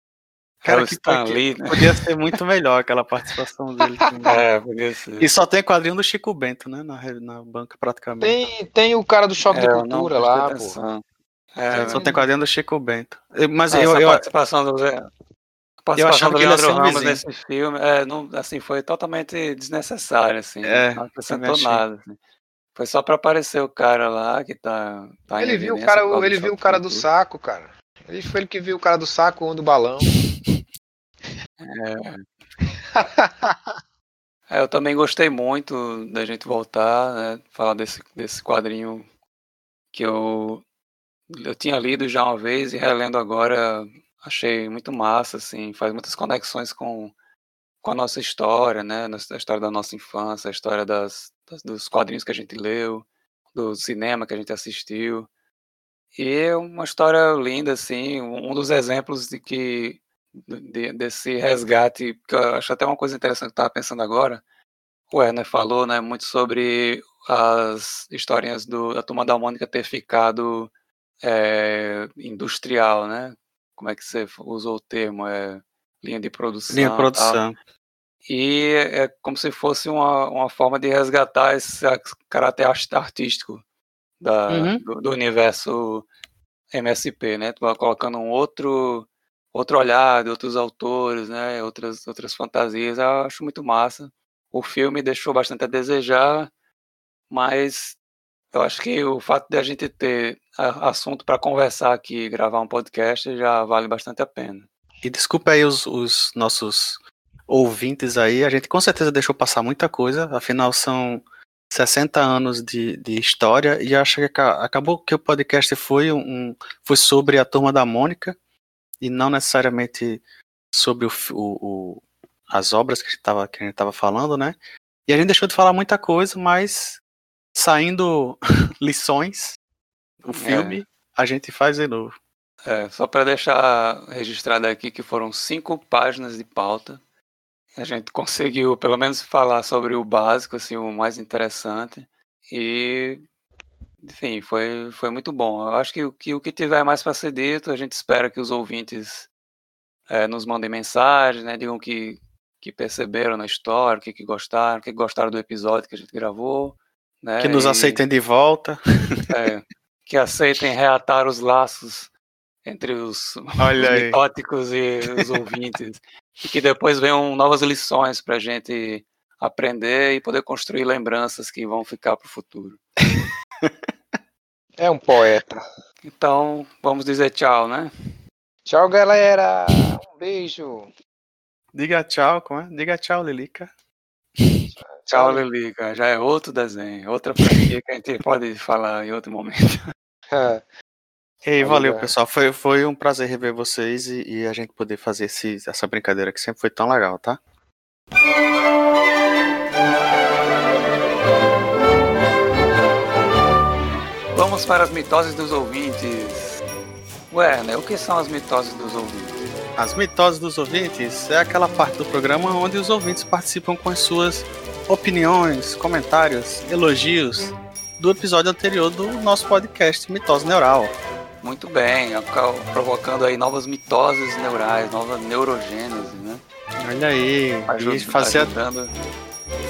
Cara, É que, Lee, né? podia ser muito melhor aquela participação dele. também. É, podia ser. E só tem quadrinho do Chico Bento, né? Na, na banca, praticamente. Tem, tem o cara do Choque de É, eu Cultura lá, pô. atenção. É, Só tem quadrinho do Chico Bento. Eu- Mas essa eu, eu, participação do Zé- participação achava do que ele ia Leandro ser um Ramos nesse filme, é, não, assim, foi totalmente desnecessário, assim, É, não acrescentou nada. assim. Foi só pra aparecer o cara lá que tá, tá Ele viu o cara, ele do viu o cara do saco, cara. Ele foi ele que viu o cara do saco ou do balão. É, eu também gostei muito da gente voltar, né, falar desse, desse quadrinho que eu, eu tinha lido já uma vez e relendo agora, achei muito massa, assim, faz muitas conexões com, com a nossa história, né, a história da nossa infância, a história das, das- dos quadrinhos que a gente leu, do cinema que a gente assistiu. E é uma história linda, assim, um dos exemplos de que de- desse resgate, que eu acho até uma coisa interessante que eu estava pensando agora, o Werner falou, né, muito sobre as historinhas do, da Turma da Mônica ter ficado é, industrial, né? Como é que você usou o termo? É, linha de produção. linha tal. produção. E é como se fosse uma, uma forma de resgatar esse caráter art- artístico da, Uhum. do, do universo MSP, né? Tu vai colocando um outro outro olhar de outros autores, né? Outras outras fantasias. Eu acho muito massa. O filme deixou bastante a desejar, mas eu acho que o fato de a gente ter assunto para conversar aqui, gravar um podcast já vale bastante a pena. E desculpa aí os, os nossos ouvintes aí, a gente com certeza deixou passar muita coisa, afinal são 60 anos de, de história e acho que aca- acabou que o podcast foi um foi sobre a turma da Mônica e não necessariamente sobre o, o- o- as obras que a gente tava que a gente tava falando, né? E a gente deixou de falar muita coisa, mas saindo lições do filme, a gente faz de novo. É, só para deixar registrado aqui que foram cinco páginas de pauta. A gente conseguiu pelo menos falar sobre o básico, assim, o mais interessante. E, enfim, foi, foi muito bom. Eu acho que, o que o que tiver mais para ser dito, a gente espera que os ouvintes é, nos mandem mensagem, né, digam que, que perceberam na história, o que, que gostaram, o que gostaram do episódio que a gente gravou. Né, Que nos e- aceitem de volta. é, que aceitem reatar os laços entre os, Olha os e os ouvintes. E que depois venham novas lições para a gente aprender e poder construir lembranças que vão ficar para o futuro. É um poeta. Então, vamos dizer tchau, né? Tchau, galera. Um beijo. Diga tchau, como é? Diga tchau, Lilica. Tchau, Lilica. Já é outro desenho, outra franquia que a gente pode falar em outro momento. Ei, Valeu, pessoal. Foi, foi um prazer rever vocês e, e a gente poder fazer esse, essa brincadeira que sempre foi tão legal, tá? Vamos para as mitoses dos ouvintes. Werner, o que são as mitoses dos ouvintes? As mitoses dos ouvintes é aquela parte do programa onde os ouvintes participam com as suas opiniões, comentários, elogios do episódio anterior do nosso podcast Mitose Neural. Muito bem, provocando aí novas mitoses neurais, nova neurogênese, né? Olha aí. Ajuda, fazia, ajudando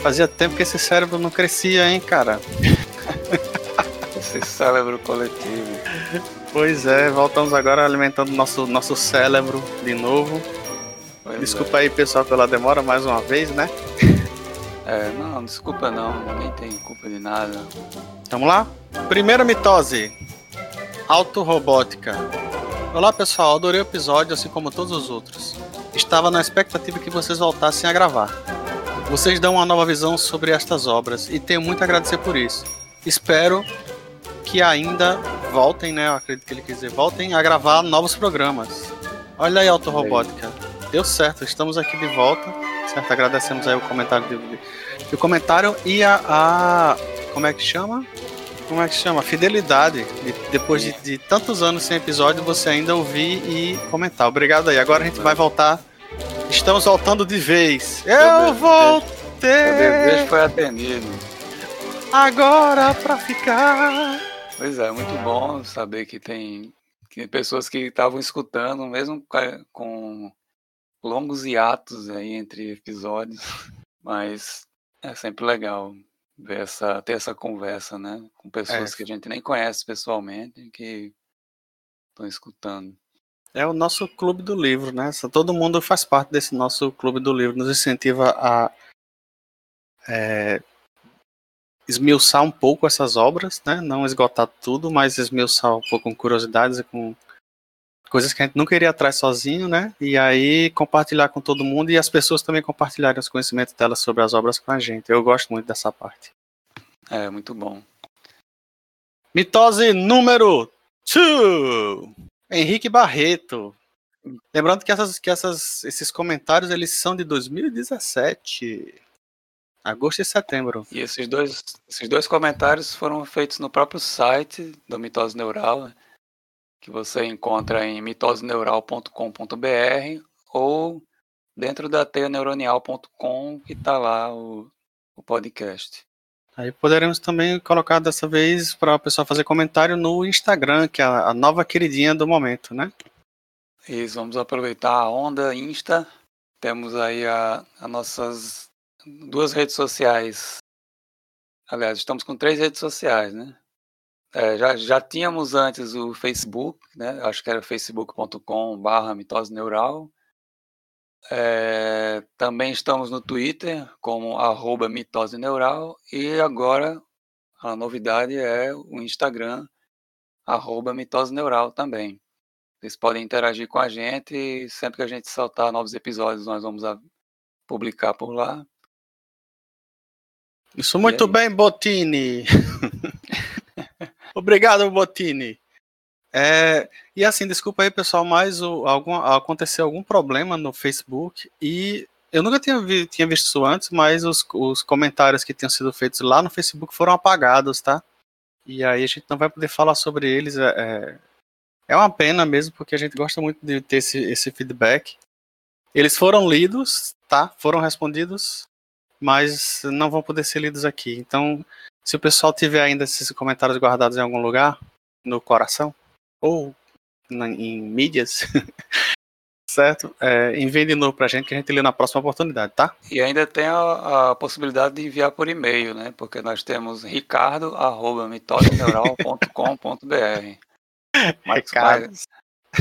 fazia tempo que esse cérebro não crescia, hein, cara? esse cérebro coletivo. Pois é, voltamos agora alimentando nosso, nosso cérebro de novo. Pois Desculpa aí, pessoal, pela demora mais uma vez, né? É. É, não, desculpa não, ninguém tem culpa de nada. Vamos lá? Primeira mitose: Autorobótica. Olá pessoal, adorei o episódio, assim como todos os outros. Estava na expectativa que vocês voltassem a gravar. Vocês dão uma nova visão sobre estas obras e tenho muito a agradecer por isso. Espero que ainda voltem, né? Eu acredito que ele quis dizer, voltem a gravar novos programas. Olha aí, Autorobótica. Deu certo, estamos aqui de volta. Certo, agradecemos aí o comentário de, de- o comentário e a, a- Como é que chama? Como é que chama? Fidelidade. De- depois de, de tantos anos sem episódio, você ainda ouvir e comentar. Obrigado aí. Agora a gente vai voltar. Estamos voltando de vez. Eu Meu voltei desejo foi atendido. agora pra ficar. Pois é, muito bom saber que tem, que tem pessoas que estavam escutando, mesmo com longos hiatos aí entre episódios, mas é sempre legal ver essa, ter essa conversa, né? Com pessoas É. que a gente nem conhece pessoalmente, que estão escutando. É o nosso clube do livro, né? Todo mundo faz parte desse nosso clube do livro. Nos incentiva a é, esmiuçar um pouco essas obras, né? Não esgotar tudo, mas esmiuçar um pouco com curiosidades e com coisas que a gente nunca iria atrás sozinho, né? E aí compartilhar com todo mundo e as pessoas também compartilharem os conhecimentos delas sobre as obras com a gente. Eu gosto muito dessa parte. É, muito bom. Mitose número 2. Henrique Barreto. Lembrando que, essas, que essas, esses comentários eles são de 2017. Agosto e setembro. E esses dois, esses dois comentários foram feitos no próprio site do Mitose Neural, que você encontra em mitoseneural.com.br ou dentro da teianeuronial.com, que está lá o, o podcast. Aí poderemos também colocar dessa vez para o pessoal fazer comentário no Instagram, que é a, nova queridinha do momento, né? Isso, vamos aproveitar a onda Insta. Temos aí as nossas duas redes sociais. Aliás, estamos com três redes sociais, né? É, já, já tínhamos antes o Facebook, né? Acho que era facebook.com/barra mitose neural. É, também estamos no Twitter como arroba mitose neural e agora a novidade é o Instagram arroba mitose neural também. Vocês podem interagir com a gente sempre que a gente soltar novos episódios nós vamos publicar por lá. Isso muito bem, Botini. Obrigado, Botini. É, e assim, desculpa aí, pessoal, mas o, algum, aconteceu algum problema no Facebook e eu nunca tinha, vi- tinha visto isso antes, mas os, os comentários que tinham sido feitos lá no Facebook foram apagados, tá? E aí a gente não vai poder falar sobre eles. É, é, é uma pena mesmo, porque a gente gosta muito de ter esse, esse feedback. Eles foram lidos, tá? Foram respondidos, mas não vão poder ser lidos aqui. Então, se o pessoal tiver ainda esses comentários guardados em algum lugar, no coração, ou na- em mídias, certo? É, enviem de novo pra gente que a gente lê na próxima oportunidade, tá? E ainda tem a, a possibilidade de enviar por e-mail, né? Porque nós temos ricardo.mitoseneural.com.br. Mas- Recados.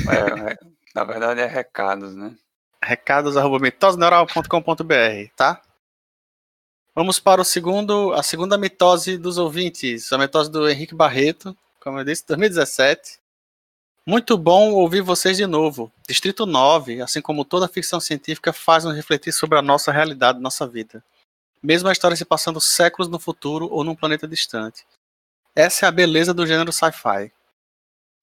é, é, na verdade é recados, né? recados.mitosneural.com.br, tá? Vamos para o segundo, a segunda mitose dos ouvintes, a mitose do Henrique Barreto, como eu disse, 2017. Muito bom ouvir vocês de novo. Distrito 9, assim como toda ficção científica, faz nos refletir sobre a nossa realidade, nossa vida. Mesmo a história se passando séculos no futuro ou num planeta distante. Essa é a beleza do gênero sci-fi.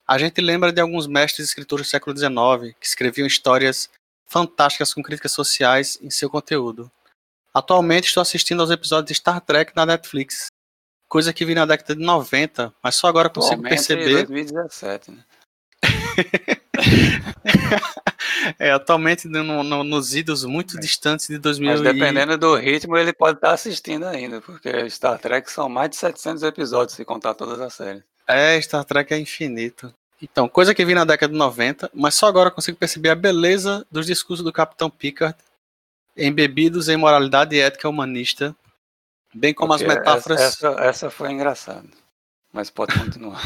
A gente lembra de alguns mestres escritores do século XIX que escreviam histórias fantásticas com críticas sociais em seu conteúdo. Atualmente estou assistindo aos episódios de Star Trek na Netflix, coisa que vi na década de 90, mas só agora consigo Atualmente, perceber. 2017, né? É, atualmente no- no- nos idos muito distantes de 2000 Mas dependendo do ritmo, ele pode estar assistindo ainda, porque Star Trek são mais de 700 episódios, se contar todas as séries. É, Star Trek é infinito. Então, coisa que vi na década de 90, mas só agora consigo perceber a beleza dos discursos do Capitão Picard embebidos em moralidade e ética humanista, bem como as Porque metáforas. Essa, essa, foi engraçada. Mas pode continuar.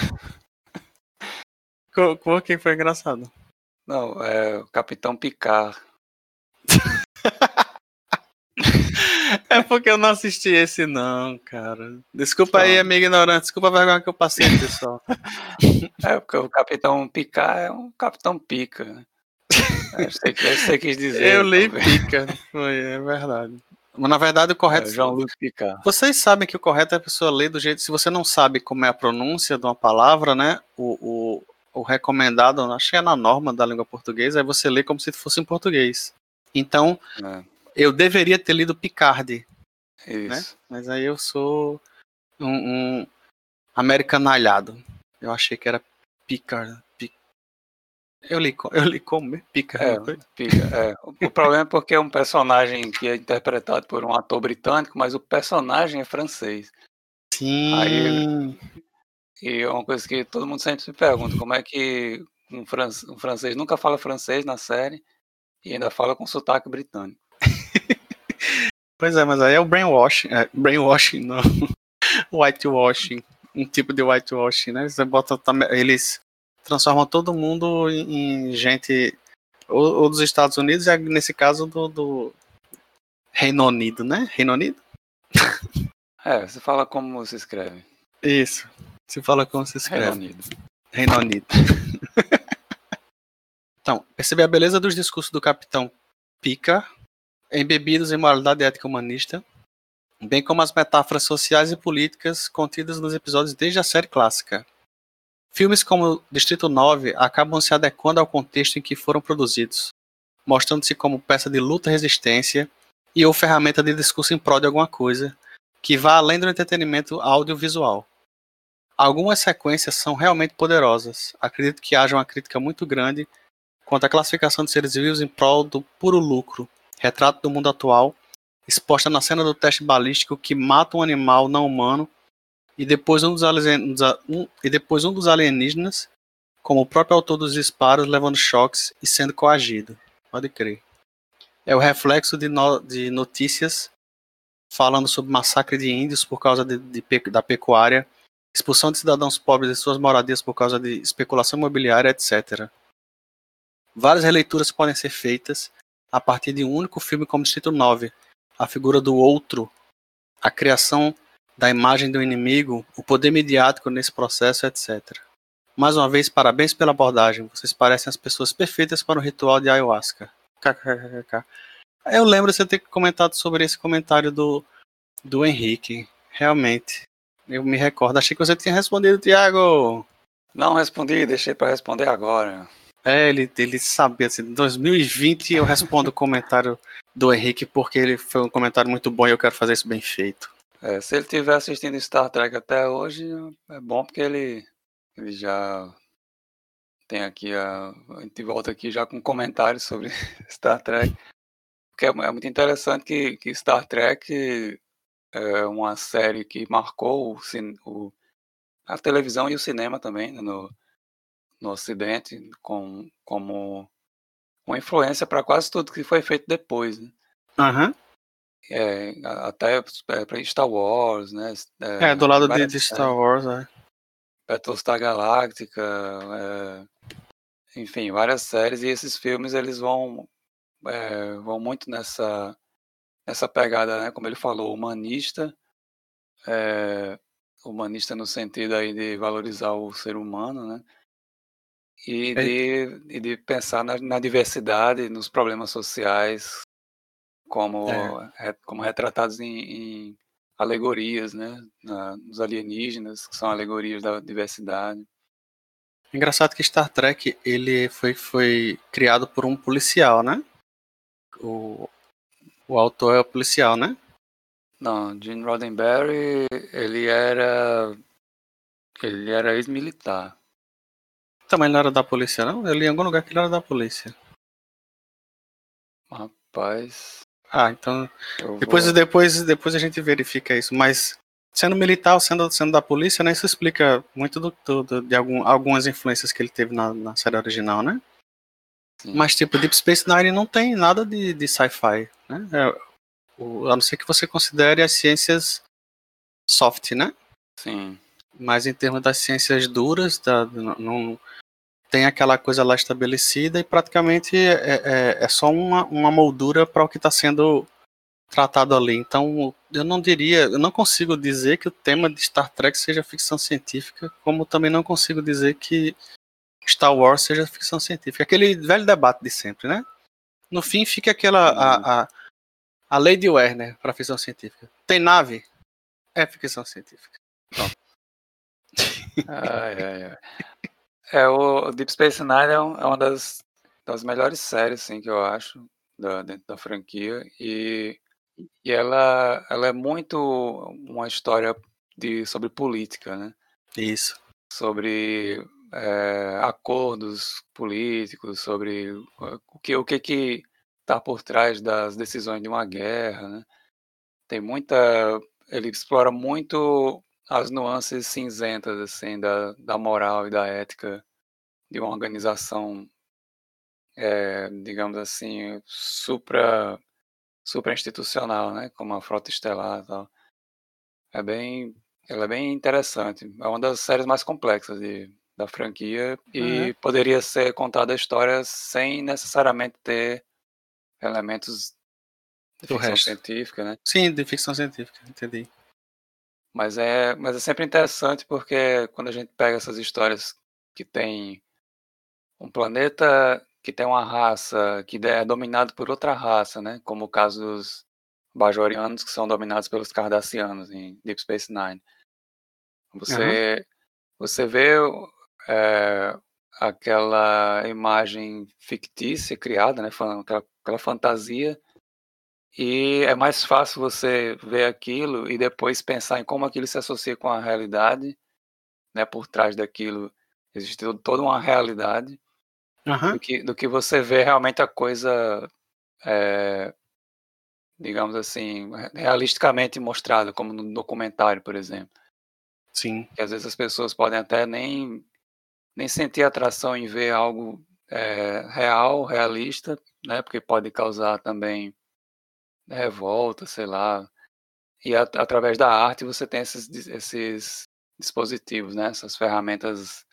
Co- co- Quem foi engraçado? Não, é o Capitão Picard. É porque eu não assisti esse, não, cara. Desculpa aí, amigo ignorante. Desculpa a vergonha que eu passei, pessoal. É, porque o Capitão Picard é um Capitão Pica. Né? É, que que quis dizer. Eu li talvez. pica. Foi, é verdade. Mas na verdade o É, correto. Jean-Luc Picard. Vocês sabem que o correto é a pessoa ler do jeito. Se você não sabe como é a pronúncia de uma palavra, né? O, o, o recomendado, acho que é na norma da língua portuguesa, é você ler como se fosse em português. Então, né? eu deveria ter lido Picard, Isso. mas aí eu sou um, um americanalhado. Eu achei que era Picard. Eu li, eu li como? mesmo? Picard. É, foi? Pica, é. O- problema é porque é um personagem que é interpretado por um ator britânico, mas o personagem é francês. Sim. E é uma coisa que todo mundo sempre se pergunta, como é que um, fran um francês nunca fala francês na série e ainda fala com sotaque britânico. Pois é, mas aí é o brainwashing. É, brainwashing, não. Whitewashing. Um tipo de whitewashing, né? Você bota. Eles transformam todo mundo em, em gente. Ou, ou dos Estados Unidos, e nesse caso do, do Reino Unido, né? Reino Unido? É, você fala como se escreve. Isso. Se fala como se Reino escreve. Unido. Reino Unido. então, perceber a beleza dos discursos do capitão Pica, embebidos em moralidade ética humanista, bem como as metáforas sociais e políticas contidas nos episódios desde a série clássica. Filmes como Distrito 9 acabam se adequando ao contexto em que foram produzidos, mostrando-se como peça de luta e resistência e ou ferramenta de discurso em prol de alguma coisa, que vá além do entretenimento audiovisual. Algumas sequências são realmente poderosas. Acredito que haja uma crítica muito grande quanto à classificação de seres vivos em prol do puro lucro, retrato do mundo atual, exposta na cena do teste balístico que mata um animal não humano e depois um dos, um- e depois um dos alienígenas, como o próprio autor dos disparos, levando choques e sendo coagido. Pode crer. É o reflexo de, no- de notícias falando sobre massacre de índios por causa de- de da pecuária, expulsão de cidadãos pobres de suas moradias por causa de especulação imobiliária, etc. Várias releituras podem ser feitas a partir de um único filme como Distrito 9, a figura do outro, a criação da imagem do inimigo, o poder midiático nesse processo, etc. Mais uma vez, parabéns pela abordagem. Vocês parecem as pessoas perfeitas para o ritual de ayahuasca. KKKK. Eu lembro você ter comentado sobre esse comentário do, do Henrique. Realmente. Eu me recordo. Achei que você tinha respondido, Thiago. Não respondi, deixei para responder agora. É, ele, ele sabia. Assim, em 2020 eu respondo o comentário do Henrique porque ele foi um comentário muito bom e eu quero fazer isso bem feito. É, se ele estiver assistindo Star Trek até hoje, é bom porque ele, ele já tem aqui a. A gente volta aqui já com comentários sobre Star Trek. Porque é, é muito interessante que, que Star Trek é uma série que marcou o, o- a televisão e o cinema também né, no, no Ocidente, com, como uma influência para quase tudo que foi feito depois. Né? Aham. É, até para Star Wars, né? É, do lado de, várias de Star. Wars, é. Battlestar Galáctica, é, enfim, várias séries e esses filmes eles vão é, vão muito nessa nessa pegada, né? Como ele falou, humanista, é, humanista no sentido aí de valorizar o ser humano, né? E É. de, e de pensar na, na diversidade, nos problemas sociais, como É. re- como retratados em, em alegorias, né? Na, nos alienígenas, que são alegorias da diversidade. Engraçado que Star Trek ele foi, foi criado por um policial, né? O, o autor é o policial, né? Não, Gene Roddenberry, ele era ele era ex-militar. Também ele não era da polícia, não? Eu li em algum lugar que ele era da polícia. Rapaz, Ah, então. eu Depois, vou... depois, depois a gente verifica isso. Mas sendo militar sendo, sendo da polícia, né? Isso explica muito do, do- de algum, algumas influências que ele teve na, na série original, né? Sim. Mas, tipo, Deep Space Nine não tem nada de, de sci-fi, né? É, o- a não ser que você considere as ciências soft, né? Sim. Mas em termos das ciências duras, da- não- tem aquela coisa lá estabelecida e praticamente é, é- é só uma, uma moldura para o que está sendo tratado ali. Então, eu não diria, eu não consigo dizer que o tema de Star Trek seja ficção científica, como também não consigo dizer que Star Wars seja ficção científica. Aquele velho debate de sempre, né? No fim fica aquela a, a, a lei de Werner para ficção científica. Tem nave? É ficção científica. Ai, ai, ai. É, o Deep Space Nine é, é uma das, das melhores séries, assim, que eu acho, da, dentro da franquia. E, e ela, ela é muito uma história de, sobre política, né? Isso. Sobre é, acordos políticos, sobre o que o que que está por trás das decisões de uma guerra, né? Tem muita, ele explora muito as nuances cinzentas assim da, da moral e da ética de uma organização, é, digamos assim, supra supra institucional, né? Como a Frota Estelar, tal. É bem, ela é bem interessante. É uma das séries mais complexas de, da franquia e poderia ser contada a história sem necessariamente ter elementos de Do ficção resto. científica, né? Sim, de ficção científica, entendi. Mas é, mas é sempre interessante porque quando a gente pega essas histórias que tem um planeta que tem uma raça que é dominado por outra raça, né? Como o caso dos Bajorianos, que são dominados pelos Cardassianos em Deep Space Nine. Você, você vê é, aquela imagem fictícia criada, né? Aquela, aquela fantasia e é mais fácil você ver aquilo e depois pensar em como aquilo se associa com a realidade, né? Por trás daquilo existe to- toda uma realidade Aham. do que, do que você vê realmente a coisa, é, digamos assim, re- realisticamente mostrada, como no documentário, por exemplo. Sim. Que às vezes as pessoas podem até nem, nem sentir atração em ver algo é, real, realista, né? Porque pode causar também revolta, sei lá. E através da arte você tem esses, esses dispositivos, né? Essas ferramentas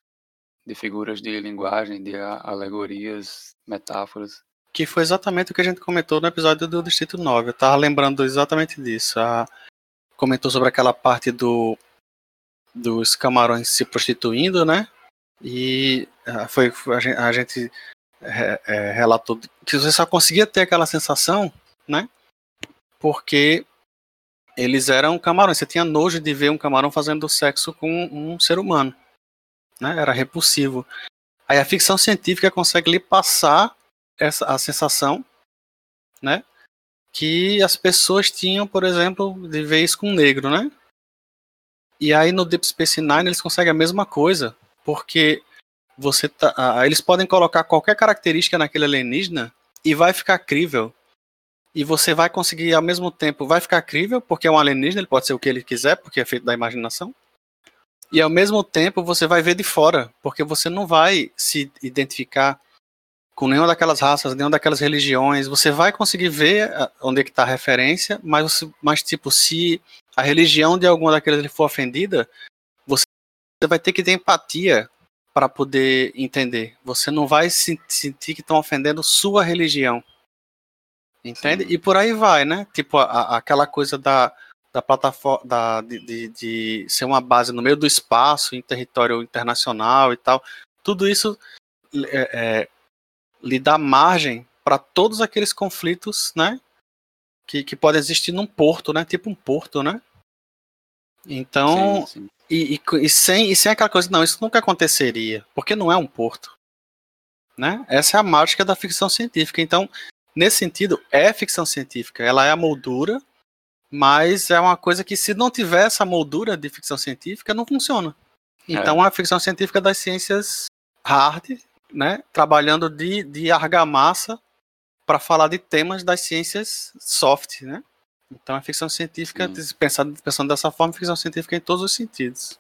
de figuras de linguagem, de alegorias, metáforas. Que foi exatamente o que a gente comentou no episódio do Distrito 9. Eu tava lembrando exatamente disso. A... Comentou sobre aquela parte do dos camarões se prostituindo, né? E ah, foi- a gente, a gente, é, é, relatou que você só conseguia ter aquela sensação, né? Porque eles eram camarões. Você tinha nojo de ver um camarão fazendo sexo com um ser humano, né? Era repulsivo. Aí a ficção científica consegue lhe passar essa a sensação, né? Que as pessoas tinham, por exemplo, de isso com um negro, né? E aí no Deep Space Nine eles conseguem a mesma coisa, porque você tá, eles podem colocar qualquer característica naquele alienígena e vai ficar crível. E você vai conseguir ao mesmo tempo, vai ficar crível, porque é um alienígena, ele pode ser o que ele quiser, porque é feito da imaginação. E ao mesmo tempo você vai ver de fora, porque você não vai se identificar com nenhuma daquelas raças, nenhuma daquelas religiões. Você vai conseguir ver ah, onde é que está a referência, mas, mas tipo, se a religião de alguma daquelas for ofendida, você vai ter que ter empatia para poder entender. Você não vai se- sentir que estão ofendendo sua religião. Entende? Sim. E por aí vai, né? Tipo, a- a- aquela coisa da, da plataforma da, de, de, de ser uma base no meio do espaço, em território internacional e tal. Tudo isso é, é, lhe dá margem para todos aqueles conflitos, né? Que, que podem existir num porto, né? Tipo um porto, né? Então, Sim, sim. e, e e sem, e sem aquela coisa, não, isso nunca aconteceria, porque não é um porto. Né? Essa é a mágica da ficção científica. Então, nesse sentido, é ficção científica. Ela é a moldura, mas é uma coisa que, se não tiver essa moldura de ficção científica, não funciona. Então, é a ficção científica das ciências hard, né? trabalhando de, de argamassa para falar de temas das ciências soft. Né? Então, a ficção científica, Sim. pensando, pensando dessa forma, ficção científica em todos os sentidos.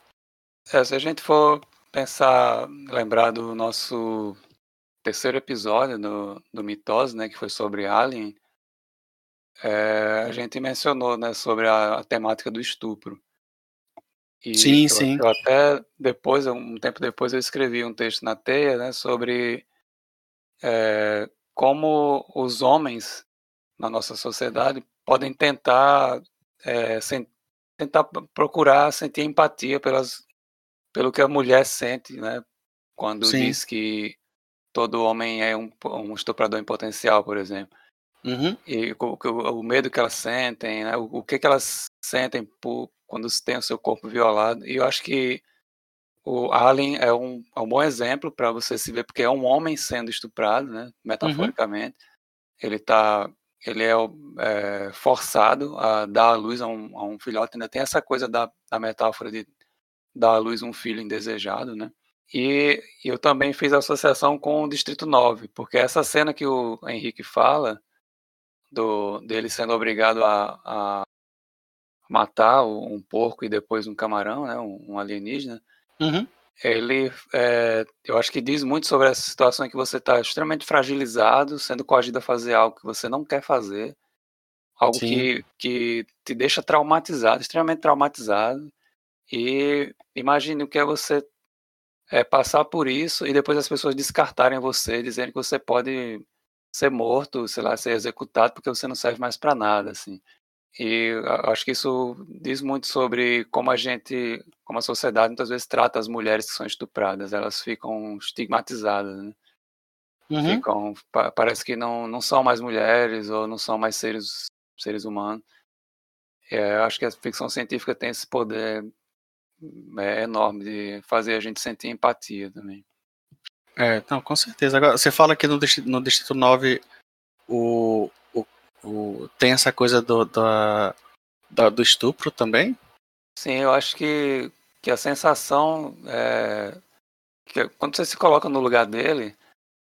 É, se a gente for pensar, lembrar do nosso terceiro episódio do, do Mitose, né, que foi sobre Alien, é, a gente mencionou, né, sobre a, a temática do estupro. E Sim, eu, sim. eu até depois, um tempo depois, eu escrevi um texto na Teia, né, sobre é, como os homens na nossa sociedade podem tentar é, sen- tentar procurar sentir empatia pelas pelo que a mulher sente, né, quando Sim. diz que todo homem é um, um estuprador em potencial, por exemplo Uhum. e o, o, o medo que elas sentem, né? o, o que, que elas sentem por, quando tem o seu corpo violado. E eu acho que o Alien é um, é um bom exemplo para você se ver, porque é um homem sendo estuprado, né? metaforicamente. Ele tá, ele é, é, forçado a dar à luz a um, a um filhote. Ainda tem essa coisa da, da metáfora de dar à luz um filho indesejado, né? E eu também fiz associação com o Distrito 9, porque essa cena que o Henrique fala, do, dele sendo obrigado a, a matar um porco e depois um camarão, né, um, alienígena, Uhum. ele, é, eu acho que diz muito sobre essa situação em que você está extremamente fragilizado, sendo coagido a fazer algo que você não quer fazer, algo que, que te deixa traumatizado, extremamente traumatizado, e imagine o que é você é, passar por isso e depois as pessoas descartarem você, dizendo que você pode ser morto, sei lá, ser executado porque você não serve mais para nada, assim. E acho que isso diz muito sobre como a gente, como a sociedade muitas vezes trata as mulheres que são estupradas, elas ficam estigmatizadas, né? Uhum. Ficam, parece que não, não são mais mulheres ou não são mais seres, seres humanos. É, acho que a ficção científica tem esse poder é, enorme de fazer a gente sentir empatia também. É, não, com certeza. Agora, você fala que no Distrito, no Distrito 9 o, o, o, tem essa coisa do, da, da, do estupro também? Sim, eu acho que, que a sensação é que quando você se coloca no lugar dele,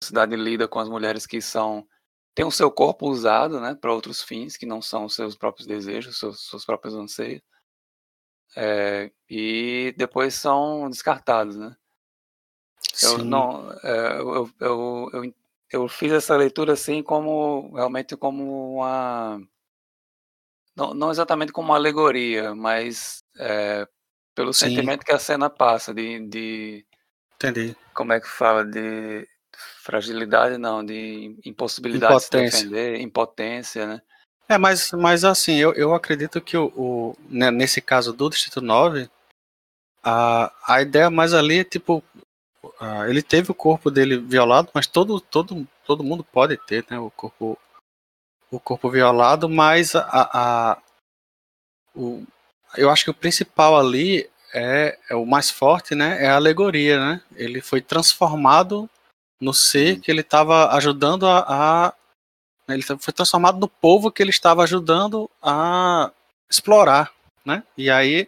a cidade lida com as mulheres que são têm o seu corpo usado, né, para outros fins que não são os seus próprios desejos, seus, seus próprios anseios, é, e depois são descartados, né? Eu não, é, eu, eu, eu, eu, fiz essa leitura assim como realmente como uma não, não exatamente como uma alegoria, mas é, pelo Sim. sentimento que a cena passa de, de Entendi. como é que fala de fragilidade não, de impossibilidade de se Impotência. defender, impotência, né? É, mas, mas assim, eu, eu acredito que o, o né, nesse caso do Distrito 9, a, a ideia mais ali é tipo, ah, ele teve o corpo dele violado, mas todo, todo, todo mundo pode ter, né, o corpo, o corpo violado, mas a, a, o, eu acho que o principal ali é, é o mais forte, né, é a alegoria, né, ele foi transformado no ser que ele estava ajudando a, a ele foi transformado no povo que ele estava ajudando a explorar, né? E aí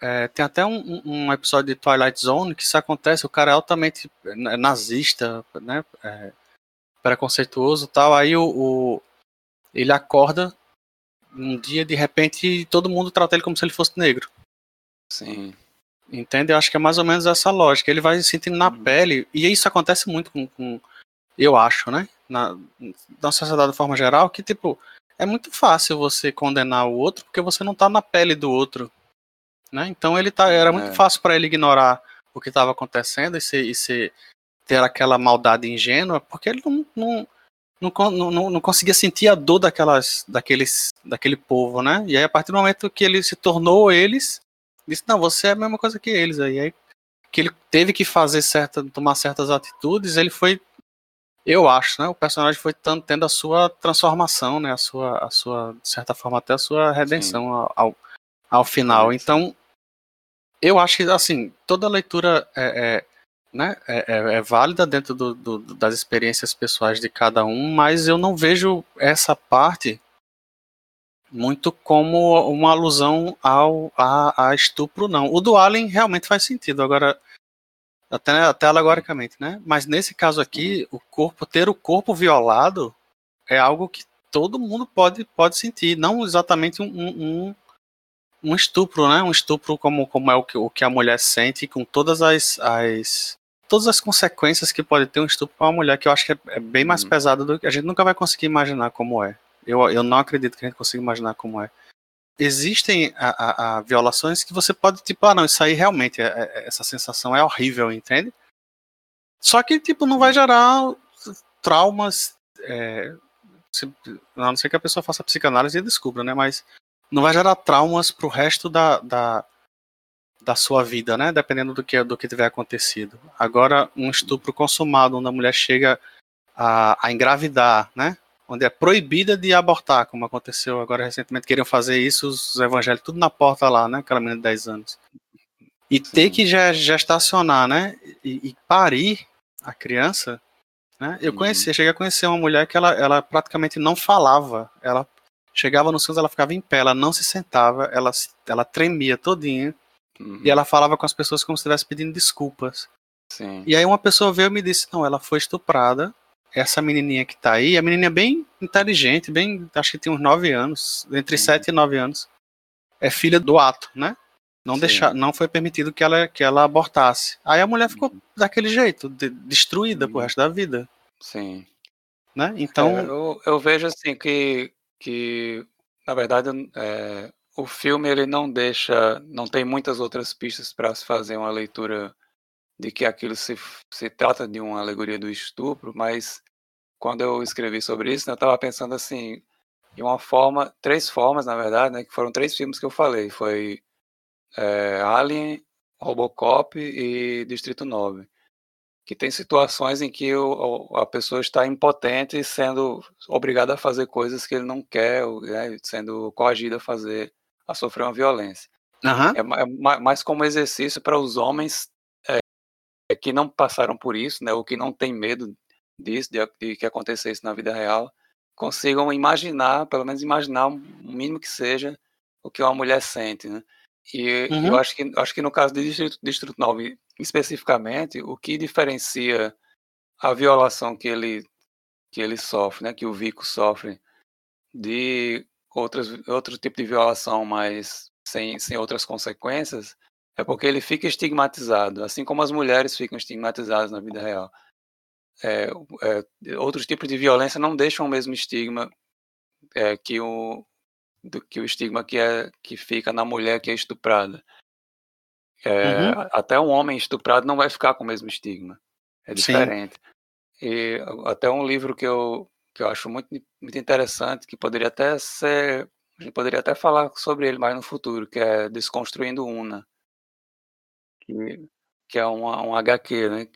é, tem até um, um, episódio de Twilight Zone que isso acontece, o cara é altamente nazista, né? É, preconceituoso tal. Aí o, o, ele acorda um dia de repente todo mundo trata ele como se ele fosse negro. Sim. Entende? Eu acho que é mais ou menos essa lógica. Ele vai se sentindo na Uhum. pele, e isso acontece muito com, com eu acho, né? Na, na sociedade de forma geral, que tipo, é muito fácil você condenar o outro porque você não tá na pele do outro. Né? Então ele tá, era muito É. fácil para ele ignorar o que estava acontecendo e, ser, e ser, ter aquela maldade ingênua, porque ele não, não, não, não- não conseguia sentir a dor daquelas, daqueles, daquele povo, né? E aí, a partir do momento que ele se tornou eles, disse, não, você é a mesma coisa que eles. Aí, aí que ele teve que fazer certa, tomar certas atitudes, ele foi, eu acho, né? O personagem foi tendo a sua transformação, né? A sua, a sua, de certa forma, até a sua redenção ao, ao, ao final. Então, eu acho que, assim, toda leitura é, é, né, é, é- é válida dentro do- do- das experiências pessoais de cada um, mas eu não vejo essa parte muito como uma alusão ao a, a estupro, não. O do Alien realmente faz sentido, agora até, até alegoricamente, né? Mas nesse caso aqui, o corpo ter o corpo violado é algo que todo mundo pode, pode sentir, não exatamente um, um, um- estupro, né? Um estupro como, como é o que, o que a mulher sente, com todas as, as todas as consequências que pode ter um estupro para uma mulher, que eu acho que é, é bem mais Uhum. pesado do que a gente nunca vai conseguir imaginar como é. Eu, eu não acredito que a gente consiga imaginar como é. Existem a, a- a violações que você pode, tipo, ah, não, isso aí realmente, é- é- essa sensação é horrível, entende? Só que, tipo, não vai gerar traumas. é, se- a não ser que a pessoa faça psicanálise e descubra, né? Mas não vai gerar traumas pro resto da, da, da sua vida, né? Dependendo do que, do que tiver acontecido. Agora, um estupro consumado, onde a mulher chega a, a engravidar, né? Onde é proibida de abortar, como aconteceu agora recentemente. Queriam fazer isso, os evangélicos, tudo na porta lá, né? Aquela menina de 10 anos. E ter Sim. que ge- gestacionar, né? E, e parir a criança, né? Eu Uhum. conheci, cheguei a conhecer uma mulher que ela, ela praticamente não falava. Ela chegava no SUS, ela ficava em pé, ela não se sentava, ela, ela tremia todinha. Uhum. E ela falava com as pessoas como se estivesse pedindo desculpas. Sim. E aí uma pessoa veio e me disse, não, ela foi estuprada. Essa menininha que tá aí, a menininha é bem inteligente, bem, acho que tem uns 9 anos, entre Uhum. 7 e 9 anos. É filha do ato, né? Não, Sim. deixar, não foi permitido que ela, que ela abortasse. Aí a mulher ficou daquele jeito, de- destruída pro Uhum. resto da vida, Sim. né? Então, É, eu, eu vejo assim que, que na verdade, é, o filme ele não deixa, não tem muitas outras pistas para se fazer uma leitura de que aquilo se, se trata de uma alegoria do estupro, mas quando eu escrevi sobre isso, né, eu estava pensando assim, de uma forma, três formas, na verdade, né, que foram três filmes que eu falei, foi é, Alien, Robocop e Distrito 9 que tem situações em que o, a pessoa está impotente sendo obrigada a fazer coisas que ele não quer, né, sendo coagida a fazer, a sofrer uma violência. aham, É, é ma- mais como exercício para os homens é, que não passaram por isso, né, ou que não têm medo disso, de, de que acontecesse na vida real, consigam imaginar, pelo menos imaginar o mínimo que seja o que uma mulher sente, né? E Uhum. eu acho que, acho que no caso de Distrito, Distrito 9, especificamente, o que diferencia a violação que ele, que ele sofre, né, que o Vico sofre, de outras, outro tipo de violação, mas sem, sem outras consequências, é porque ele fica estigmatizado, assim como as mulheres ficam estigmatizadas na vida real. É, é, outros tipos de violência não deixam o mesmo estigma é, que, o, do, que o estigma que, é, que fica na mulher que é estuprada. É, Uhum. Até um homem estuprado não vai ficar com o mesmo estigma. É Sim. diferente. E até um livro que eu, que eu acho muito, muito interessante, que poderia até ser. A gente poderia até falar sobre ele mais no futuro, que é Desconstruindo Una. Que, que é uma, um HQ, né?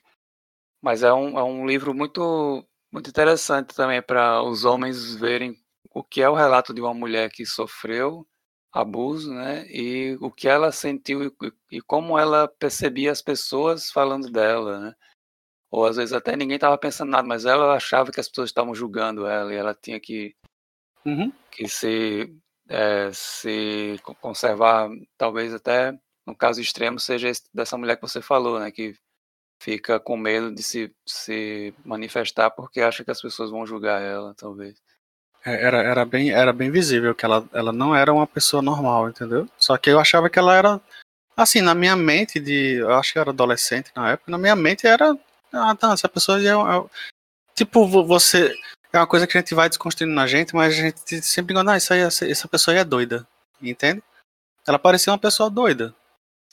Mas é um, é um livro muito, muito interessante também para os homens verem o que é o relato de uma mulher que sofreu abuso, né? E o que ela sentiu e, e como ela percebia as pessoas falando dela, né? Ou às vezes até ninguém estava pensando nada, mas ela achava que as pessoas estavam julgando ela e ela tinha que, Uhum. que se, é, se co- conservar, talvez até no caso extremo seja esse dessa mulher que você falou, né? Que fica com medo de se, se manifestar porque acha que as pessoas vão julgar ela, talvez. É, Era, era, bem, era bem visível que ela, ela não era uma pessoa normal, entendeu? Só que eu achava que ela era. Assim, na minha mente, de. Eu acho que era adolescente na época, na minha mente era. Ah, tá, essa pessoa é. é- tipo, vo- você. É uma coisa que a gente vai desconstruindo na gente, mas a gente sempre engana, ah, isso aí, essa, essa pessoa aí é doida. Entende? Ela parecia uma pessoa doida.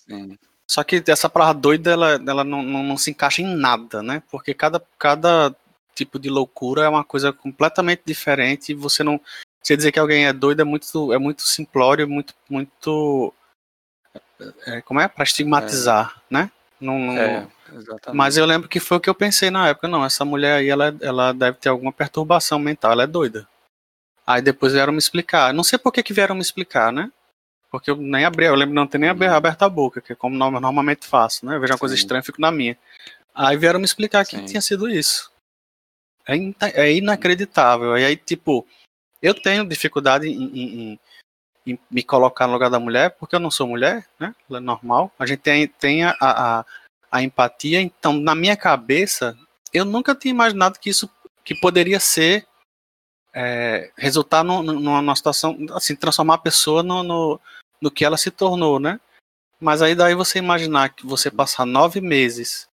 Sim, Só que essa palavra doida, ela, ela não, não, não se encaixa em nada, né? Porque cada, cada tipo de loucura é uma coisa completamente diferente você não. Você dizer que alguém é doido é muito, é muito simplório, muito. muito é, como é? Pra estigmatizar, né? Não, não- é, exatamente. mas eu lembro que foi o que eu pensei na época, não, essa mulher aí, ela, ela deve ter alguma perturbação mental, ela é doida. Aí depois vieram me explicar. Não sei por que, que vieram me explicar, né? Porque eu nem abri, eu lembro não ter nem aberto a boca, que é como no- normalmente faço, né? Eu vejo uma coisa Sim. estranha e fico na minha. Aí vieram me explicar que Sim. tinha sido isso. É, in- é inacreditável. E aí, tipo, eu tenho dificuldade em, em- em- me colocar no lugar da mulher, porque eu não sou mulher, né? É normal. A gente tem, tem a, a, a empatia, então, na minha cabeça, eu nunca tinha imaginado que isso que poderia ser é, resultar no, no- numa, numa situação, assim, transformar a pessoa no, no, no que ela se tornou, né? Mas aí daí você imaginar que você passar nove meses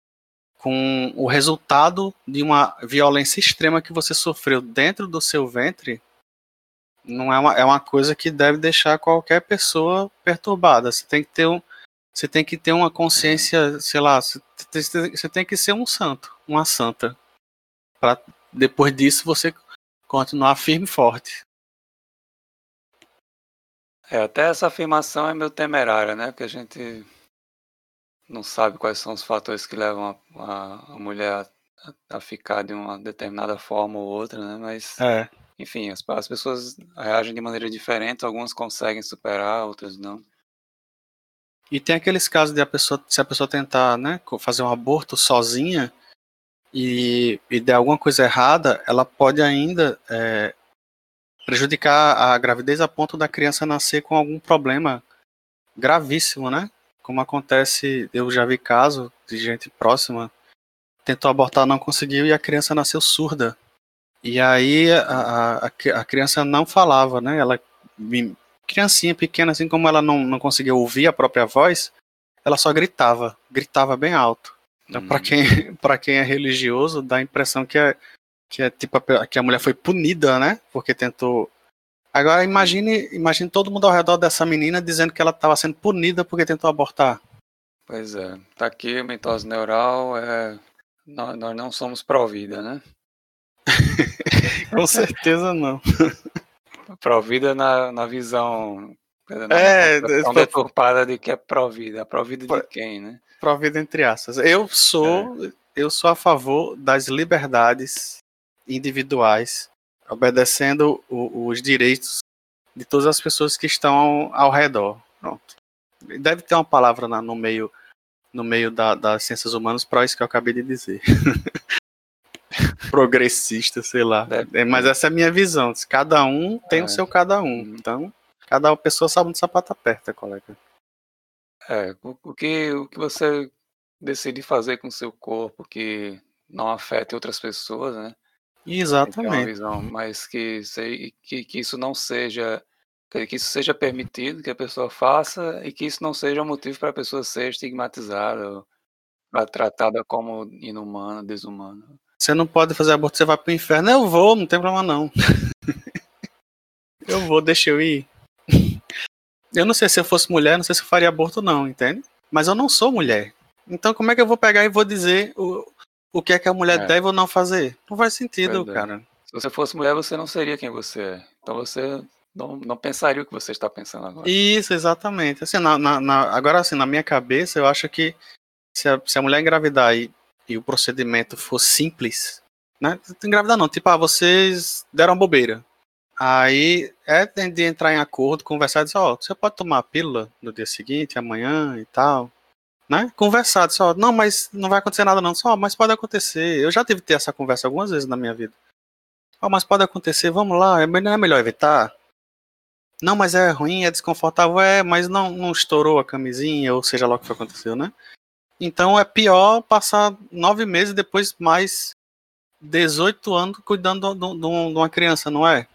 com o resultado de uma violência extrema que você sofreu dentro do seu ventre, não é uma, é uma coisa que deve deixar qualquer pessoa perturbada. Você tem que ter um, você tem que ter uma consciência, sei lá, você tem que ser um santo, uma santa, para depois disso você continuar firme e forte. É, até essa afirmação é meio temerária, né? Porque a gente não sabe quais são os fatores que levam a, a, a mulher a, a, ficar de uma determinada forma ou outra, né? Mas, é. enfim, as, as pessoas reagem de maneira diferente, algumas conseguem superar, outras não. E tem aqueles casos de a pessoa, se a pessoa tentar, né, fazer um aborto sozinha e, e der alguma coisa errada, ela pode ainda é, prejudicar a gravidez a ponto da criança nascer com algum problema gravíssimo, né? Como acontece, eu já vi caso de gente próxima tentou abortar, não conseguiu e a criança nasceu surda. E aí a, a, a criança não falava, né? Ela criancinha pequena, assim como ela não, não conseguia ouvir a própria voz, ela só gritava, gritava bem alto. Então, hum. para quem, pra quem é religioso, dá a impressão que é, que é tipo a, que a mulher foi punida, né? Porque tentou. Agora imagine, imagine todo mundo ao redor dessa menina dizendo que ela estava sendo punida porque tentou abortar. Pois é, tá aqui mitose neural, é... nós, nós não somos pró-vida, né? Com certeza não. Pró-vida na, na visão. Na é, visão deturpada de que é pró-vida. Pró-vida de quem, né? Pró-vida entre aspas. Eu sou, é. eu sou a favor das liberdades individuais, obedecendo o, os direitos de todas as pessoas que estão ao, redor. Pronto. Deve ter uma palavra na, no meio no meio da, das ciências humanas para isso que eu acabei de dizer. Progressista, sei lá. É, mas essa é a minha visão. Cada um tem é. o seu cada um. Uhum. Então, cada pessoa sabe onde o sapato aperta, colega. É, o, o, que, o que você decide fazer com o seu corpo que não afete outras pessoas, né? Exatamente. Visão, mas que, que, que isso não seja que isso seja permitido que a pessoa faça e que isso não seja motivo para a pessoa ser estigmatizada ou tratada como inumana, desumana. Você não pode fazer aborto, você vai pro inferno. Eu vou, não tem problema não. eu vou, deixa eu ir. Eu não sei se eu fosse mulher, não sei se eu faria aborto não, entende? Mas eu não sou mulher. Então como é que eu vou pegar e vou dizer o, que é que a mulher é. deve ou não fazer. Não faz sentido, Verdade. cara. Se você fosse mulher, você não seria quem você é. Então você não, não pensaria o que você está pensando agora. Isso, exatamente. Assim, na, na, na, agora, assim, na minha cabeça, eu acho que se a, se a mulher engravidar e, e o procedimento for simples, né? Engravidar não, tipo, ah, vocês deram bobeira. Aí é de entrar em acordo, conversar e dizer, ó, oh, você pode tomar a pílula no dia seguinte, amanhã e tal né? Conversar, só, não, mas não vai acontecer nada não, só, mas pode acontecer. Eu já tive que ter essa conversa algumas vezes na minha vida. Oh, mas pode acontecer, vamos lá, é não é melhor evitar? Não, mas é ruim, é desconfortável, é, mas não, não estourou a camisinha, ou seja lá o que aconteceu, né? Então é pior passar nove meses depois mais 18 anos cuidando de uma criança, não é?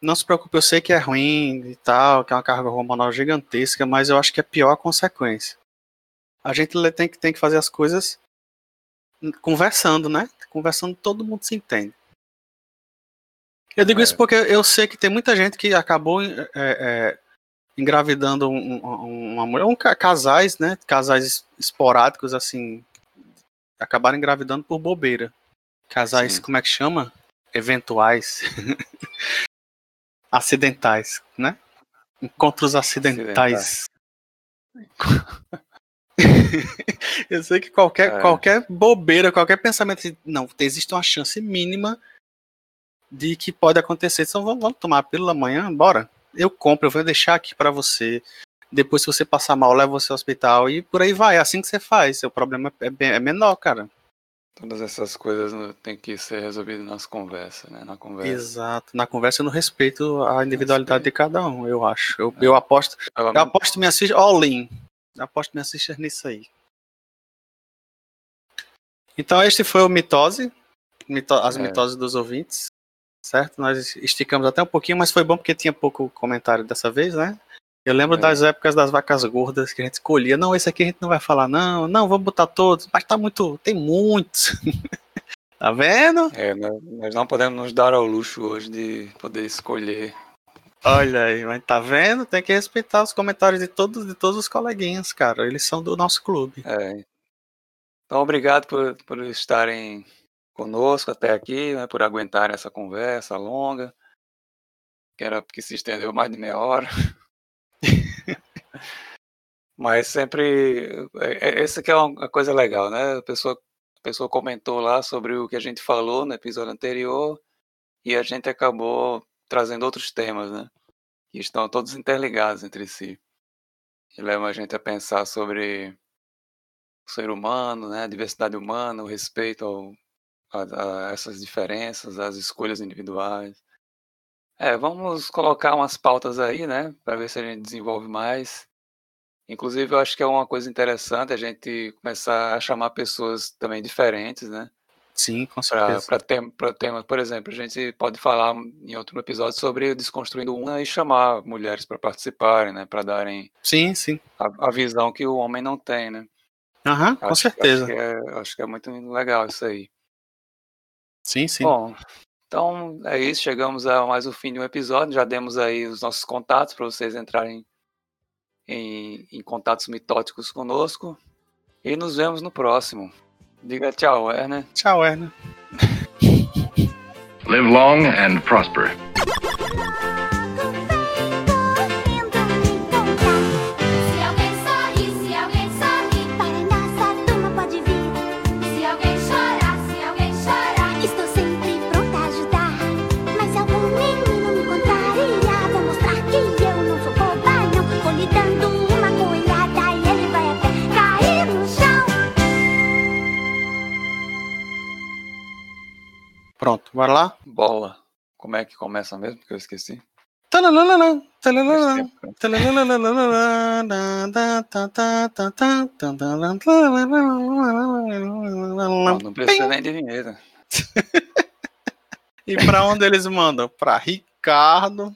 Não se preocupe, eu sei que é ruim e tal, que é uma carga hormonal gigantesca, mas eu acho que é pior a consequência a gente tem que, tem que fazer as coisas conversando, né? Conversando, todo mundo se entende. Eu digo é. isso porque eu sei que tem muita gente que acabou é, é, engravidando um, um, uma mulher, um, casais, né? Casais esporádicos, assim, acabaram engravidando por bobeira. Casais, Sim. como é que chama? Eventuais. acidentais, né? Encontros acidentais. acidentais. eu sei que qualquer, é. qualquer bobeira, qualquer pensamento assim, não, existe uma chance mínima de que pode acontecer. Então vamos, vamos tomar a pílula amanhã? Bora. Eu compro, eu vou deixar aqui para você. Depois, se você passar mal, leva você ao hospital e por aí vai. É assim que você faz. Seu problema é, bem, é menor, cara. Todas essas coisas tem que ser resolvidas nas conversas, né? Na conversa. Exato. Na conversa no respeito à individualidade respeito. de cada um, eu acho. Eu, é. eu aposto. Eu, aposto minha ficha all in. Aposto minha ficha nisso aí. Então este foi o mitose, mito as é. mitoses dos ouvintes, certo? Nós esticamos até um pouquinho, mas foi bom porque tinha pouco comentário dessa vez, né? Eu lembro É. das épocas das vacas gordas que a gente escolhia. Não, esse aqui a gente não vai falar, não. Não, vamos botar todos. Mas tá muito. Tem muitos. tá vendo? É, nós não podemos nos dar ao luxo hoje de poder escolher. Olha aí, mas tá vendo? Tem que respeitar os comentários de todos, de todos os coleguinhas, cara. Eles são do nosso clube. É. Então, obrigado por, por estarem conosco até aqui, né, por aguentarem essa conversa longa, que era que se estendeu mais de meia hora. Mas sempre. é- é- Essa que é uma coisa legal, né? A pessoa, a pessoa comentou lá sobre o que a gente falou no episódio anterior e a gente acabou trazendo outros temas, né? Que estão todos interligados entre si. E levam a gente a pensar sobre o ser humano, né? A diversidade humana, o respeito ao, a, a essas diferenças, as escolhas individuais. É, vamos colocar umas pautas aí, né? Para ver se a gente desenvolve mais. Inclusive, eu acho que é uma coisa interessante a gente começar a chamar pessoas também diferentes, né? Sim, com certeza. Para tem, temas, por exemplo, a gente pode falar em outro episódio sobre Desconstruindo Una e chamar mulheres para participarem, né? Para darem Sim, sim. a, a visão que o homem não tem, né? Aham, com Acho- certeza. Acho que, é, acho que é muito legal isso aí. Sim, sim. Bom, então é isso. Chegamos a mais o fim de um episódio. Já demos aí os nossos contatos para vocês entrarem em, em contatos mitóticos conosco. E nos vemos no próximo. Diga tchau, Werner. Tchau, Erna. Live long and prosper. Pronto, bora lá? Bola. Como é que começa mesmo? Que eu esqueci. Não, não precisa nem de vinheta. E pra onde eles mandam? Pra Ricardo.